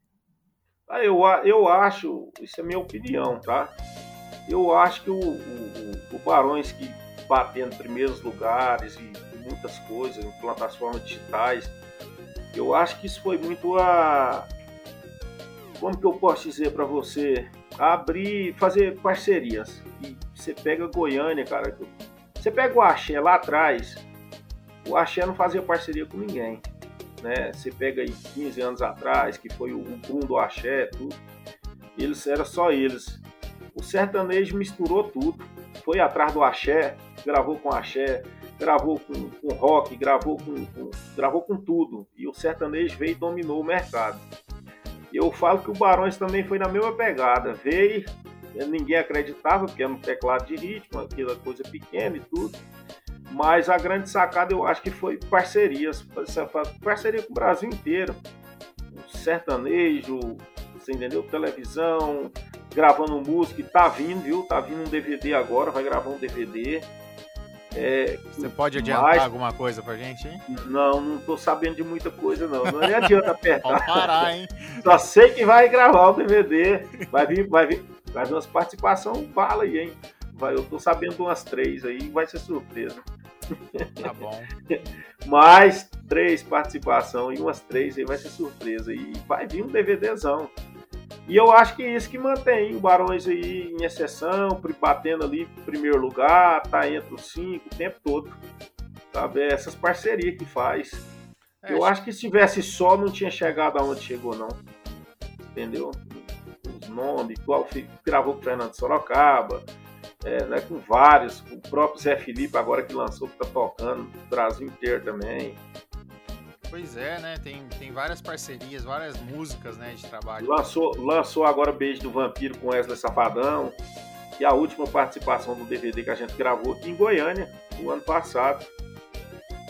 Ah, eu, eu acho, isso é minha opinião, tá? Eu acho que o, o, o Barões que batendo primeiros lugares e muitas coisas em plataformas digitais, eu acho que isso foi muito a. Como que eu posso dizer para você? Abrir, fazer parcerias. E você pega Goiânia, cara. Você pega o Axé lá atrás, o Axé não fazia parceria com ninguém né? Você pega aí 15 anos atrás, que foi o boom do axé, tudo. Eles era só eles. O sertanejo misturou tudo. Foi atrás do axé, gravou com axé, gravou com, com rock, gravou com, com, gravou com tudo. E o sertanejo veio e dominou o mercado. Eu falo que o Barões também foi na mesma pegada. Veio, ninguém acreditava, porque era um teclado de ritmo, aquela coisa pequena e tudo. Mas a grande sacada eu acho que foi parcerias, parceria com o Brasil inteiro. Sertanejo, você entendeu? Televisão, gravando música, tá vindo, viu? Tá vindo um DVD agora, vai gravar um DVD. É, você pode adiantar mais... alguma coisa pra gente, hein? Não, não tô sabendo de muita coisa, não. Não adianta apertar. Pode parar, hein? Só sei que vai gravar o DVD. Vai vir, vai vir, vai vir umas participação bala aí, hein? Vai, eu tô sabendo de umas três aí, vai ser surpresa. Tá bom. Mais três participação e umas três aí vai ser surpresa. E vai vir um DVDzão. E eu acho que é isso que mantém o Barões aí em exceção, batendo ali em primeiro lugar, tá entre os cinco o tempo todo. Sabe? É essas parcerias que faz. É, eu acho que se tivesse só, não tinha chegado aonde chegou, não. Entendeu? Os nomes, igual gravou com o Fernando Sorocaba, é, né, com vários, o próprio Zé Felipe agora que lançou, que tá tocando, o Brasil inteiro também. Pois é, né? Tem, tem várias parcerias, várias músicas né, de trabalho. Lançou, lançou agora Beijo do Vampiro com Wesley Safadão, que é a última participação do DVD que a gente gravou aqui em Goiânia, no ano passado.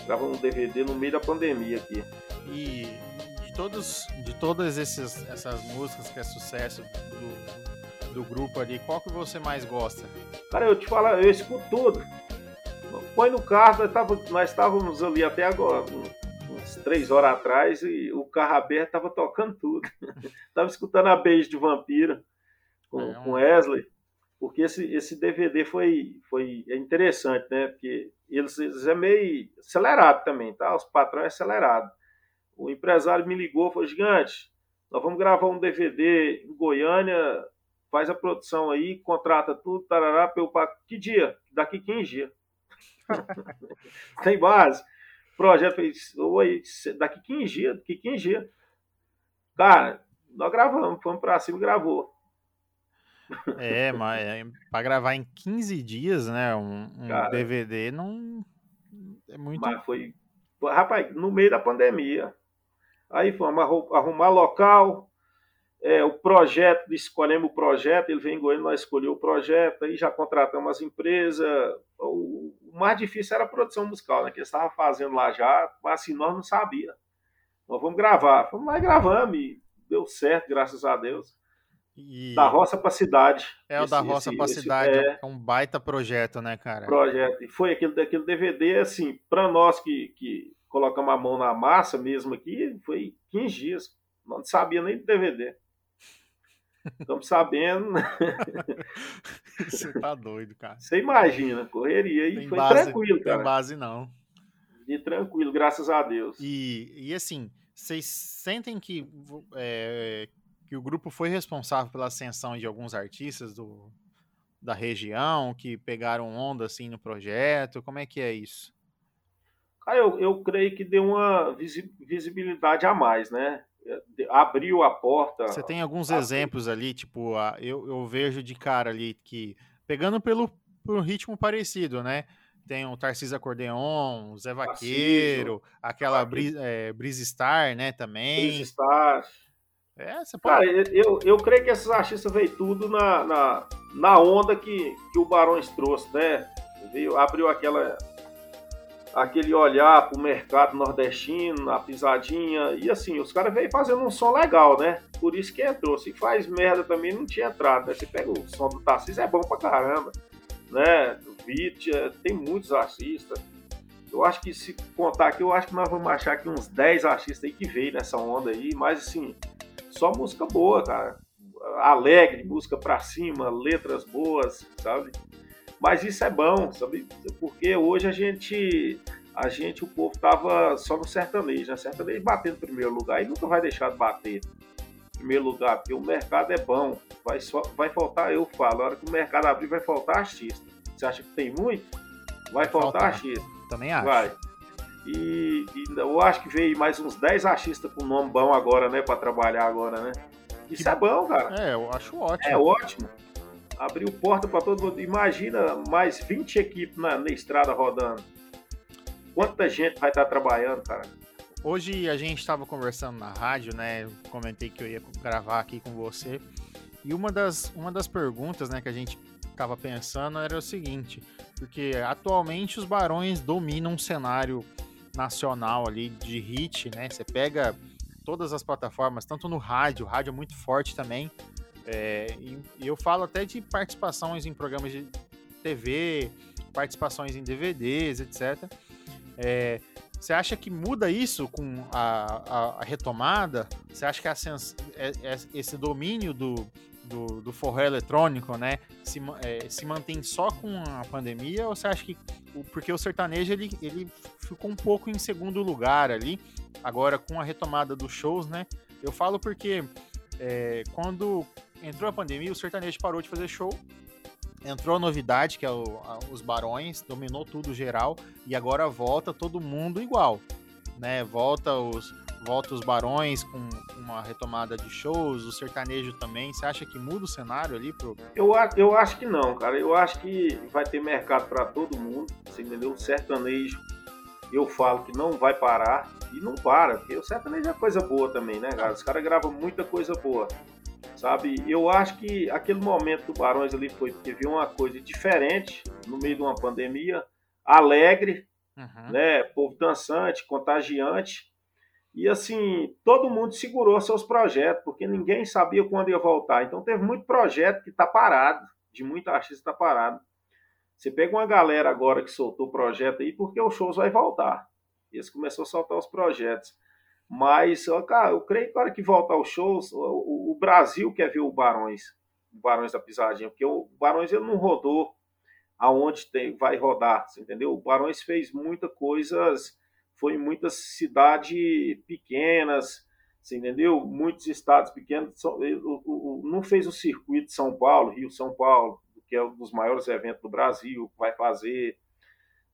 Gravamos um DVD no meio da pandemia aqui. E de, todos, de todas esses, essas músicas que é sucesso do, do grupo ali, qual que você mais gosta? Cara, eu te falo, eu escuto tudo. Põe no carro, nós, tava, nós estávamos ali até agora, uns três horas atrás, e o carro aberto tava tocando tudo. tava escutando a Beijo de Vampira com, é um... com Wesley, porque esse, esse DVD foi, foi interessante, né? Porque eles, eles é meio acelerado também, tá? Os patrões é acelerado. O empresário me ligou, falou, gigante, nós vamos gravar um DVD em Goiânia faz a produção aí, contrata tudo, tarará, pelo que dia? Daqui 15 dias. Tem base. Projeto fez, oi, daqui 15 dias, daqui 15 dias. Cara, nós gravamos, fomos pra cima e gravou. É, mas é, pra gravar em 15 dias, né, um, um Cara, DVD não é muito... Mas foi, rapaz, no meio da pandemia. Aí fomos arrumar local, é, o projeto, escolhemos o projeto, ele vem em Goiânia, nós escolhemos o projeto, aí já contratamos as empresas. O, o mais difícil era a produção musical, né? Que eles estavam fazendo lá já, mas assim, nós não sabíamos. Nós vamos gravar. Vamos lá gravamos e deu certo, graças a Deus. E... Da roça para cidade. É, o da roça para cidade. É... é um baita projeto, né, cara? Projeto. E foi aquele daquele DVD, assim, para nós que, que colocamos a mão na massa mesmo aqui, foi 15 dias. Não sabia nem do DVD. Estamos sabendo. Você tá doido, cara. Você imagina, correria e foi base, tranquilo, cara. Tem base não. E tranquilo, graças a Deus. E, e assim, vocês sentem que, é, que o grupo foi responsável pela ascensão de alguns artistas do, da região que pegaram onda assim no projeto? Como é que é isso? Cara, eu, eu creio que deu uma visibilidade a mais, né? Abriu a porta. Você tem alguns abriu. exemplos ali, tipo, eu, eu vejo de cara ali que, pegando pelo, pelo ritmo parecido, né? Tem o Tarcísio Acordeon, o Zé Vaqueiro, Tarcísio, aquela Brisa, é, Brisa Star, né, também. Brisa Star. É, você pode... Cara, eu, eu creio que esses artistas veio tudo na, na, na onda que, que o Barões trouxe, né? Veio, abriu aquela, aquele olhar pro mercado nordestino, a pisadinha, e assim, os caras veio fazendo um som legal, né? Por isso que entrou. Se faz merda também não tinha entrado, né? Você pega o som do Tarcísio, é bom pra caramba, né? Do Vitia, tem muitos artistas. Eu acho que se contar aqui, eu acho que nós vamos achar aqui uns 10 artistas aí que veio nessa onda aí, mas assim, só música boa, cara. Alegre, música pra cima, letras boas, sabe? Mas isso é bom, sabe? Porque hoje a gente, a gente, o povo tava só no sertanejo, né? Sertanejo batendo em primeiro lugar e nunca vai deixar de bater em primeiro lugar, porque o mercado é bom. Vai, só, vai faltar, eu falo, a hora que o mercado abrir, vai faltar artista. Você acha que tem muito? Vai, faltar, faltar artista. Também acho. Vai. E, e, eu acho que veio mais uns 10 artistas com nome bom agora, né? Pra trabalhar agora, né? Isso que... é bom, cara. É, eu acho ótimo. É ótimo. Abriu porta para todo mundo. Imagina mais 20 equipes na, na estrada rodando. Quanta gente vai estar tá trabalhando, cara? Hoje a gente estava conversando na rádio, né? Eu comentei que eu ia gravar aqui com você. E uma das, uma das perguntas né, que a gente estava pensando era o seguinte: porque atualmente os barões dominam o cenário nacional ali de hit, né? Você pega todas as plataformas, tanto no rádio, rádio é muito forte também. É, e, eu falo até de participações em programas de TV, participações em DVDs, etc. É, você acha que muda isso com a, a, a retomada? Você acha que a, é, é, esse domínio do, do, do forró eletrônico, né, se, é, se mantém só com a pandemia ou você acha que porque o sertanejo ele, ele ficou um pouco em segundo lugar ali agora com a retomada dos shows, né? Eu falo porque é, quando entrou a pandemia o sertanejo parou de fazer show entrou a novidade, que é o, a, os Barões, dominou tudo geral, e agora volta todo mundo igual, né? Volta os, volta os Barões com uma retomada de shows, o sertanejo também. Você acha que muda o cenário ali pro. Eu, eu acho que não, cara. Eu acho que vai ter mercado para todo mundo. Você entendeu? O sertanejo, eu falo que não vai parar. E não para, porque o sertanejo é coisa boa também, né, cara? Os caras gravam muita coisa boa. Sabe? Eu acho que aquele momento do Barões ali foi porque viu uma coisa diferente no meio de uma pandemia, alegre, uhum. né? Povo dançante, contagiante e assim, todo mundo segurou seus projetos, porque ninguém sabia quando ia voltar. Então teve muito projeto que está parado, de muito artista está parado. Você pega uma galera agora que soltou o projeto aí, porque o shows vai voltar. Eles começaram a soltar os projetos. Mas, cara, eu creio que hora que voltar os shows, o, o, Brasil quer ver o Barões, o Barões da Pisadinha, porque o Barões ele não rodou aonde tem, vai rodar, entendeu? O Barões fez muitas coisas foi em muitas cidades pequenas, você entendeu? Muitos estados pequenos. Não fez o circuito de São Paulo, Rio-São Paulo, que é um dos maiores eventos do Brasil, vai fazer.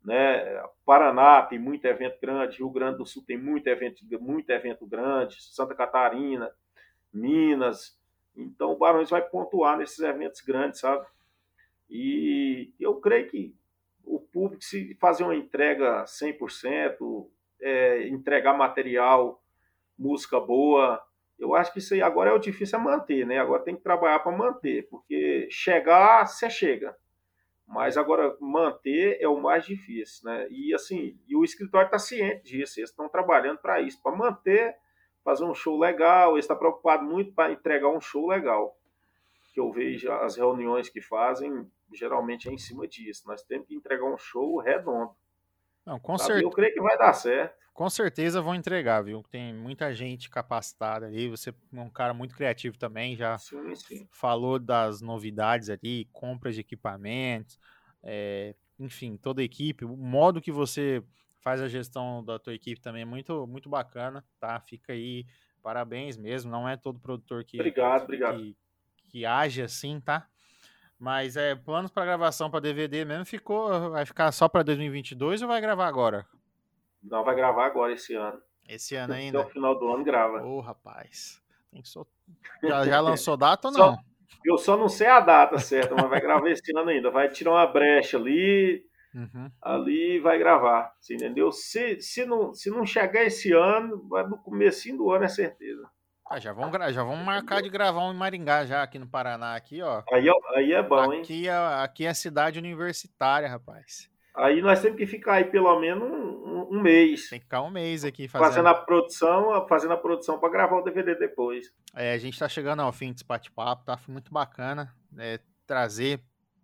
Né? Paraná tem muito evento grande, Rio Grande do Sul tem muito evento, muito evento grande, Santa Catarina, Minas. Então o Barões vai pontuar nesses eventos grandes, sabe? E eu creio que o público, se fazer uma entrega 100%, é, entregar material, música boa, Eu acho que isso aí agora é o difícil é manter, né? Agora tem que trabalhar para manter, porque chegar, você chega. Mas agora manter é o mais difícil, né? E assim, e o escritório está ciente disso, eles estão trabalhando para isso, para manter, fazer um show legal, eles estão preocupados muito para entregar um show legal. Que eu vejo as reuniões que fazem, geralmente é em cima disso. Nós temos que entregar um show redondo. Não, com certeza. Eu creio que vai dar certo. Com certeza vão entregar, viu? Tem muita gente capacitada ali. Você é um cara muito criativo também, já sim, sim. falou das novidades ali, compras de equipamentos, é, enfim, toda a equipe. O modo que você faz a gestão da tua equipe também é muito, muito bacana, tá? Fica aí, parabéns mesmo. Não é todo produtor que, obrigado, obrigado. que, que age assim, tá? Mas é planos para gravação para DVD mesmo ficou, vai ficar só para 2022 ou vai gravar agora? Não, vai gravar agora esse ano. Esse ano ainda? Até o final do ano grava. Ô, oh, rapaz. Já, já, lançou data ou não? Só, eu só não sei a data certa, mas vai gravar esse ano ainda. Vai tirar uma brecha ali, uhum. ali vai gravar. Você entendeu? Se, se, não, se não chegar esse ano, vai no começo do ano, é certeza. Ah, já vamos, já vamos marcar de gravar um em Maringá já aqui no Paraná, aqui, ó. Aí, aí é bom, hein? Aqui é, aqui é cidade universitária, rapaz. Aí nós temos que ficar aí pelo menos um, um, mês. Tem que ficar um mês aqui fazendo, fazendo a produção, fazendo a produção para gravar o DVD depois. É, a gente está chegando ao fim desse bate-papo, tá muito bacana é, trazer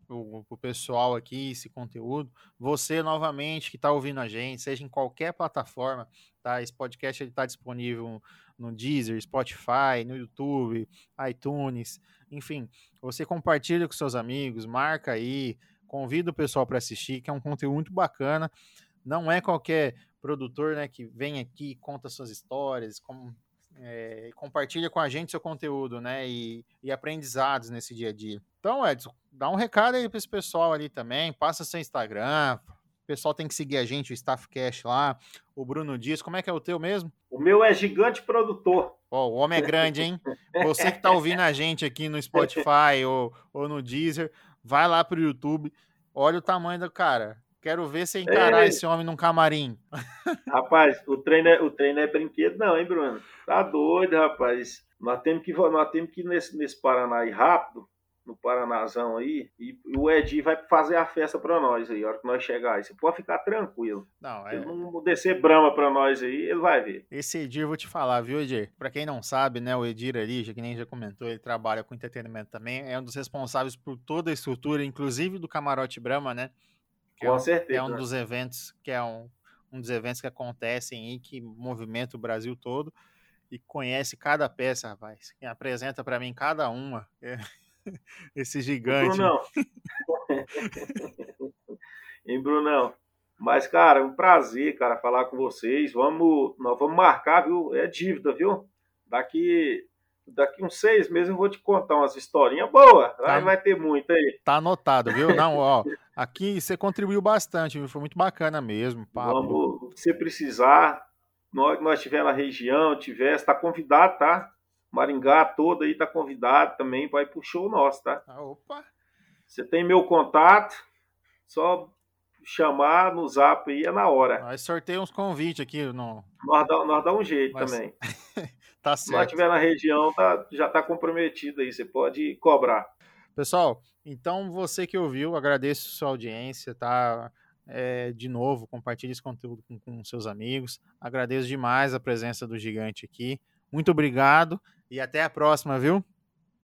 o, o pessoal aqui esse conteúdo. Você novamente que está ouvindo a gente, seja em qualquer plataforma, tá? Esse podcast está disponível no Deezer, Spotify, no YouTube, iTunes, enfim. Você compartilha com seus amigos, marca aí Convido o pessoal para assistir, que é um conteúdo muito bacana. Não é qualquer produtor né, que vem aqui, conta suas histórias, com, é, compartilha com a gente seu conteúdo, né? E, e, aprendizados nesse dia a dia. Então, Edson, dá um recado aí para esse pessoal ali também, passa seu Instagram. O pessoal tem que seguir a gente, o Staffcast lá, o Bruno Dias. Como é que é o teu mesmo? O meu é Gigante Produtor. Oh, o homem é grande, hein? Você que está ouvindo a gente aqui no Spotify ou, ou no Deezer, vai lá pro YouTube, olha o tamanho do cara. Quero ver você encarar Ei. esse homem num camarim. Rapaz, o treino, é, o treino é brinquedo, não, hein, Bruno? Tá doido, rapaz. Nós temos que, nós temos que ir nesse, nesse Paraná aí rápido, no Paranazão aí, e o Edi vai fazer a festa para nós aí, a hora que nós chegar aí. Você pode ficar tranquilo. Não, é... Se não descer brama para nós aí, ele vai ver. Esse Edir, vou te falar, viu, Edir? Para quem não sabe, né, o Edir ali, já que nem já comentou, ele trabalha com entretenimento também, é um dos responsáveis por toda a estrutura, inclusive do Camarote Brama, né? Que com é um, certeza. É um dos eventos que é um, um dos eventos que acontecem aí, que movimenta o Brasil todo e conhece cada peça, rapaz. Quem apresenta para mim cada uma. É... Esse gigante. Brunão. em Brunão. Mas, cara, é um prazer, cara, falar com vocês. Vamos, nós vamos marcar, viu? É dívida, viu? Daqui, daqui uns seis meses eu vou te contar umas historinhas boas. Tá, vai ter muito aí. Tá anotado, viu? Não, ó, aqui você contribuiu bastante, viu? Foi muito bacana mesmo. Papo. Vamos, se precisar, nós, nós tiver na região, tiver, está convidado, tá? Maringá toda aí tá convidado também ir pro show nosso, tá? Ah, opa! Você tem meu contato, só chamar no zap aí é na hora. Nós sorteia uns convites aqui. No... Nós, dá, nós dá um jeito Mas... também. tá certo. Se nós estiver na região, tá, já tá comprometido aí, você pode cobrar. Pessoal, então você que ouviu, agradeço sua audiência, tá? É, de novo, compartilhe esse conteúdo com, com seus amigos. Agradeço demais a presença do gigante aqui. Muito obrigado e até a próxima, viu?